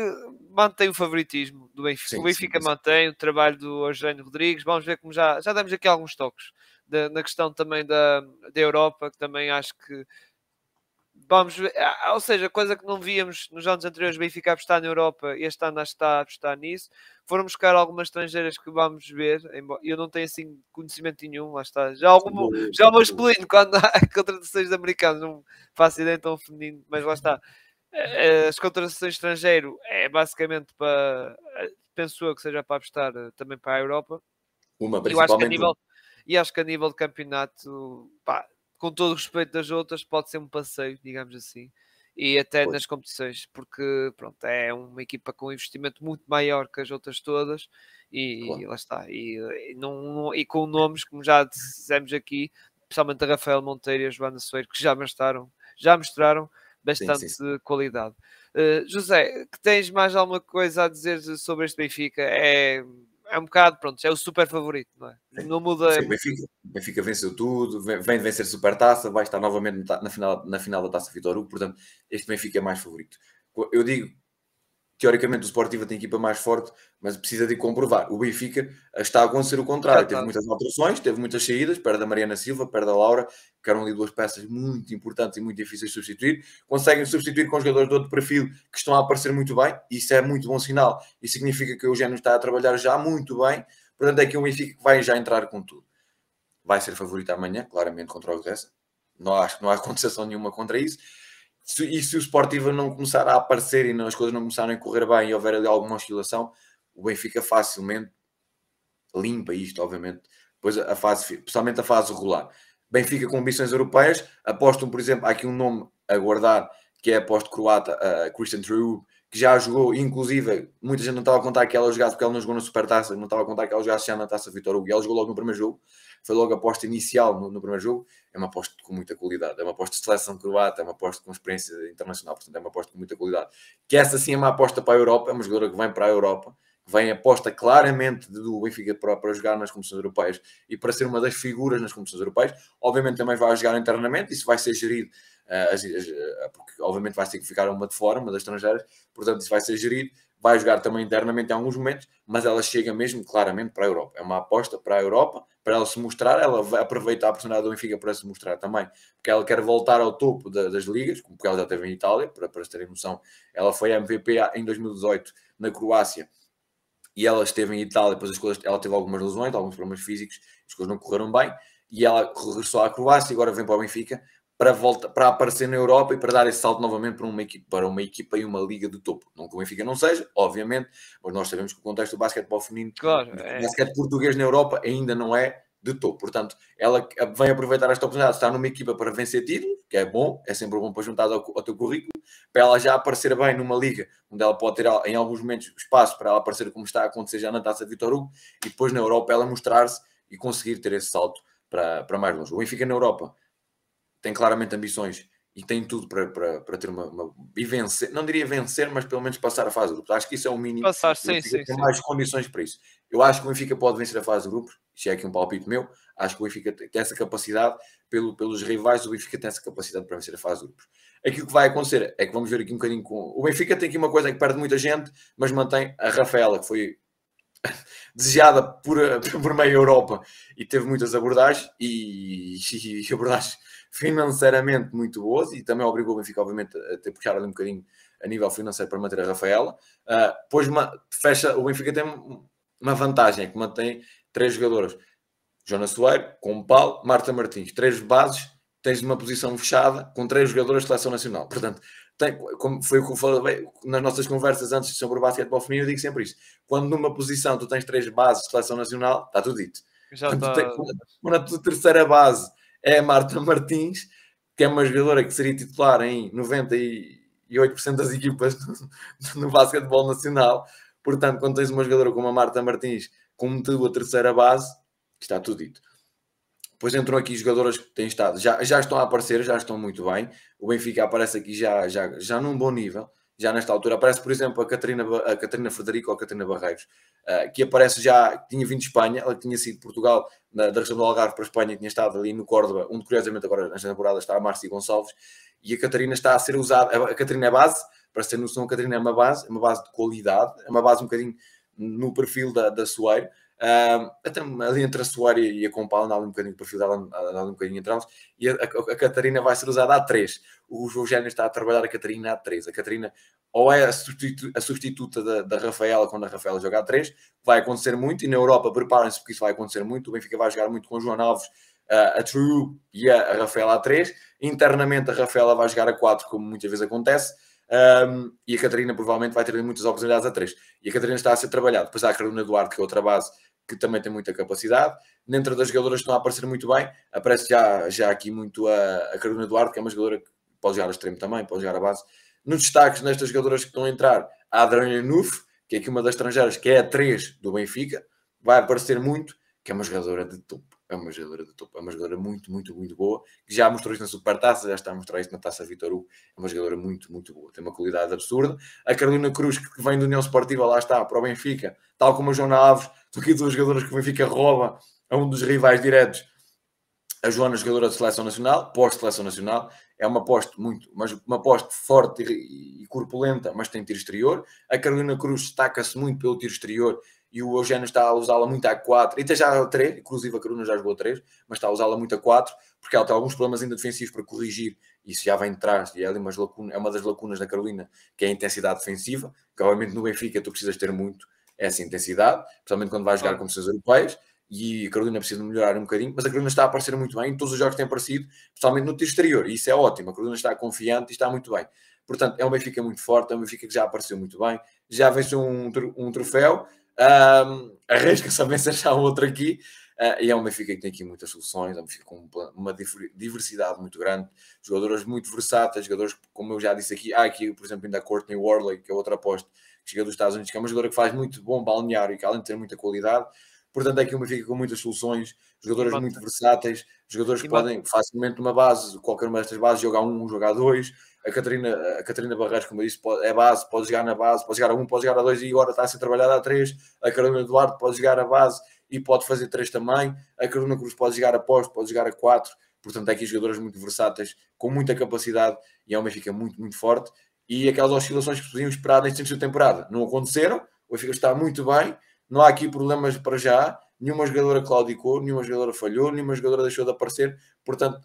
[SPEAKER 1] mantém o favoritismo do Benfica. Sim, o Benfica sim, mantém o trabalho do Eugênio Rodrigues. Vamos ver como já, já demos aqui alguns toques de, na questão também da, da Europa, que também acho que vamos ver, ou seja, coisa que não víamos nos anos anteriores, Benfica apostar na Europa, este ano está a apostar nisso. Foram buscar algumas estrangeiras que vamos ver, eu não tenho assim conhecimento nenhum, lá está. Já, algum, já vou explodindo quando há contratações de americanos, não faço ideia tão feminino, mas lá está. Eh, as contratações estrangeiro é basicamente para, penso eu que seja para apostar eh, também para a Europa.
[SPEAKER 2] Uma, principalmente. Eu acho que a nível,
[SPEAKER 1] e acho que a nível de campeonato, pá, com todo o respeito das outras, pode ser um passeio, digamos assim. E até pois. nas competições, porque pronto, é uma equipa com um investimento muito maior que as outras todas, e, claro. e lá está. E, e, não, e com nomes, como já dissemos aqui, especialmente a Rafael Monteiro e a Joana Soeiro, que já mostraram, já mostraram bastante sim, sim. qualidade. Uh, José, que tens mais alguma coisa a dizer sobre este Benfica? É é um bocado, pronto, é o super favorito, não é? Não muda.
[SPEAKER 2] Sim, Benfica, Benfica venceu tudo, vem de vencer super taça, vai estar novamente na final, na final da taça Vitor Hugo, portanto, este Benfica é mais favorito. Eu digo, teoricamente o Sportiva tem equipa mais forte, mas precisa de comprovar. O Benfica está a acontecer o contrário. Teve muitas alterações, teve muitas saídas, perde a Mariana Silva, perde a Laura, que eram ali duas peças muito importantes e muito difíceis de substituir. Conseguem substituir com jogadores de outro perfil que estão a aparecer muito bem, e isso é muito bom sinal. Isso significa que o Eugênio está a trabalhar já muito bem, portanto é que o Benfica vai já entrar com tudo. Vai ser favorito amanhã, claramente, contra o Odessa. Não acho que não há contestação nenhuma contra isso e se o Sportiva não começar a aparecer e as coisas não começarem a correr bem e houver ali alguma oscilação, o Benfica facilmente limpa isto, obviamente. Depois a fase, especialmente a fase regular. Benfica com ambições europeias, apostam, por exemplo, há aqui um nome a guardar, que é a aposto croata, uh, Christian True, que já jogou, inclusive, muita gente não estava a contar que ela jogasse, porque ela não jogou na Supertaça, não estava a contar que ela jogasse já na Taça Vitor Hugo, e ela jogou logo no primeiro jogo, foi logo a aposta inicial no, no, primeiro jogo, é uma aposta com muita qualidade, é uma aposta de seleção croata, é uma aposta com experiência internacional, portanto é uma aposta com muita qualidade. Que essa sim é uma aposta para a Europa, é uma jogadora que vem para a Europa, vem aposta claramente do Benfica para, para jogar nas competições europeias e para ser uma das figuras nas competições europeias. Obviamente também vai jogar internamente, isso vai ser gerido, uh, as, as, uh, porque obviamente vai ter que ficar uma de fora, uma das estrangeiras, portanto isso vai ser gerido vai jogar também internamente em alguns momentos, mas ela chega mesmo claramente para a Europa. É uma aposta para a Europa, para ela se mostrar, ela vai aproveitar a oportunidade do Benfica para se mostrar também, porque ela quer voltar ao topo da, das ligas, como ela já teve em Itália, para, para terem noção. Ela foi MVP em 2018 na Croácia e ela esteve em Itália, depois as coisas, ela teve algumas lesões, alguns problemas físicos, as coisas não correram bem, e ela regressou à Croácia e agora vem para o Benfica para, volta, para aparecer na Europa e para dar esse salto novamente para uma, equipa, para uma equipa e uma liga de topo. Não que o Benfica não seja, obviamente, mas nós sabemos que o contexto do basquetebol feminino,
[SPEAKER 1] claro,
[SPEAKER 2] é... basquete português na Europa ainda não é de topo. Portanto, ela vem aproveitar esta oportunidade de estar numa equipa para vencer títulos, que é bom, é sempre bom para juntar ao, ao teu currículo, para ela já aparecer bem numa liga onde ela pode ter em alguns momentos espaço para ela aparecer como está a acontecer já na taça Vitor Hugo, e depois na Europa ela mostrar-se e conseguir ter esse salto para, para mais longe. O Benfica na Europa tem claramente ambições e tem tudo para, para, para ter uma, uma, e vencer, não diria vencer, mas pelo menos passar a fase de grupos. Acho que isso é o mínimo.
[SPEAKER 1] Passar, sim, sim,
[SPEAKER 2] tem
[SPEAKER 1] sim.
[SPEAKER 2] mais condições para isso. Eu acho que o Benfica pode vencer a fase de grupos, isto é aqui um palpite meu. Acho que o Benfica tem essa capacidade, pelo, pelos rivais, o Benfica tem essa capacidade para vencer a fase de grupos. Aqui o que vai acontecer é que vamos ver aqui um bocadinho com. O Benfica tem aqui uma coisa que perde muita gente, mas mantém a Rafaela, que foi desejada por, por meia Europa e teve muitas abordagens e, e abordagens financeiramente muito boas e também obrigou o Benfica, obviamente, a ter puxado ali um bocadinho a nível financeiro para manter a Rafaela. Uh, uma, fecha, o Benfica tem uma vantagem, é que mantém três jogadoras. Jonas Soeiro, com Paulo, Marta Martins, três bases, tens uma posição fechada com três jogadoras de seleção nacional. Portanto, tem, como foi o que eu falei nas nossas conversas antes sobre o basquetebol feminino, eu digo sempre isto. Quando numa posição tu tens três bases de seleção nacional, está tudo dito.
[SPEAKER 1] Já
[SPEAKER 2] quando,
[SPEAKER 1] está...
[SPEAKER 2] tens, quando a tua terceira base é a Marta Martins, que é uma jogadora que seria titular em 98% das equipas no, no basquetebol nacional. Portanto, quando tens uma jogadora como a Marta Martins, como tu a terceira base, está tudo dito. Depois entram aqui jogadoras que têm estado, já, já estão a aparecer, já estão muito bem. O Benfica aparece aqui já, já, já num bom nível, já nesta altura. Aparece, por exemplo, a Catarina, a Catarina Frederico ou a Catarina Barreiros, uh, que aparece já, tinha vindo de Espanha, ela tinha sido de Portugal, na, da região do Algarve para a Espanha, tinha estado ali no Córdoba, onde curiosamente agora nesta temporada está a Márcia Gonçalves, e a Catarina está a ser usada, a Catarina é base, para ser noção, a Catarina é uma base, é uma base de qualidade, é uma base um bocadinho no perfil da, da Soeiro, Uh, até ali entre a Soaria e a Compal, anda ali um bocadinho o perfil dela, anda um bocadinho entre elas, e a, a, a, Catarina vai ser usada a 3. O Eugênio está a trabalhar a Catarina a 3. A Catarina ou é a, substitu a substituta da, da, Rafaela quando a Rafaela joga a 3, vai acontecer muito, e na Europa preparem-se porque isso vai acontecer muito. O Benfica vai jogar muito com o João Alves, uh, a True e a, a Rafaela a 3. Internamente a Rafaela vai jogar a 4, como muitas vezes acontece. Um, e a Catarina provavelmente vai ter muitas oportunidades a 3. E a Catarina está a ser trabalhada. Depois há a Carolina Duarte, que é outra base, que também tem muita capacidade. Dentro das jogadoras que estão a aparecer muito bem, aparece já, já aqui muito a, a Carolina Duarte, que é uma jogadora que pode jogar a extremo também, pode jogar a base. Nos destaques nestas jogadoras que estão a entrar, a Adriana Nuf, que é aqui uma das estrangeiras, que é a 3 do Benfica, vai aparecer muito, que é uma jogadora de topo. É uma jogadora de topo, é uma jogadora muito, muito, muito boa, que já mostrou isso na Supertaça, já está a mostrar isso na Taça Vitor Hugo. É uma jogadora muito, muito boa, tem uma qualidade absurda. A Carolina Cruz, que vem do União Esportiva, lá está, para o Benfica, tal como a Joana Alves, são aqui duas jogadoras que o Benfica rouba a um dos rivais diretos. A Joana, jogadora de seleção nacional, pós-seleção nacional, é uma aposta muito, mas uma aposta forte e corpulenta, mas tem tiro exterior. A Carolina Cruz destaca-se muito pelo tiro exterior e o Eugênio está a usá-la muito a 4, e até já a 3, inclusive a Caruna já jogou a 3, mas está a usá-la muito a 4, porque ela tem alguns problemas ainda defensivos para corrigir, isso já vem de trás, e é, umas lacunas, é uma das lacunas da Carolina, que é a intensidade defensiva, que obviamente no Benfica tu precisas ter muito essa intensidade, principalmente quando vais jogar competições europeias, e a Carolina precisa melhorar um bocadinho, mas a Carolina está a aparecer muito bem, em todos os jogos têm aparecido, principalmente no tiro exterior, e isso é ótimo, a Carolina está confiante e está muito bem. Portanto, é um Benfica muito forte, é um Benfica que já apareceu muito bem, já venceu um, um troféu, um, Arrisca-se a vencer já outro aqui. Uh, e é um Benfica que tem aqui muitas soluções, é um Benfica com uma diversidade muito grande, jogadores muito versáteis, jogadores, como eu já disse aqui, há aqui, por exemplo, ainda a Courtney Worley, que é outra aposta, que chega dos Estados Unidos, que é uma jogadora que faz muito bom balneário e que além de ter muita qualidade, portanto é aqui um Benfica com muitas soluções, jogadores muito versáteis, jogadores que podem facilmente numa base, qualquer uma destas bases, jogar um, jogar dois, a Catarina, a Catarina Barreiros, como eu disse, é base, pode jogar na base, pode jogar a 1, pode jogar a 2 e agora está a ser trabalhada a 3. A Carolina Duarte pode jogar a base e pode fazer 3 também. A Carolina Cruz pode jogar a posto, pode jogar a 4. Portanto, é aqui jogadores muito versáteis, com muita capacidade e é uma Benfica muito, muito forte. E aquelas oscilações que podiam esperar neste início de temporada não aconteceram. O Benfica está muito bem, não há aqui problemas para já. Nenhuma jogadora claudicou, nenhuma jogadora falhou, nenhuma jogadora deixou de aparecer. Portanto,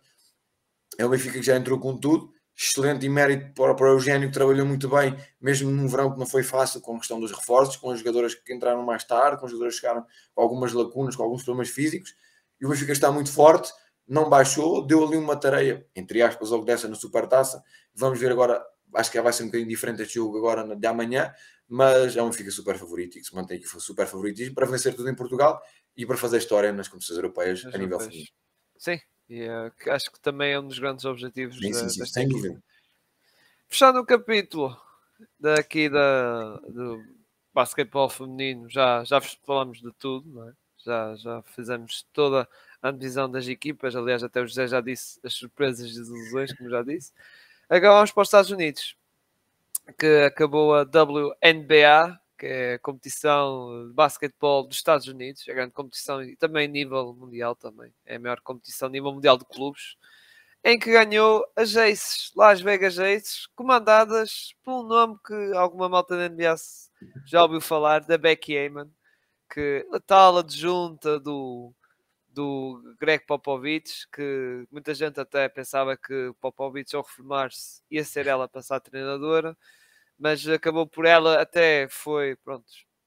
[SPEAKER 2] é o Benfica que já entrou com tudo excelente e mérito para, para o Eugênio, que trabalhou muito bem, mesmo num verão que não foi fácil, com a questão dos reforços, com as jogadoras que entraram mais tarde, com os jogadores que chegaram com algumas lacunas, com alguns problemas físicos. E o Benfica está muito forte, não baixou, deu ali uma tarefa, entre aspas, logo dessa na Supertaça. Vamos ver agora, acho que vai ser um bocadinho diferente este jogo agora de amanhã, mas é um fica super favorito e que se mantém aqui super favoritismo para vencer tudo em Portugal e para fazer história nas competições europeias a nível feminino.
[SPEAKER 1] Sim, e uh, acho que também é um dos grandes objetivos
[SPEAKER 2] sim, da, sim, sem dúvida.
[SPEAKER 1] Fechando o capítulo daqui da, do basquetebol feminino, já, já falamos de tudo, é? já, já fizemos toda a divisão das equipas. Aliás, até o José já disse as surpresas e as ilusões, como já disse. Agora vamos para os Estados Unidos, que acabou a WNBA, que é a competição de basquetebol dos Estados Unidos, a grande competição e também nível mundial também. É a maior competição a nível mundial de clubes em que ganhou as Aces, Las Vegas Aces, comandadas por um nome que alguma malta da NBA já ouviu falar, da Becky Heyman, que a tal adjunta do, do Greg Popovich, que muita gente até pensava que Popovich ao reformar-se ia ser ela a passar a treinadora, mas acabou por ela até foi, pronto,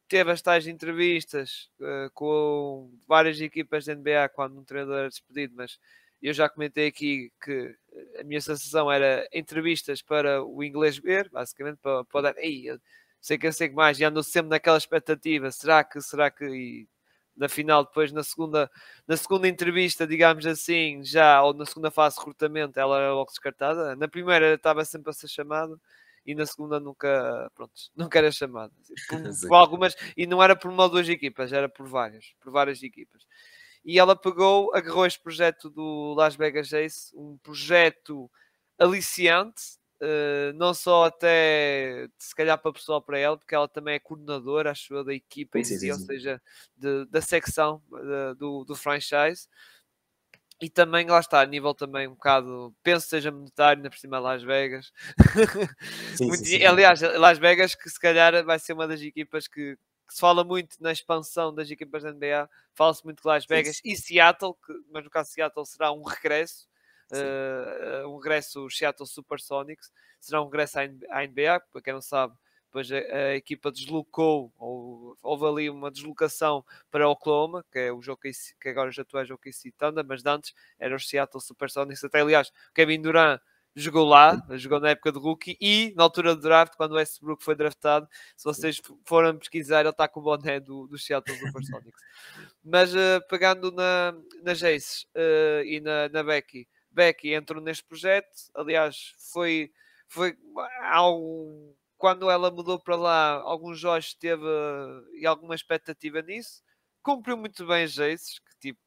[SPEAKER 1] teve as tais entrevistas uh, com várias equipas da NBA quando um treinador era despedido, mas eu já comentei aqui que a minha sensação era entrevistas para o inglês ver, basicamente, para, para dar, Ei, sei que eu sei que mais, e ando sempre naquela expectativa, será que, será que, e na final, depois na segunda, na segunda entrevista, digamos assim, já, ou na segunda fase de recrutamento, ela era logo descartada, na primeira estava sempre a ser chamada, e na segunda nunca, pronto, nunca era chamada, por, por algumas, e não era por uma ou duas equipas, era por várias, por várias equipas. E ela pegou, agarrou este projeto do Las Vegas Ace, um projeto aliciante, uh, não só até se calhar para pessoal para ela, porque ela também é coordenadora, acho eu, da equipa sim, em si, sim, ou seja, de, da secção de, do, do franchise. E também, lá está, a nível também um bocado, penso que seja monetário, ainda por cima Las Vegas. Sim, Muito, sim, sim. Aliás, Las Vegas, que se calhar vai ser uma das equipas que, que se fala muito na expansão das equipas da NBA, fala-se muito de Las Vegas e Seattle, que, mas no caso Seattle será um regresso, uh, um regresso Seattle Supersonics, será um regresso à NBA, para quem não sabe, depois a, a, equipa deslocou, ou houve ali uma deslocação para Oklahoma, que é o jogo que, que agora já tu és o OKC Thunder, mas antes era o Seattle Supersonics, até aliás, Kevin Durant jogou lá, jogou na época de rookie e na altura do draft, quando o Westbrook foi draftado, se vocês forem pesquisar, ele está com o boné do, do Seattle Supersonics. Mas uh, pegando na, na Jace uh, e na, na Becky, Becky entrou neste projeto, aliás, foi, foi ao, quando ela mudou para lá, alguns jogos teve e alguma expectativa nisso, cumpriu muito bem as Jaces, que tipo,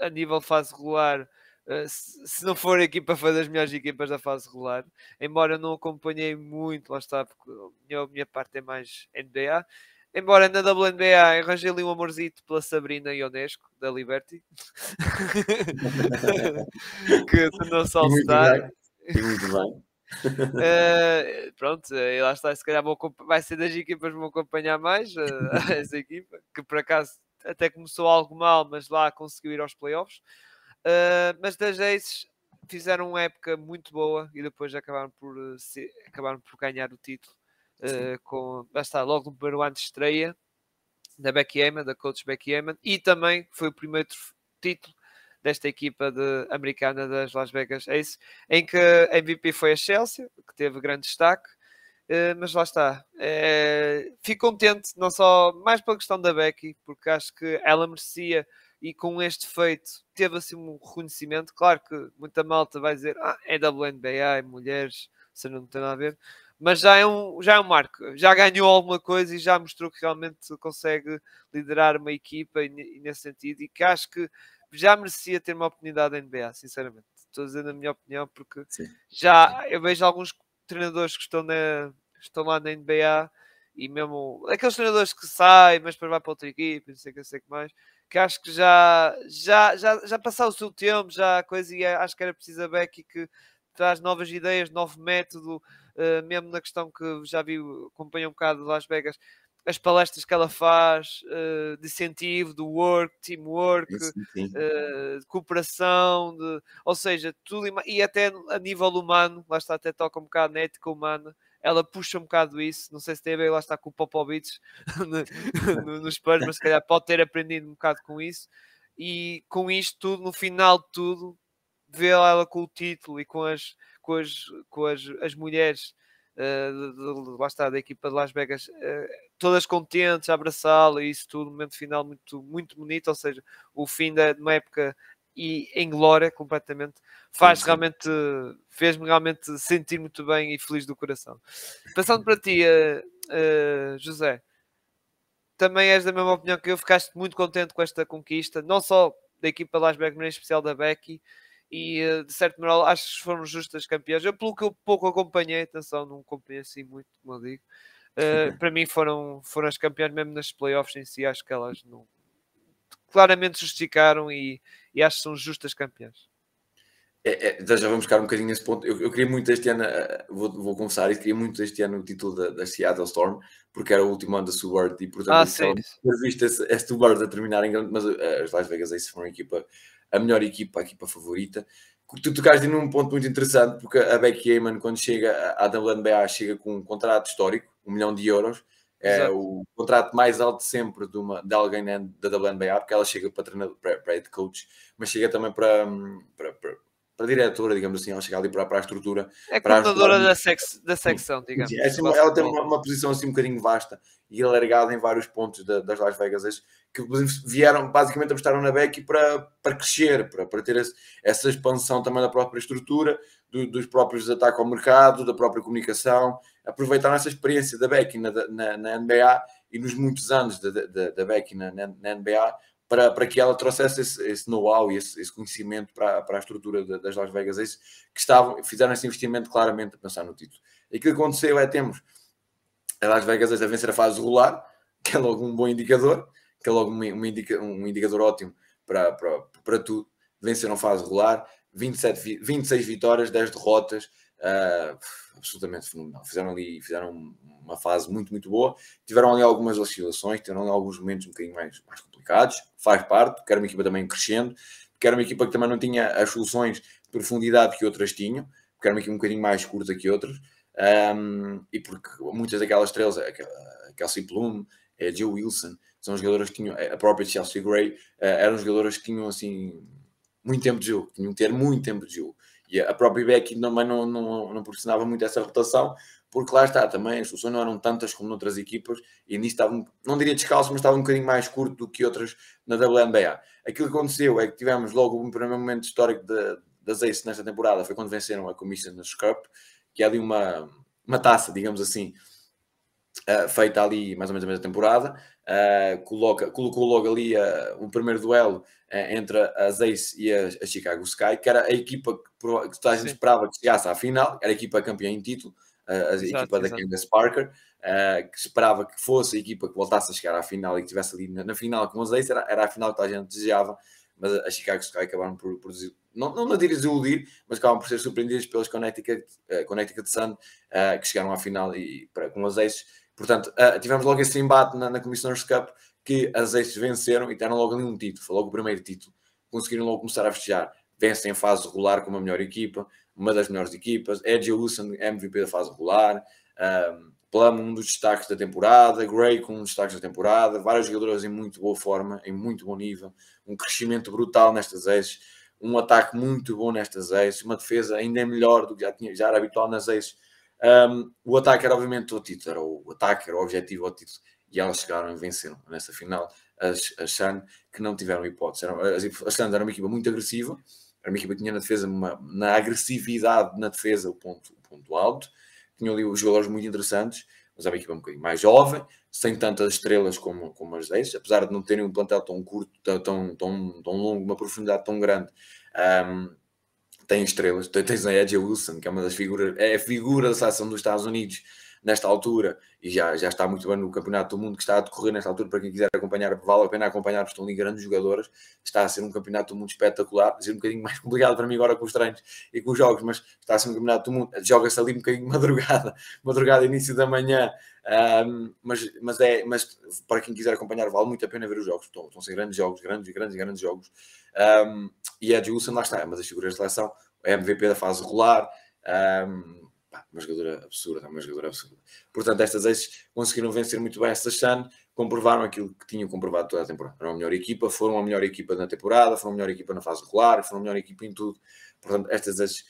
[SPEAKER 1] a nível fase regular eh, se, não for a equipa, foi das melhores equipas da fase regular. Embora não acompanhei muito, lá está, porque a minha, a minha parte é mais NBA. Embora na WNBA arranjei ali um amorzito pela Sabrina Ionesco, da Liberty, que tornou-se All-Star.
[SPEAKER 2] Muito bem.
[SPEAKER 1] Uh, pronto, e lá está, se calhar vou, vai ser das equipas que vão acompanhar mais uh, essa equipa, que por acaso até começou algo mal, mas lá conseguiu ir aos playoffs. Uh, mas das Aces fizeram uma época muito boa e depois acabaram por, se, acabaram por ganhar o título. Uh, com, está, logo no primeiro ano de estreia da Becky Eman, da coach Becky Eman, e também foi o primeiro título desta equipa de, americana das Las Vegas Aces, em que a MVP foi a Chelsea, que teve grande destaque, uh, mas lá está. Uh, fico contente, não só mais pela questão da Becky, porque acho que ela merecia e com este feito teve assim um reconhecimento. Claro que muita malta vai dizer ah, é WNBA, é mulheres, se não tem nada a ver, mas já é, um, já é um marco, já ganhou alguma coisa e já mostrou que realmente consegue liderar uma equipa e, e nesse sentido, e que acho que já merecia ter uma oportunidade na NBA, sinceramente. Estou a dizer a minha opinião, porque Sim. já eu vejo alguns treinadores que estão, na, estão lá na NBA e mesmo aqueles treinadores que saem, mas depois vai para outra equipe, não sei o que, sei que mais que acho que já, já, já, já passou o seu tempo, já a coisa, e acho que era preciso a Becky que traz novas ideias, novo método, uh, mesmo na questão que já vi, acompanha um bocado de Las Vegas, as palestras que ela faz uh, de incentivo, do work, teamwork, uh, de cooperação, de, ou seja, tudo e até a nível humano, lá está, até toca um bocado na ética humana, ela puxa um bocado isso. Não sei se tem a ver, lá está com o Popovich no, no, nos Spurs, mas se calhar pode ter aprendido um bocado com isso. E com isto tudo, no final de tudo, vê-la ela com o título e com as, com as, com as, as mulheres uh, de, de, lá está, da equipa de Las Vegas, uh, todas contentes, a abraçá-la e isso tudo, um momento final muito, muito bonito, ou seja, o fim de uma época e em glória completamente, faz sim, sim. realmente, fez-me realmente sentir muito bem e feliz do coração. Passando para ti, uh, José, também és da mesma opinião que eu, ficaste muito contente com esta conquista, não só da equipa Las Vegas, mas em especial da Becky, e eh, de certo modo acho que foram justas campeãs. Eu, pelo que eu pouco acompanhei, atenção, não acompanhei assim muito, como eu digo, uh, para mim foram, foram as campeãs mesmo nas playoffs em si, acho que elas não claramente justificaram e, e acho que são justas campeãs.
[SPEAKER 2] É, é, já vamos ficar um bocadinho nesse ponto. Eu, eu queria muito este ano, eh, vou, vou confessar isso, queria muito este ano o título da, da Seattle Storm, porque era o último ano da Subword e portanto ah, ter visto esse, esse Subword a terminar em grande, mas uh, as Las Vegas Aces foram a equipa, a melhor equipa, a equipa favorita. Tu tocaste num ponto muito interessante, porque a Becky Heyman, quando chega à WNBA, chega com um contrato histórico, um milhão de euros, é Exato. o contrato mais alto sempre de, uma, de alguém da WNBA, porque ela chega para treinador, para, para head coach, mas chega também para, para, para para a diretora, digamos assim, ela chega ali para, para a estrutura.
[SPEAKER 1] É contadora da, sex, da secção, digamos.
[SPEAKER 2] é assim, ela tem uma, uma, posição assim um bocadinho vasta e alargada em vários pontos da, das Las Vegas, que vieram, basicamente apostaram na Becky para, para crescer, para, para ter esse, essa expansão também da própria estrutura, do, dos próprios ataques ao mercado, da própria comunicação, aproveitaram essa experiência da Becky na, na, na NBA e nos muitos anos da, da, da Becky na, na, na NBA para, para que ela trouxesse esse, esse know-how e esse, esse, conhecimento para, para a estrutura das Las Vegas Aces, que estavam, fizeram esse investimento claramente a pensar no título. E o que aconteceu é temos a Las Vegas Aces a vencer a fase regular, que é logo um bom indicador, que é logo um, um, indica, um indicador ótimo para, para, para tudo. Venceram a fase regular, 27, 26 vitórias, 10 derrotas, uh, absolutamente fenomenal. Fizeram ali, fizeram uma fase muito, muito boa. Tiveram ali algumas oscilações, tiveram ali alguns momentos um bocadinho mais, mais complicados, faz parte, porque era uma equipa também crescendo, porque era uma equipa que também não tinha as soluções de profundidade que outras tinham, porque era uma equipa um bocadinho mais curta que outras, um, e porque muitas daquelas estrelas, a Kelsey Plum, a Joe Wilson, são jogadoras que tinham, a própria Chelsea Gray, uh, eram jogadoras que tinham assim muito tempo de jogo, tinham que ter muito tempo de jogo. E a própria Becky também não, não, não proporcionava muito essa rotação, porque lá está também, as soluções não eram tantas como noutras equipas, e nisso estavam, não diria descalço, mas estavam um bocadinho mais curto do que outras na WNBA. Aquilo que aconteceu é que tivemos logo um primeiro momento histórico de, das Ace nesta temporada, foi quando venceram a Commissioners Cup, que é ali uma, uma taça, digamos assim, uh, feita ali mais ou menos a mesma temporada, uh, coloca, colocou logo ali uh, o primeiro duelo entre as Ace e a, a, Chicago Sky, que era a equipa que, que toda a gente esperava que chegasse à final, era a equipa campeã em título, a, exato, equipa da Candace Parker, uh, que esperava que fosse a equipa que voltasse a chegar à final e que estivesse ali na, na final com os Ace, era, era a final que a gente desejava, mas a Chicago Sky acabaram por, por não, não na desiludir, mas acabaram por ser surpreendidos pelos Connecticut, uh, Connecticut Sun, uh, que chegaram à final e, para, com os Aces. Portanto, uh, tivemos logo esse embate na, na Commissioners Cup, que as Aces venceram e deram logo ali um título, foi logo o primeiro título. Conseguiram logo começar a festejar. Vencem em fase regular com uma melhor equipa, uma das melhores equipas. Edge Wilson, MVP da fase regular. Um, Plum, um dos destaques da temporada. Gray, com um dos destaques da temporada. Vários jogadores em muito boa forma, em muito bom nível. Um crescimento brutal nestas aces. Um ataque muito bom nestas aces. Uma defesa ainda melhor do que já, tinha, já era habitual nas aces. Um, o ataque era obviamente o título, era o ataque, era o objetivo ao título. E elas chegaram e venceram nessa final as, as Sun, que não tiveram hipótese. Eram, as, as eram uma equipa muito agressiva, era uma equipa que tinha na defesa, uma, na agressividade na defesa, o ponto, o ponto alto. Tinha ali os jogadores muito interessantes, mas era uma equipa um bocadinho mais jovem, sem tantas estrelas como, como as desses, apesar de não terem um plantel tão curto, tão, tão, tão, tão longo, uma profundidade tão grande. Um, tem estrelas, tens a Edge Wilson, que é uma das figuras, é a figura da seleção dos Estados Unidos, nesta altura, e já, já está muito bem no Campeonato do Mundo que está a decorrer nesta altura, para quem quiser acompanhar, vale a pena acompanhar, porque estão ali grandes jogadores, está a ser um Campeonato do Mundo espetacular, a ser um bocadinho mais complicado para mim agora com os treinos e com os jogos, mas está a ser um Campeonato do Mundo, joga-se ali um bocadinho madrugada, madrugada, início da manhã, um, mas, mas, é, mas para quem quiser acompanhar, vale muito a pena ver os jogos, estão, estão a ser grandes jogos, grandes, grandes, grandes jogos, um, e a Wilson lá está, é uma das figuras de seleção, é MVP da fase regular, um, pá, uma jogadora absurda, uma jogadora absurda. Portanto, estas ex conseguiram vencer muito bem esta Shan, comprovaram aquilo que tinham comprovado toda a temporada. Eram a melhor equipa, foram a melhor equipa na temporada, foram a melhor equipa na fase regular, foram a melhor equipa em tudo. Portanto, estas ex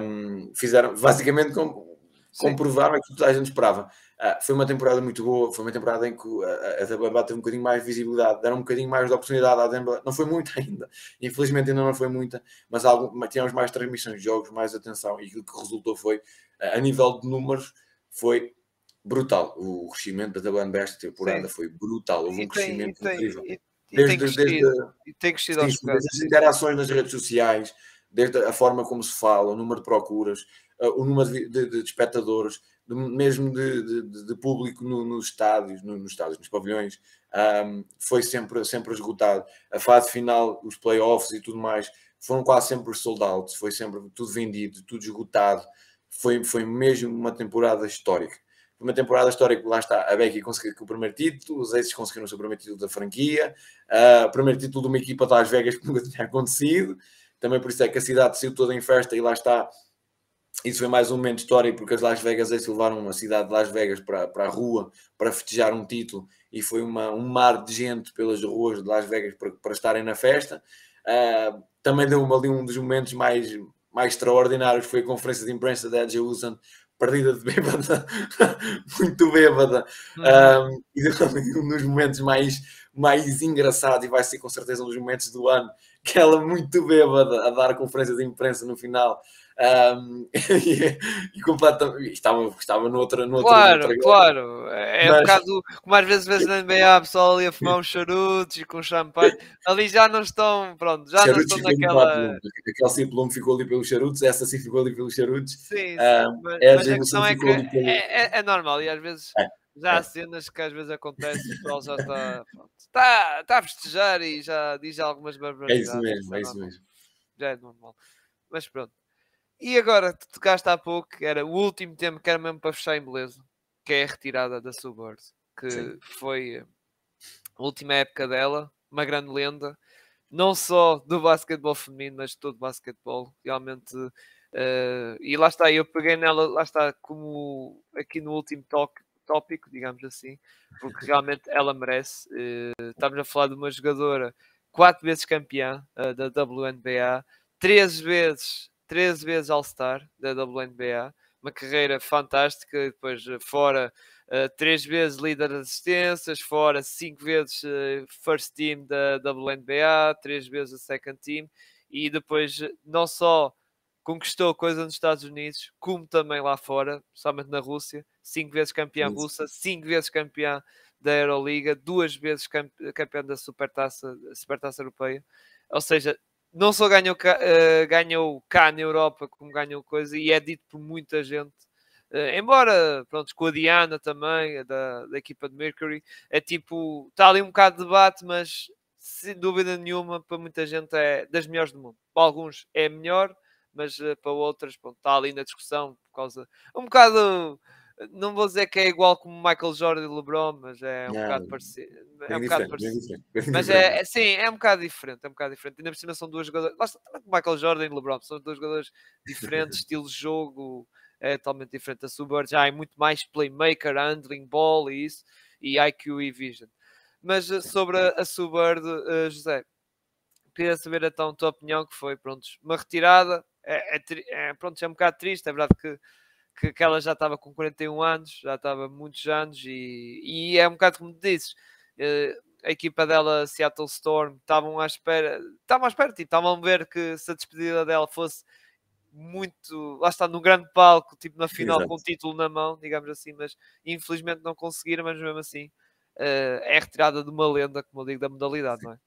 [SPEAKER 2] um, fizeram, basicamente, com, comprovaram aquilo que toda a gente esperava. Uh, foi uma temporada muito boa, foi uma temporada em que a, a Dembélé teve um bocadinho mais de visibilidade, deram um bocadinho mais de oportunidade à Dembélé, não foi muita ainda, infelizmente ainda não foi muita, mas algum, tínhamos mais transmissões de jogos, mais atenção, e o que resultou foi, a nível de números, foi brutal. O crescimento da WNBA esta temporada Sim. foi brutal, houve um crescimento tem, incrível. E,
[SPEAKER 1] e, desde, tem crescido, desde, tem crescido
[SPEAKER 2] desde, desde as interações nas redes sociais, desde a forma como se fala, o número de procuras, o número de, de, de espectadores, mesmo de, de, de público no, nos estádios, no, nos estádios, nos pavilhões, um, foi sempre, sempre esgotado. A fase final, os playoffs e tudo mais, foram quase sempre sold out, foi sempre tudo vendido, tudo esgotado. Foi, foi mesmo uma temporada histórica. Uma temporada histórica, lá está, a Becky conseguiu o primeiro título, os Aces conseguiram o seu primeiro título da franquia, uh, o primeiro título de uma equipa de Las Vegas que nunca tinha acontecido, também por isso é que a cidade saiu toda em festa e lá está isso foi mais um momento histórico porque as Las Vegas se levaram a cidade de Las Vegas para, para a rua para festejar um título e foi uma, um mar de gente pelas ruas de Las Vegas para, para estarem na festa. Uh, também deu ali um dos momentos mais, mais extraordinários foi a conferência de imprensa da Edge Usan perdida de bêbada, muito bêbada, uhum. um, e um dos momentos mais, mais engraçados, e vai ser com certeza um dos momentos do ano, que ela muito bêbada a dar a conferência de imprensa no final, um, e, e completamente. Estava, estava noutra. noutra
[SPEAKER 1] claro, noutra claro. É, é Mas... um bocado como às vezes vezes na NBA, pessoal ali a fumar uns charutos e com champanhe. Ali já não estão, pronto, já charutos não estão naquela.
[SPEAKER 2] Aquele simplume ficou ali pelos charutos, essa sim ficou ali pelos charutos.
[SPEAKER 1] Sim, sim um, mas, é, mas a questão é que pelo... é, é, é, normal e às vezes. É. Já há cenas que às vezes acontecem, o pessoal já está, está, está a festejar e já diz algumas barbaridades.
[SPEAKER 2] É isso mesmo, é isso mesmo.
[SPEAKER 1] Já é normal. Mas pronto. E agora, tu tocaste há pouco, era o último tema que era mesmo para fechar em beleza, que é a retirada da Subbird, que Sim. foi a última época dela, uma grande lenda, não só do basquetebol feminino, mas de todo o basquetebol. Realmente, uh, e lá está, eu peguei nela, lá está, como aqui no último tópico, digamos assim, porque realmente ela merece. Uh, estamos a falar de uma jogadora quatro vezes campeã uh, da WNBA, três vezes 13 vezes All-Star da WNBA, uma carreira fantástica, depois eh, fora uh, três vezes líder de assistências, fora cinco vezes uh, first team da WNBA, três vezes a second team, e depois não só conquistou coisa nos Estados Unidos, como também lá fora, somente na Rússia, cinco vezes campeã Isso. russa, cinco vezes campeã da Euroliga, duas vezes campeã da Supertaça, Supertaça Europeia, ou seja, não só ganhou cá, uh, ganhou cá na Europa como ganhou coisa e é dito por muita gente uh, embora pronto, com a Diana também da, da equipa de Mercury é tipo, está ali um bocado de debate mas sem dúvida nenhuma para muita gente é das melhores do mundo. Para alguns é melhor mas uh, para outras pronto, está ali na discussão por causa um bocado não vou dizer que é igual como Michael Jordan e LeBron, mas é um não, bocado parecido. É um bocado parecido. Mas é, é, sim, é um bocado diferente. É um bocado diferente. Ainda por cima são duas jogadores. Lá está, Michael Jordan e LeBron são dois jogadores diferentes, estilo de jogo é totalmente diferente. A Subbird já é muito mais playmaker, handling, ball e isso, e IQ e vision. Mas eh, sobre a, a uh, José, queria saber então a tua opinião, que foi, pronto, uma retirada. É, é, é, pronto, é um bocado triste, é verdade que que, que ela já estava com 41 anos, já estava muitos anos, e, e é um bocado como dizes, uh, a equipa dela, Seattle Storm, estavam à espera, estavam à espera, tipo, estavam a ver que se a despedida dela fosse muito, lá está, num grande palco, tipo na final Exato. com o título na mão, digamos assim, mas infelizmente não conseguiram, mas mesmo assim uh, é retirada de uma lenda, como eu digo, da modalidade, não é?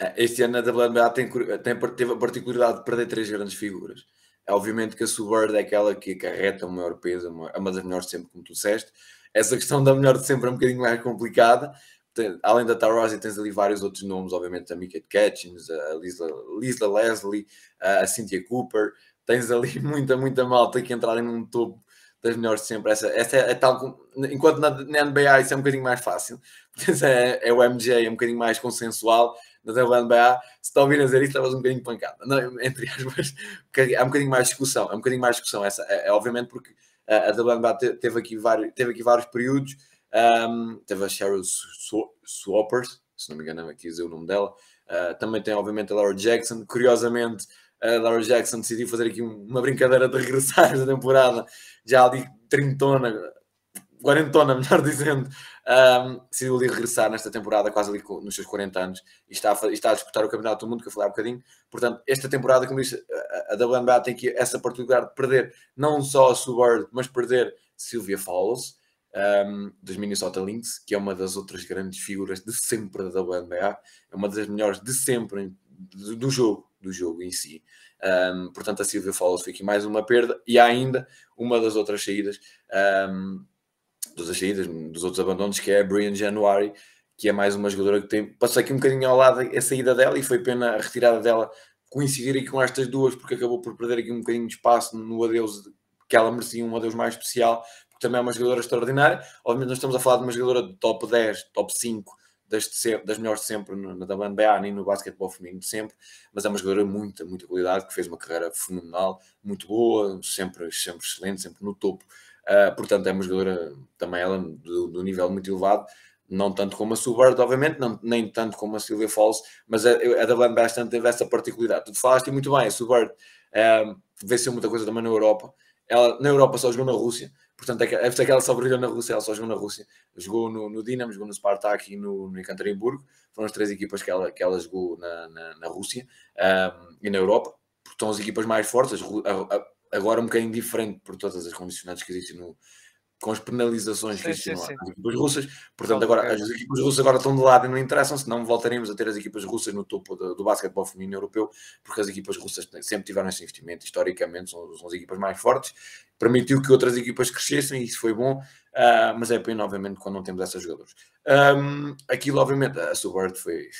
[SPEAKER 2] é este ano a WNBA tem, tem, teve a particularidade de perder três grandes figuras. É obviamente que a Subbird é aquela que acarreta o maior peso, é uma das melhores de sempre, como tu disseste. Essa questão da melhor de sempre é um bocadinho mais complicada. Além da Tarosi, tens ali vários outros nomes, obviamente a Mika Catchings, a Lisa, Lisa Leslie, a Cynthia Cooper. Tens ali muita, muita malta que entrarem num topo das melhores de sempre. Essa, essa é, é tal enquanto na, na, NBA isso é um bocadinho mais fácil, é, é o MJ, é um bocadinho mais consensual, na WNBA, se está ouvir a dizer isso, estavas um bocadinho pancada. Não, entre aspas, é um bocadinho mais discussão, é um bocadinho mais discussão. Essa, é, é obviamente porque a, a WNBA teve aqui vários, teve aqui vários períodos, um, teve a Cheryl Swappers, se não me engano, aqui dizer o nome dela. Uh, também tem, obviamente, a Laura Jackson. Curiosamente, a Laura Jackson decidiu fazer aqui uma brincadeira de regressar esta temporada, já ali trintona, quarentona, melhor dizendo, um, decidiu ali regressar nesta temporada, quase ali nos seus 40 anos, e está a, está a disputar o Campeonato do Mundo, que eu falei há um bocadinho. Portanto, esta temporada, como disse, a, a WNBA tem aqui essa particularidade de perder não só a Subird, mas perder Sylvia Fowles, um, dos Minnesota Lynx, que é uma das outras grandes figuras de sempre da WNBA, é uma das melhores de sempre do, jogo, do jogo em si. Um, portanto, a Sylvia Fowles foi aqui mais uma perda, e há ainda uma das outras saídas. Um, das saídas, dos outros abandonos, que é a Brian January, que é mais uma jogadora que tem, passou aqui um bocadinho ao lado a saída dela e foi pena a retirada dela coincidir aqui com estas duas, porque acabou por perder aqui um bocadinho de espaço no adeus que ela merecia, um adeus mais especial, porque também é uma jogadora extraordinária. Obviamente, nós estamos a falar de uma jogadora de top 10, top 5 das, das melhores de sempre na WNBA, nem no basquetebol feminino de sempre, mas é uma jogadora de muita, muita qualidade, que fez uma carreira fenomenal, muito boa, sempre, sempre excelente, sempre no topo Uh, portanto, é uma jogadora também ela do, do, nível muito elevado, não tanto como a Subert, obviamente, não, nem tanto como a Silvia Falls, mas a, a da Van Basten teve essa particularidade. Tu falaste muito bem, a Subert uh, venceu muita coisa também na Europa. Ela na Europa só jogou na Rússia, portanto, é que, é que ela só brilhou na Rússia, ela só jogou na Rússia. Jogou no, no Dinamo, jogou no Spartak e no, no Ekaterinburgo. Foram as três equipas que ela, que ela jogou na, na, na Rússia um, e na Europa, porque são as equipas mais fortes. A, a, agora um bocadinho diferente por todas as condicionantes que existem no, com as penalizações que existem nas equipas russas. Portanto, agora as equipas russas agora estão de lado e não interessam, senão voltaremos a ter as equipas russas no topo do, do basquetebol feminino europeu, porque as equipas russas sempre tiveram esse investimento, historicamente são, são as equipas mais fortes, permitiu que outras equipas crescessem e isso foi bom, uh, mas é pena, obviamente, quando não temos essas jogadoras. Um, aquilo, obviamente, a Subert foi.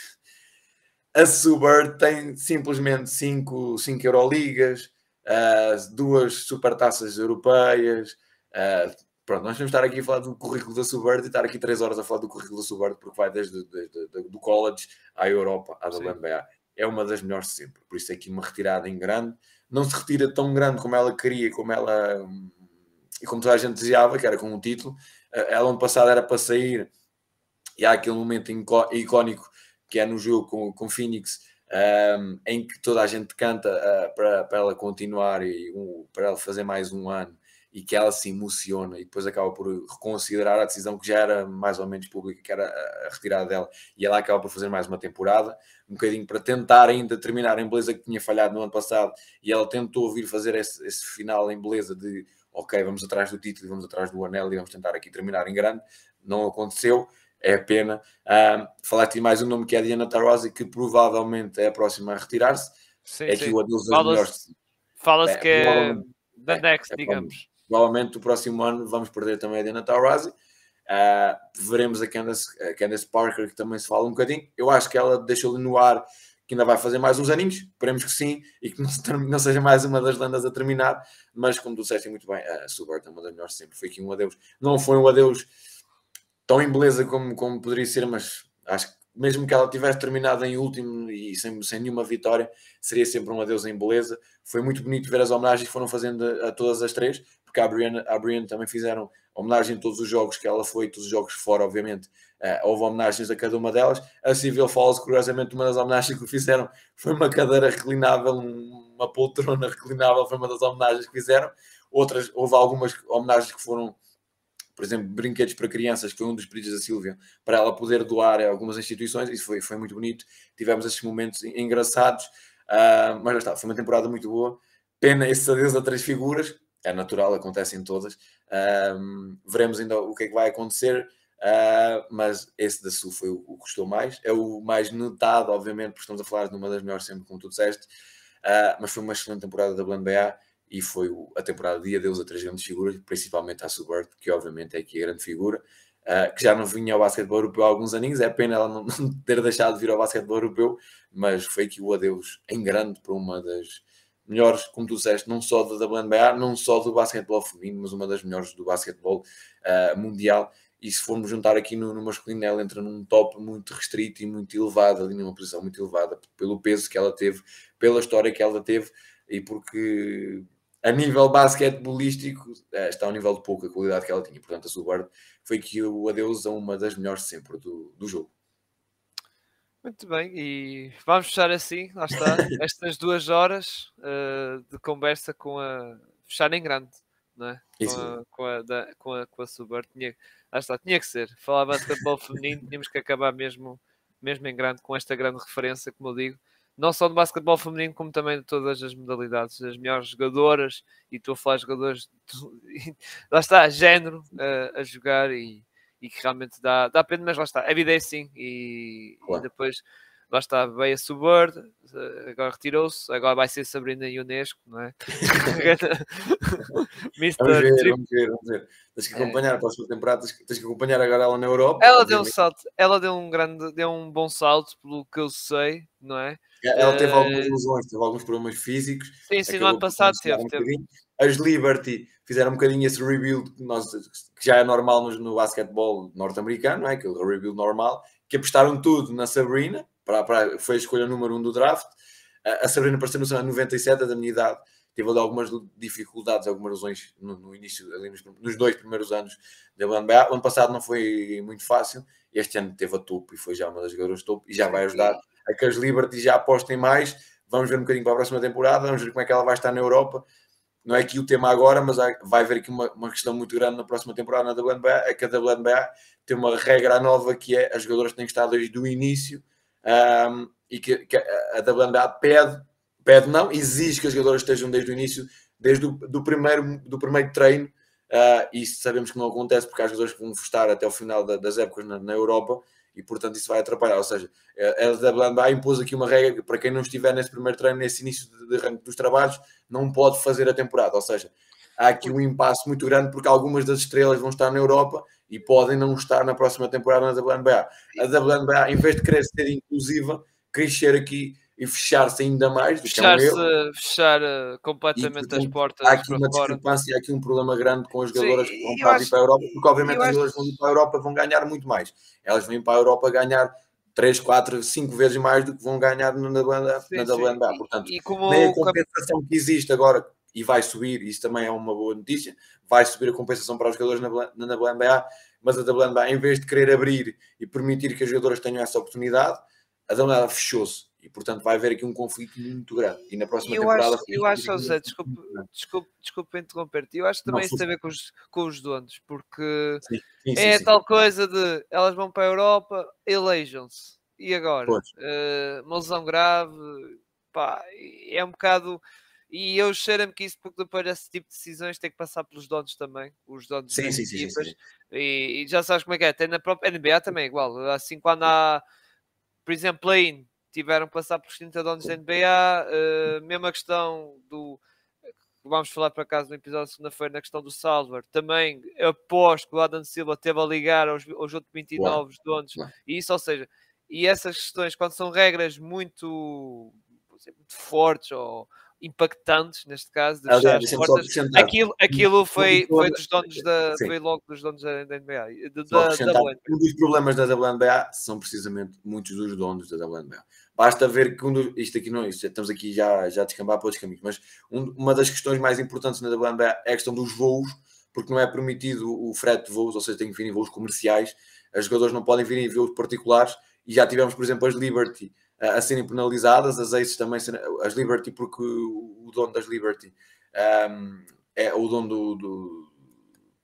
[SPEAKER 2] A Subert tem simplesmente 5 Euroligas, uh, duas supertaças europeias. Uh, pronto, nós vamos estar aqui a falar do currículo da Subverde e estar aqui três horas a falar do currículo da Subverde, porque vai desde, desde, desde do college à Europa, à WNBA. É uma das melhores de sempre. Por isso é aqui uma retirada em grande. Não se retira tão grande como ela queria, como ela e como toda a gente desejava, que era com o um título. Ah, ela ano passado era para sair e há aquele momento icónico que é no jogo com, com Phoenix um, em que toda a gente canta uh, para, para ela continuar e um, para ela fazer mais um ano e que ela se emociona e depois acaba por reconsiderar a decisão que já era mais ou menos pública, que era a retirada dela, e ela acaba por fazer mais uma temporada, um bocadinho para tentar ainda terminar em beleza que tinha falhado no ano passado, e ela tentou vir fazer esse, esse final em beleza de ok, vamos atrás do título, vamos atrás do anel e vamos tentar aqui terminar em grande, não aconteceu, é pena. Um, Falar-te mais um nome que é a Diana Taurasi, que provavelmente é a próxima a retirar-se. É que o adeus.
[SPEAKER 1] Fala-se é, que é da next, é, digamos.
[SPEAKER 2] Provavelmente o próximo ano vamos perder também a Diana Taurasi. Uh, veremos a Candace, a Candace Parker, que também se fala um bocadinho. Eu acho que ela deixou-lhe no ar que ainda vai fazer mais uns aninhos, esperemos que sim, e que não, não seja mais uma das lendas a terminar, mas como tu disseste muito bem, a Subert é uma das melhores sempre, foi aqui um adeus, não foi um adeus tão em beleza como, como poderia ser, mas acho que mesmo que ela tivesse terminado em último e sem, sem nenhuma vitória, seria sempre um adeus em beleza. Foi muito bonito ver as homenagens que foram fazendo a, todas as três, porque a Brianna, a Brianna também fizeram homenagem em todos os jogos que ela foi, todos os jogos fora, obviamente. Uh, houve homenagens a cada uma delas. A Civil Falls, curiosamente, uma das homenagens que fizeram foi uma cadeira reclinável, uma poltrona reclinável, foi uma das homenagens que fizeram. Outras, houve algumas homenagens que foram por exemplo, brinquedos para crianças, que foi um dos pedidos da Silvia, para ela poder doar a algumas instituições, isso foi, foi muito bonito. Tivemos esses momentos engraçados, uh, mas já está, foi uma temporada muito boa. Pena esse adeus a três figuras, é natural, acontece em todas. Uh, veremos ainda o que é que vai acontecer. Uh, mas esse da Sul foi o, que custou mais. É o mais notado, obviamente, porque estamos a falar de uma das melhores sempre, como tu disseste. Uh, mas foi uma excelente temporada da BNBA e foi a temporada de adeus a três grandes figuras, principalmente a Subert, que obviamente é aqui a grande figura, uh, que já não vinha ao basquetebol europeu há alguns aninhos, é pena ela não, não, ter deixado de vir ao basquetebol europeu, mas foi aqui o adeus em grande para uma das melhores, como tu disseste, não só da WNBA, não só do basquetebol feminino, mas uma das melhores do basquetebol uh, mundial, e se formos juntar aqui no, no masculino, ela entra num top muito restrito e muito elevado, ali numa posição muito elevada, pelo peso que ela teve, pela história que ela teve e porque a nível basquetebolístico eh, está ao nível de pouca qualidade que ela tinha. Portanto, a Subard foi que o adeus a uma das melhores sempre do, do jogo.
[SPEAKER 1] Muito bem, e vamos fechar assim, lá está, estas duas horas uh, de conversa com a. fechar em grande, não é? Com a, com a, da, com a, com a. Tinha, lá está, tinha que ser. Falar basquetebol feminino, tínhamos que acabar mesmo, mesmo em grande, com esta grande referência, como eu digo, não só do basquetebol feminino, como também de todas as modalidades, as melhores jogadoras, e estou a falar de jogadores, de, lá está, género uh, a jogar e e que realmente dá, dá pena, mas lá está, a vida é assim, e, claro. e depois lá está, veio a Subword, eh, agora retirou-se, agora vai ser Sabrina Ionesco, não é?
[SPEAKER 2] Mr. Vamos ver, vamos ver, vamos ver. Tens que é. acompanhar é. a próxima temporada, tens, tens, que acompanhar agora ela na Europa.
[SPEAKER 1] Ela deu um salto, ela deu um grande, deu um bom salto, pelo que eu sei, não é?
[SPEAKER 2] Ela teve uh... algumas lesões, teve alguns problemas físicos.
[SPEAKER 1] Sim, sim, no ano passado teve. Um teve.
[SPEAKER 2] As Liberty fizeram um bocadinho esse rebuild que, nós, que já é normal no, no basquetebol norte-americano, não é? Aquele rebuild normal, que apostaram tudo na Sabrina, para, para, foi a escolha número um do draft. A, Sabrina, noção, é 97, da minha idade, teve ali algumas dificuldades, algumas lesões no, no início, nos, nos, dois primeiros anos da NBA. O ano passado não foi muito fácil, este ano teve a topo e foi já uma das jogadoras topo e já vai ajudar a que as Liberty já apostem mais. Vamos ver um bocadinho para a próxima temporada, vamos ver como é que ela vai estar na Europa não é aqui o tema agora, mas vai haver aqui uma, uma questão muito grande na próxima temporada na WNBA, é que a WNBA tem uma regra nova que é as jogadoras têm que estar desde o início um, e que, que, a WNBA pede, pede não, exige que as jogadoras estejam desde o início, desde o do primeiro, do primeiro treino, uh, e sabemos que não acontece porque há jogadores que vão estar até o final da, das épocas na, na Europa, e portanto isso vai atrapalhar. Ou seja, a WNBA impôs aqui uma regra que para quem não estiver nesse primeiro treino, nesse início de, de dos trabalhos, não pode fazer a temporada. Ou seja, há aqui um impasse muito grande porque algumas das estrelas vão estar na Europa e podem não estar na próxima temporada na WNBA. A WNBA, em vez de querer ser inclusiva, crescer aqui e fechar-se ainda mais.
[SPEAKER 1] Fechar, é um fechar uh, completamente e, portanto, as portas.
[SPEAKER 2] Há aqui uma discrepância, há aqui um problema grande com as jogadoras Sim, que vão para, acho, para a Europa, porque obviamente as jogadoras que vão ir para a Europa vão ganhar muito mais. Elas vêm para a Europa ganhar 3, 4, 5 vezes mais do que vão ganhar na WNBA. Sim, na WNBA. Portanto, e como, nem a compensação que existe agora e vai subir, isso também é uma boa notícia, vai subir a compensação para os jogadores na, na WNBA, mas a WNBA, em vez de querer abrir e permitir que as jogadoras tenham essa oportunidade, a WNBA fechou-se e portanto vai haver aqui um conflito muito grande. E na próxima
[SPEAKER 1] eu
[SPEAKER 2] temporada.
[SPEAKER 1] Acho, eu acho, José, desculpe, desculpe, desculpe interromper-te, eu acho também Não, isso tem a ver com os, com os donos, porque sim, sim, é sim, tal coisa de elas vão para a Europa, elejam-se. E agora? Uh, uma lesão grave, pá, é um bocado. E eu cheiro-me que isso, porque depois esse tipo de decisões tem que passar pelos donos também, os donos
[SPEAKER 2] sim, das sim, equipas. Sim, sim,
[SPEAKER 1] e, e, já sabes como é que é, até na própria NBA também é igual. Assim, quando há, por exemplo, play tiveram que passar por 30 donos da NBA. Uh, mesma questão do. Vamos falar para casa no episódio de segunda-feira na questão do Salvador. Também aposto que o Adam Silva teve a ligar aos, aos outros 29 Uau. donos. Uau. E isso, ou seja, e essas questões, quando são regras muito, muito fortes ou impactantes, neste caso, de fechar as portas. Aquilo, aquilo foi, foi dos donos da. Sim. Foi logo dos donos da, da NBA. De, da, da
[SPEAKER 2] um dos problemas da WNBA são precisamente muitos dos donos da WNBA. Basta ver que um dos, isto aqui não, isto, estamos aqui já, já a descambar para outros caminhos, mas um, uma das questões mais importantes na WNBA é a questão dos voos, porque não é permitido o frete de voos, ou seja, tem que vir em voos comerciais, os jogadores não podem vir em voos particulares, e já tivemos, por exemplo, as Liberty a serem penalizadas, as Aces também, as Liberty, porque o, dono das Liberty um, é o dono do, do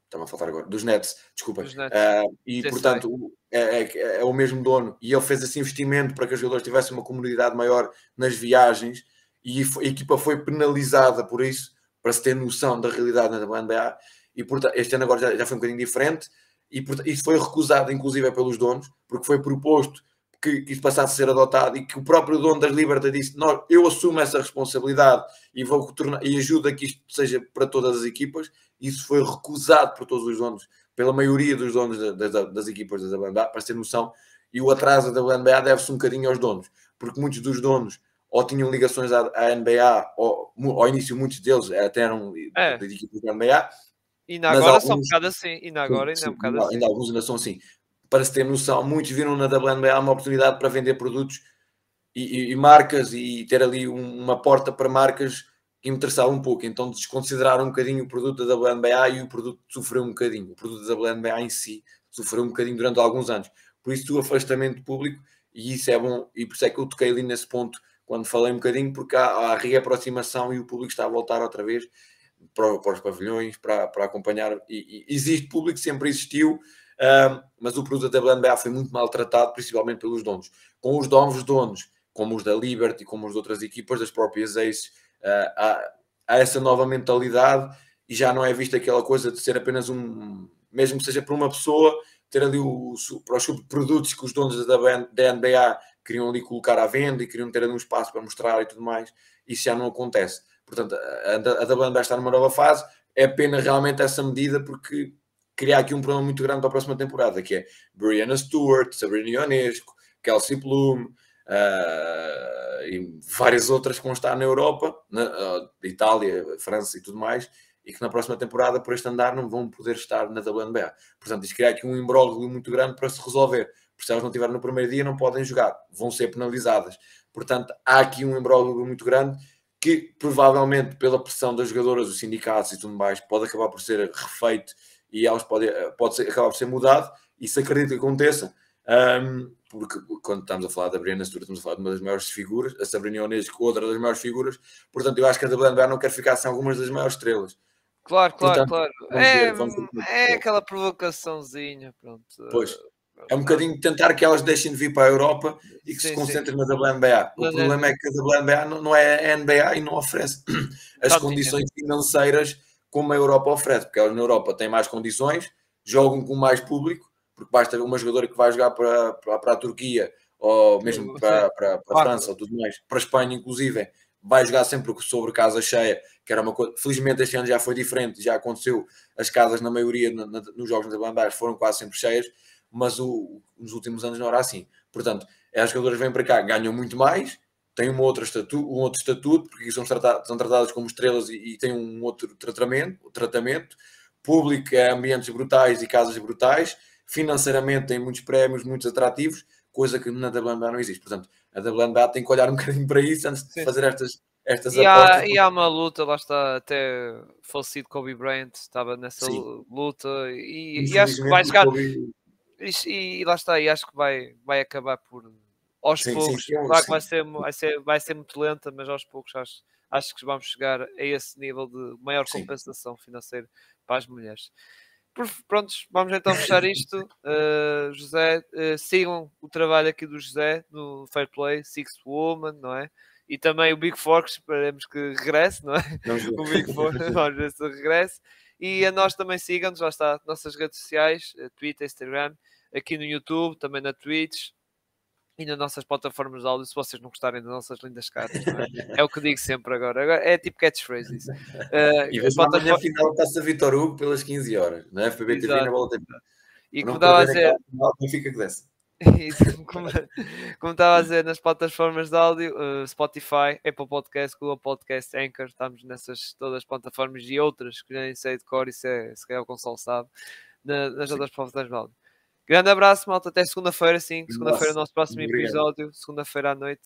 [SPEAKER 2] estava a faltar agora, dos Nets, desculpa. Dos Nets. Uh, e Sim, portanto é, é, é, o mesmo dono e ele fez esse investimento para que os jogadores tivessem uma comunidade maior nas viagens e a equipa foi penalizada por isso, para se ter noção da realidade na NBA. E portanto, este ano agora já, já foi um bocadinho diferente e portanto, isso foi recusado, inclusive, pelos donos, porque foi proposto que, isso passasse a ser adotado e que o próprio dono das Libertas disse: Nós, eu assumo essa responsabilidade e vou tornar, e ajuda que isto seja para todas as equipas. Isso foi recusado por todos os donos, pela maioria dos donos das, das, das equipas da WNBA, para ter noção. E o atraso da WNBA deve-se um bocadinho aos donos, porque muitos dos donos ou tinham ligações à, à NBA, ou ao início muitos deles até eram é. de equipas da NBA,
[SPEAKER 1] ainda agora alguns, são um bocado assim. Ainda agora ainda é um bocado assim.
[SPEAKER 2] Ainda alguns ainda são assim. Para se ter noção, muitos viram na WNBA uma oportunidade para vender produtos e, e, e marcas e ter ali um, uma porta para marcas que me interessava um pouco. Então desconsideraram um bocadinho o produto da WNBA e o produto sofreu um bocadinho. O produto da WNBA em si sofreu um bocadinho durante alguns anos. Por isso, o afastamento público, e isso é bom, e por isso é que eu toquei ali nesse ponto quando falei um bocadinho, porque há, há reaproximação e o público está a voltar outra vez para, para os pavilhões, para, para acompanhar. E, e, existe público, sempre existiu, mas o produto da WNBA foi muito maltratado, principalmente pelos donos. Com os novos donos, como os da Liberty, como os de outras equipas, das próprias Aces, uh, há, há, essa nova mentalidade e já não é vista aquela coisa de ser apenas um, mesmo que seja para uma pessoa, ter ali o, para os produtos que os donos da, da NBA queriam ali colocar à venda e queriam ter ali um espaço para mostrar e tudo mais, isso já não acontece. Portanto, a, a WNBA está numa nova fase, é pena realmente essa medida porque criar aqui um problema muito grande para a próxima temporada, que é Brianna Stewart, Sabrina Ionesco, Kelsey Plum uh, e várias outras que vão estar na Europa, na uh, Itália, França e tudo mais, e que na próxima temporada, por este andar, não vão poder estar na WNBA. Portanto, isto cria aqui um imbróglio muito grande para se resolver. Porque se elas não estiverem no primeiro dia, não podem jogar, vão ser penalizadas. Portanto, há aqui um imbróglio muito grande que provavelmente, pela pressão das jogadoras, dos sindicatos e tudo mais, pode acabar por ser refeito e elas pode, pode ser, acabar por ser mudado. Isso acredito que aconteça. Um, porque quando estamos a falar da Brianna Stewart, estamos a falar de uma das maiores figuras, a Sabrina Ionesco, outra das maiores figuras, portanto eu acho que a WNBA não quer ficar sem algumas das maiores estrelas.
[SPEAKER 1] Claro, claro, claro. É, ver, é aquela provocaçãozinha, pronto.
[SPEAKER 2] Pois. É um bocadinho tentar que elas deixem de vir para a Europa e que sim, se concentrem sim. na WNBA. O problema é. é que a WNBA não é a NBA e não oferece as condições finanцeiras como a Europa oferece, porque elas na Europa têm mais condições, jogam com mais público, porque basta uma jogadora que vai jogar para, para, para a Turquia ou mesmo para, para, para a França ou tudo mais, para a Espanha inclusive, vai jogar sempre sobre casa cheia, que era uma coisa. Felizmente este ano já foi diferente, já aconteceu. As casas, na maioria, na, na, nos jogos da Bandeiras, foram quase sempre cheias, mas o, nos últimos anos não era assim. Portanto, as jogadoras vêm para cá, ganham muito mais, têm uma outra estatu, um outro estatuto, porque são, tratadas, são tratadas como estrelas e, e têm um outro tratamento, tratamento. Público é ambientes brutais e casas brutais. Financeiramente tem muitos prémios, muitos atrativos, coisa que na WNBA não existe. Portanto, a WNBA tem que olhar um bocadinho para isso antes de Sim. fazer estas, estas
[SPEAKER 1] e apostas. Há, e há uma luta, lá está, até falecido Kobe Bryant estava nessa Sim. luta e, e, acho que vai chegar. Kobe... E, e, lá está, e acho que vai, vai acabar por aos sim, poucos. Sim, sim, claro que vai ser, vai, ser, vai ser muito lenta, mas aos poucos acho, acho que vamos chegar a esse nível de maior compensação financeira para as mulheres. Prontos, vamos então fechar isto. Uh, José, uh, sigam o trabalho aqui do José no Fair Play, Sixth Woman, não é? E também o Big que esperemos que regresse, não é? o Big vamos ver se regresse. E a nós também sigam-nos, lá está, nossas redes sociais, eh, Twitter, Instagram, aqui no YouTube, também na Twitch, e nas nossas plataformas de áudio, se vocês não gostarem das nossas lindas cartas. É? é? o que digo sempre agora. agora é tipo catchphrase isso. Uh,
[SPEAKER 2] e vez plataforma... amanhã final passa Vitor Hugo pelas 15 horas, não é? FBB TV na bola
[SPEAKER 1] E como estava a dizer...
[SPEAKER 2] Fica
[SPEAKER 1] como, como estava a dizer nas plataformas de áudio, uh, Spotify, Apple Podcast, Google Podcast, Anchor, estamos nessas todas as plataformas e outras que nem sei de cor, isso é se calhar o Console sabe, na, nas Sim. outras plataformas de áudio. Grande abraço, malta. Até segunda-feira, sim. Segunda-feira, é o nosso próximo Obrigado. episódio. Segunda-feira à noite.